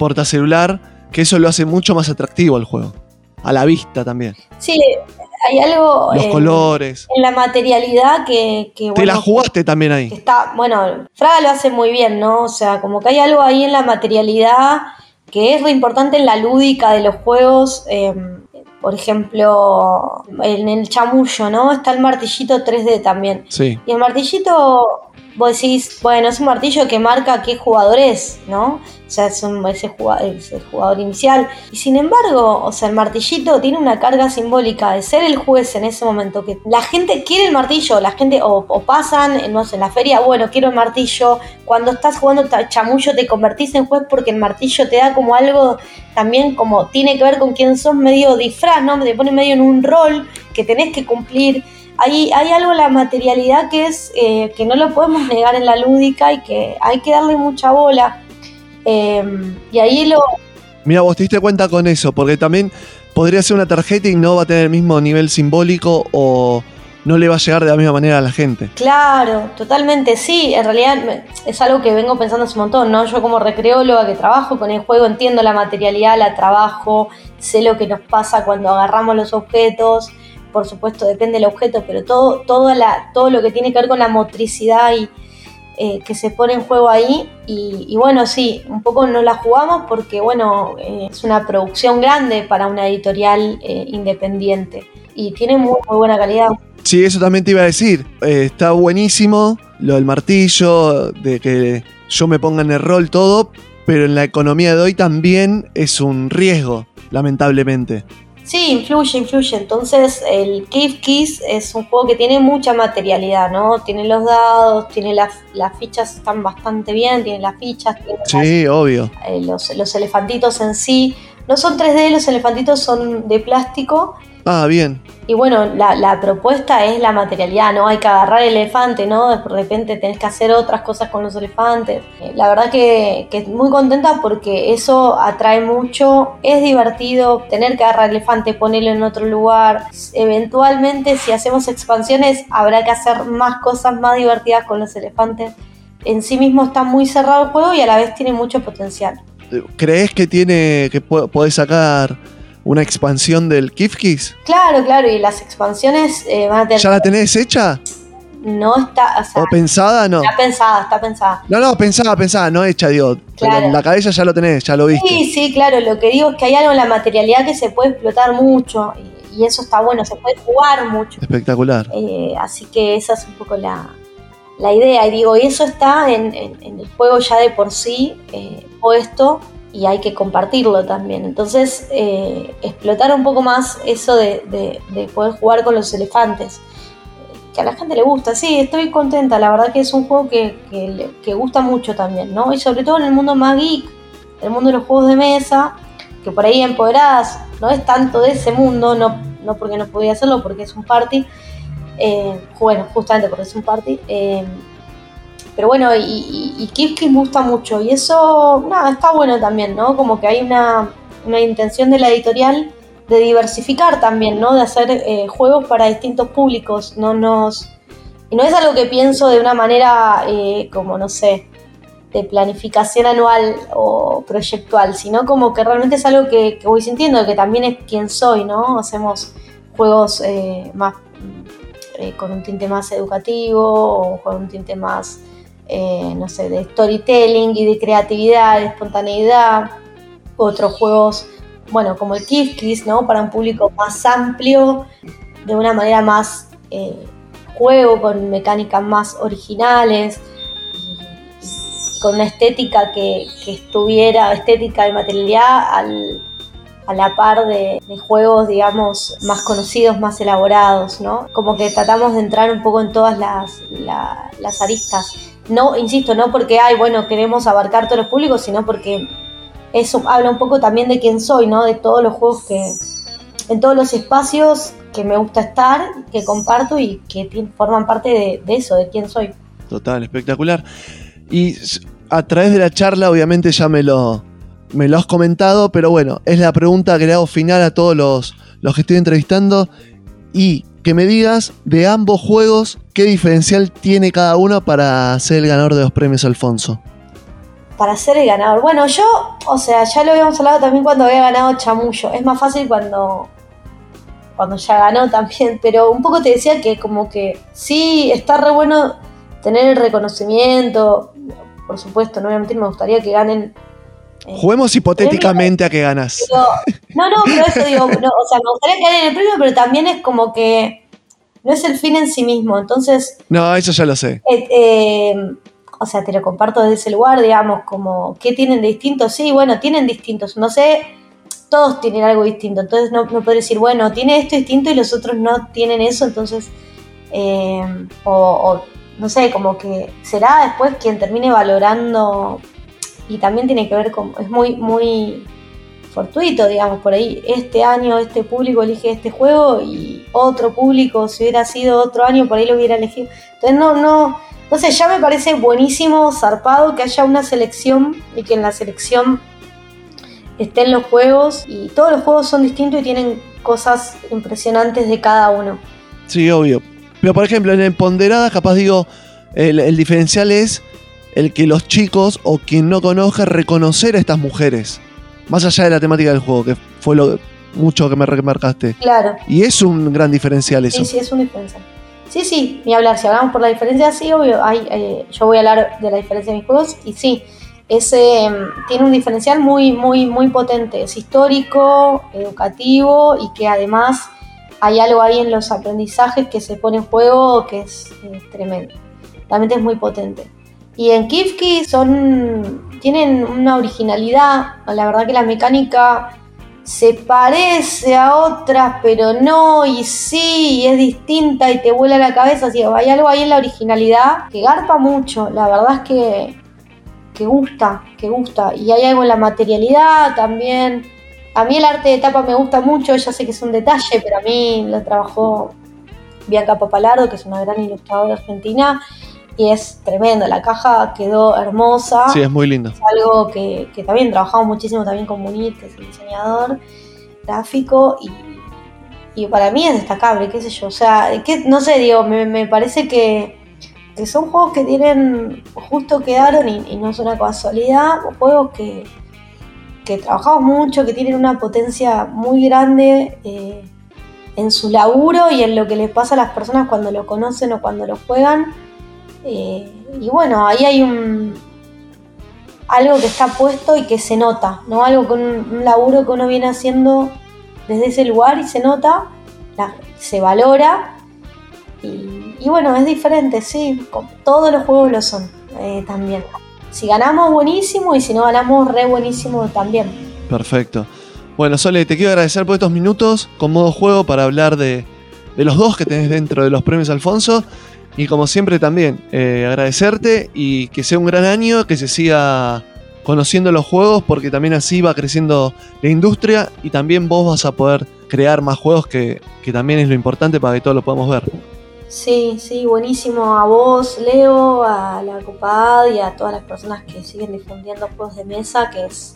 portacelular, que eso lo hace mucho más atractivo al juego. A la vista también. Sí, hay algo. Los colores. En la materialidad que. Te la jugaste también ahí. Está, bueno, Fraga lo hace muy bien, ¿no? O sea, como que hay algo ahí en la materialidad que es re importante en la lúdica de los juegos. Em, por ejemplo, en el chamullo, ¿no? Está el martillito 3D también. Sí. Y el martillito vos decís, bueno, es un martillo que marca qué jugador es, ¿no? O sea, es, un, jugador, inicial. Y sin embargo, o sea, el martillito tiene una carga simbólica de ser el juez en ese momento, que la gente quiere el martillo, la gente, o, pasan, no sé, en la feria, bueno, quiero el martillo. Cuando estás jugando chamullo te convertís en juez porque el martillo te da como algo también como tiene que ver con quién sos medio disfraz, ¿no? Te pone medio en un rol que tenés que cumplir hay, algo en la materialidad que es eh, que no lo podemos negar en la lúdica y que hay que darle mucha bola. Em, y ahí lo... Mira, vos te diste cuenta con eso, porque también podría ser una tarjeta y no va a tener el mismo nivel simbólico o no le va a llegar de la misma manera a la gente. Claro, totalmente, sí, en realidad es algo que vengo pensando hace un montón, ¿no? Yo como recreóloga que trabajo con el juego entiendo la materialidad, la trabajo, sé lo que nos pasa cuando agarramos los objetos, por supuesto depende del objeto, pero todo, todo, la, todo lo que tiene que ver con la motricidad y eh, que se pone en juego ahí. Y, bueno, sí, un poco no la jugamos porque bueno, eh, es una producción grande para una editorial eh, independiente y tiene muy, muy, buena calidad. Sí, eso también te iba a decir. está buenísimo lo del martillo, de que yo me ponga en el rol todo, pero en la economía de hoy también es un riesgo, lamentablemente. Sí, influye, influye. Entonces, el Cave Kiss es un juego que tiene mucha materialidad, ¿no? Tiene los dados, tiene las, las fichas están bastante bien, tiene las fichas. sí, obvio. Eh, los, los elefantitos en sí. No son 3D, los elefantitos son de plástico Ah, bien. Y bueno, la, propuesta es la materialidad, ¿no? Hay que agarrar el elefante, ¿no? De repente tenés que hacer otras cosas con los elefantes. Eh, la verdad que, que muy contenta porque eso atrae mucho, es divertido tener que agarrar el elefante, ponerlo en otro lugar. Eventualmente, si hacemos expansiones, habrá que hacer más cosas más divertidas con los elefantes. En sí mismo está muy cerrado el juego y a la vez tiene mucho potencial. ¿Crees que tiene que podés sacar una expansión del Kifkis? Claro, claro, y las expansiones eh, van a tener. ¿Ya la tenés hecha? No está. O, pensada, no. Está pensada, está pensada. No, no, pensada, pensada, no hecha, digo. Claro. en la cabeza ya lo tenés, ya lo viste. Sí, sí, claro. Lo que digo es que hay algo en la materialidad que se puede explotar mucho. Y, eso está bueno, se puede jugar mucho. Espectacular. Eh, así que esa es un poco la, idea. Y digo, y eso está en, el juego ya de por sí eh, puesto y hay que compartirlo también. Entonces, eh, explotar un poco más eso de, poder jugar con los elefantes. Que a la gente le gusta, sí, estoy contenta, la verdad que es un juego que, que, gusta mucho también, ¿no? Y sobre todo en el mundo más geek, el mundo de los juegos de mesa, que por ahí empoderadas, no es tanto de ese mundo, no, no porque no podía hacerlo, porque es un party, eh, bueno, justamente porque es un party, eh, pero bueno, y, y, me gusta mucho. Y eso, nada, está bueno también, ¿no? Como que hay una, intención de la editorial de diversificar también, ¿no? De hacer eh, juegos para distintos públicos. No nos. Y no es algo que pienso de una manera eh, como, no sé, de planificación anual o proyectual, sino como que realmente es algo que, voy sintiendo, que también es quien soy, ¿no? Hacemos juegos eh, más con un tinte más educativo o con un tinte más eh, no sé, de storytelling y de creatividad, de espontaneidad. Otros juegos, bueno, como el Kiss Kiss, ¿no? Para un público más amplio, de una manera más eh, juego, con mecánicas más originales, con una estética que, estuviera, estética de materialidad al, a la par de, juegos, digamos, más conocidos, más elaborados, ¿no? Como que tratamos de entrar un poco en todas las, las aristas. No, insisto, no porque, ay, bueno, queremos abarcar todos los públicos, sino porque eso habla un poco también de quién soy, ¿no? De todos los juegos que, en todos los espacios que me gusta estar, que comparto y que forman parte de, eso, de quién soy. Total, espectacular. Y a través de la charla, obviamente ya me lo, me lo has comentado, pero bueno, es la pregunta que le hago final a todos los, los que estoy entrevistando. Y que me digas de ambos juegos qué diferencial tiene cada uno para ser el ganador de los premios Alfonso. Para ser el ganador. Bueno, yo, o sea, ya lo habíamos hablado también cuando había ganado Chamullo. Es más fácil cuando, cuando ya ganó también, pero un poco te decía que como que sí, está re bueno tener el reconocimiento. Por supuesto, no voy a mentir, me gustaría que ganen Juguemos hipotéticamente a que ganas. no, no, pero eso digo, o sea, me gustaría que ganen el premio, pero también es como que no es el fin en sí mismo. Entonces. No, eso ya lo sé. Eh, eh, o sea, te lo comparto desde ese lugar, digamos, como, ¿qué tienen de distinto? Sí, bueno, tienen distintos. No sé, todos tienen algo distinto. Entonces no, no puedo decir, bueno, tiene esto distinto y los otros no tienen eso. Entonces, eh, o, no sé, como que será después quien termine valorando. Y también tiene que ver con, es muy, muy fortuito, digamos, por ahí. Este año este público elige este juego y otro público, si hubiera sido otro año, por ahí lo hubiera elegido. Entonces no, no, entonces ya me parece buenísimo, zarpado, que haya una selección y que en la selección estén los juegos y todos los juegos son distintos y tienen cosas impresionantes de cada uno. Sí, obvio. Pero por ejemplo, en el Ponderada, capaz digo, el, diferencial es el que los chicos o quien no conozca reconocer a estas mujeres. Más allá de la temática del juego, que fue lo mucho que me remarcaste. Claro. Y es un gran diferencial eso. Sí, sí, es un diferencial. Sí, sí, ni hablar. Si hablamos por la diferencia, sí, obvio. Hay, yo voy a hablar de la diferencia de mis juegos y sí, ese em, tiene un diferencial muy, muy, muy potente. Es histórico, educativo y que además hay algo ahí en los aprendizajes que se pone en juego que es, tremendo. Realmente es muy potente. Y en Kifki son, tienen una originalidad. La verdad que la mecánica se parece a otras, pero no, y sí, y es distinta y te vuela la cabeza. Así hay algo ahí en la originalidad que garpa mucho. La verdad es que, que gusta, que gusta. Y hay algo en la materialidad también. A mí el arte de tapa me gusta mucho, ya sé que es un detalle, pero a mí lo trabajó Bianca Papalardo, que es una gran ilustradora argentina y es tremendo. La caja quedó hermosa. Sí, es muy lindo. Es algo que, también trabajamos muchísimo también con Munir, que es el diseñador gráfico, y, para mí es destacable, qué sé yo. O sea, que, no sé, digo, me, parece que, son juegos que tienen, justo quedaron y, y no es una casualidad, juegos que, que trabajamos mucho, que tienen una potencia muy grande. Eh, en su laburo y en lo que les pasa a las personas cuando lo conocen o cuando lo juegan y bueno, ahí hay un algo que está puesto y que se nota, ¿no? Algo con un, laburo que uno viene haciendo desde ese lugar y se nota, se valora. Y, bueno, es diferente, sí, todos los juegos lo son eh, también. Si ganamos, buenísimo, y si no ganamos, re buenísimo también. Perfecto. Bueno, Sole, te quiero agradecer por estos minutos con modo juego para hablar de, de los dos que tenés dentro de los premios Alfonso y como siempre también, eh, agradecerte y que sea un gran año, que se siga conociendo los juegos, porque también así va creciendo la industria y también vos vas a poder crear más juegos, que, también es lo importante para que todos lo podamos ver. Sí, sí, buenísimo a vos, Leo, a la Copad y a todas las personas que siguen difundiendo juegos de mesa, que es,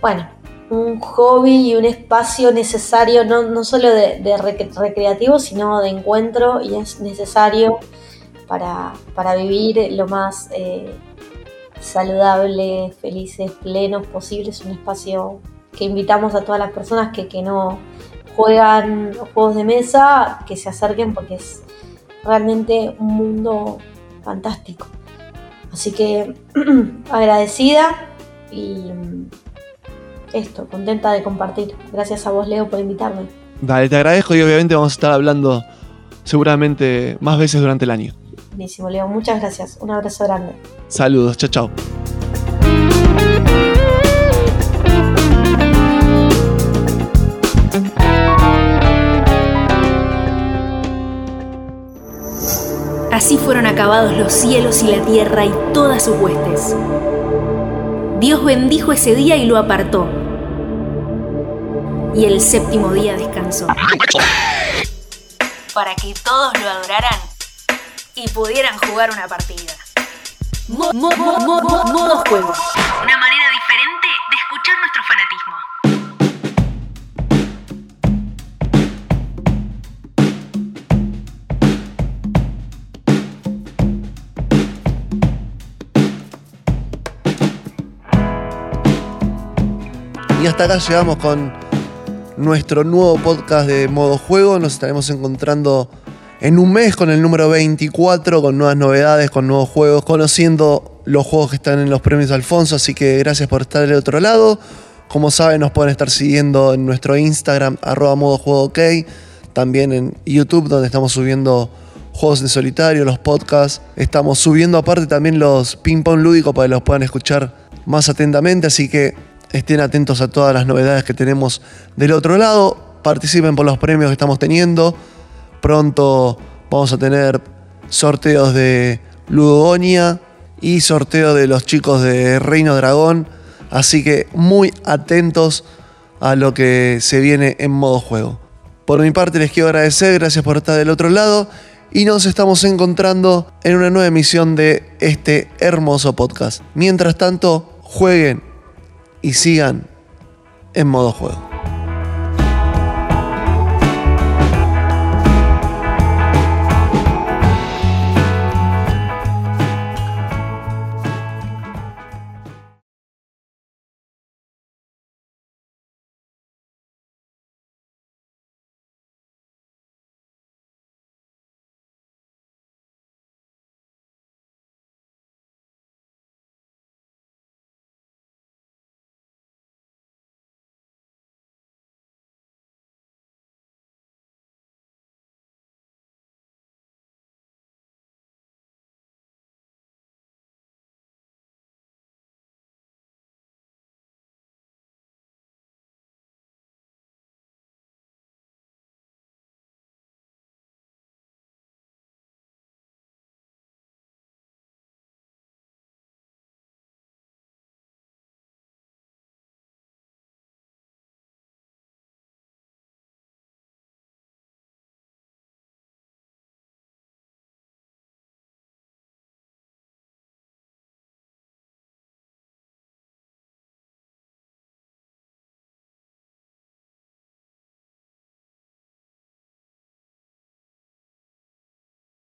bueno, un hobby y un espacio necesario, no, no solo de, recreativo, sino de encuentro, y es necesario para, vivir lo más eh, saludable, felices, plenos posible. Es un espacio que invitamos a todas las personas que, que no juegan juegos de mesa, que se acerquen porque es realmente un mundo fantástico. Así que agradecida y esto, contenta de compartir. Gracias a vos, Leo, por invitarme. Dale, te agradezco y obviamente vamos a estar hablando seguramente más veces durante el año. Buenísimo, Leo. Muchas gracias. Un abrazo grande. Saludos. Chao, chao. Así fueron acabados los cielos y la tierra y todas sus huestes. Dios bendijo ese día y lo apartó. Y el séptimo día descansó. Para que todos lo adoraran y pudieran jugar una partida. modo juego. Una manera diferente de escuchar nuestro fanatismo. Y hasta acá llegamos con nuestro nuevo podcast de modo juego. Nos estaremos encontrando en un mes con el número 24, con nuevas novedades, con nuevos juegos, conociendo los juegos que están en los premios Alfonso. Así que gracias por estar del otro lado. Como saben, nos pueden estar siguiendo en nuestro Instagram, arroba modo juego ok. también en YouTube, donde estamos subiendo juegos de solitario, los podcasts. Estamos subiendo aparte también los ping-pong lúdicos para que los puedan escuchar más atentamente, así que estén atentos a todas las novedades que tenemos del otro lado. Participen por los premios que estamos teniendo. Pronto vamos a tener sorteos de Ludogonia y sorteo de los chicos de Reino Dragón. Así que muy atentos a lo que se viene en modo juego. Por mi parte les quiero agradecer, gracias por estar del otro lado y nos estamos encontrando en una nueva emisión de este hermoso podcast. Mientras tanto, jueguen y sigan en modo juego.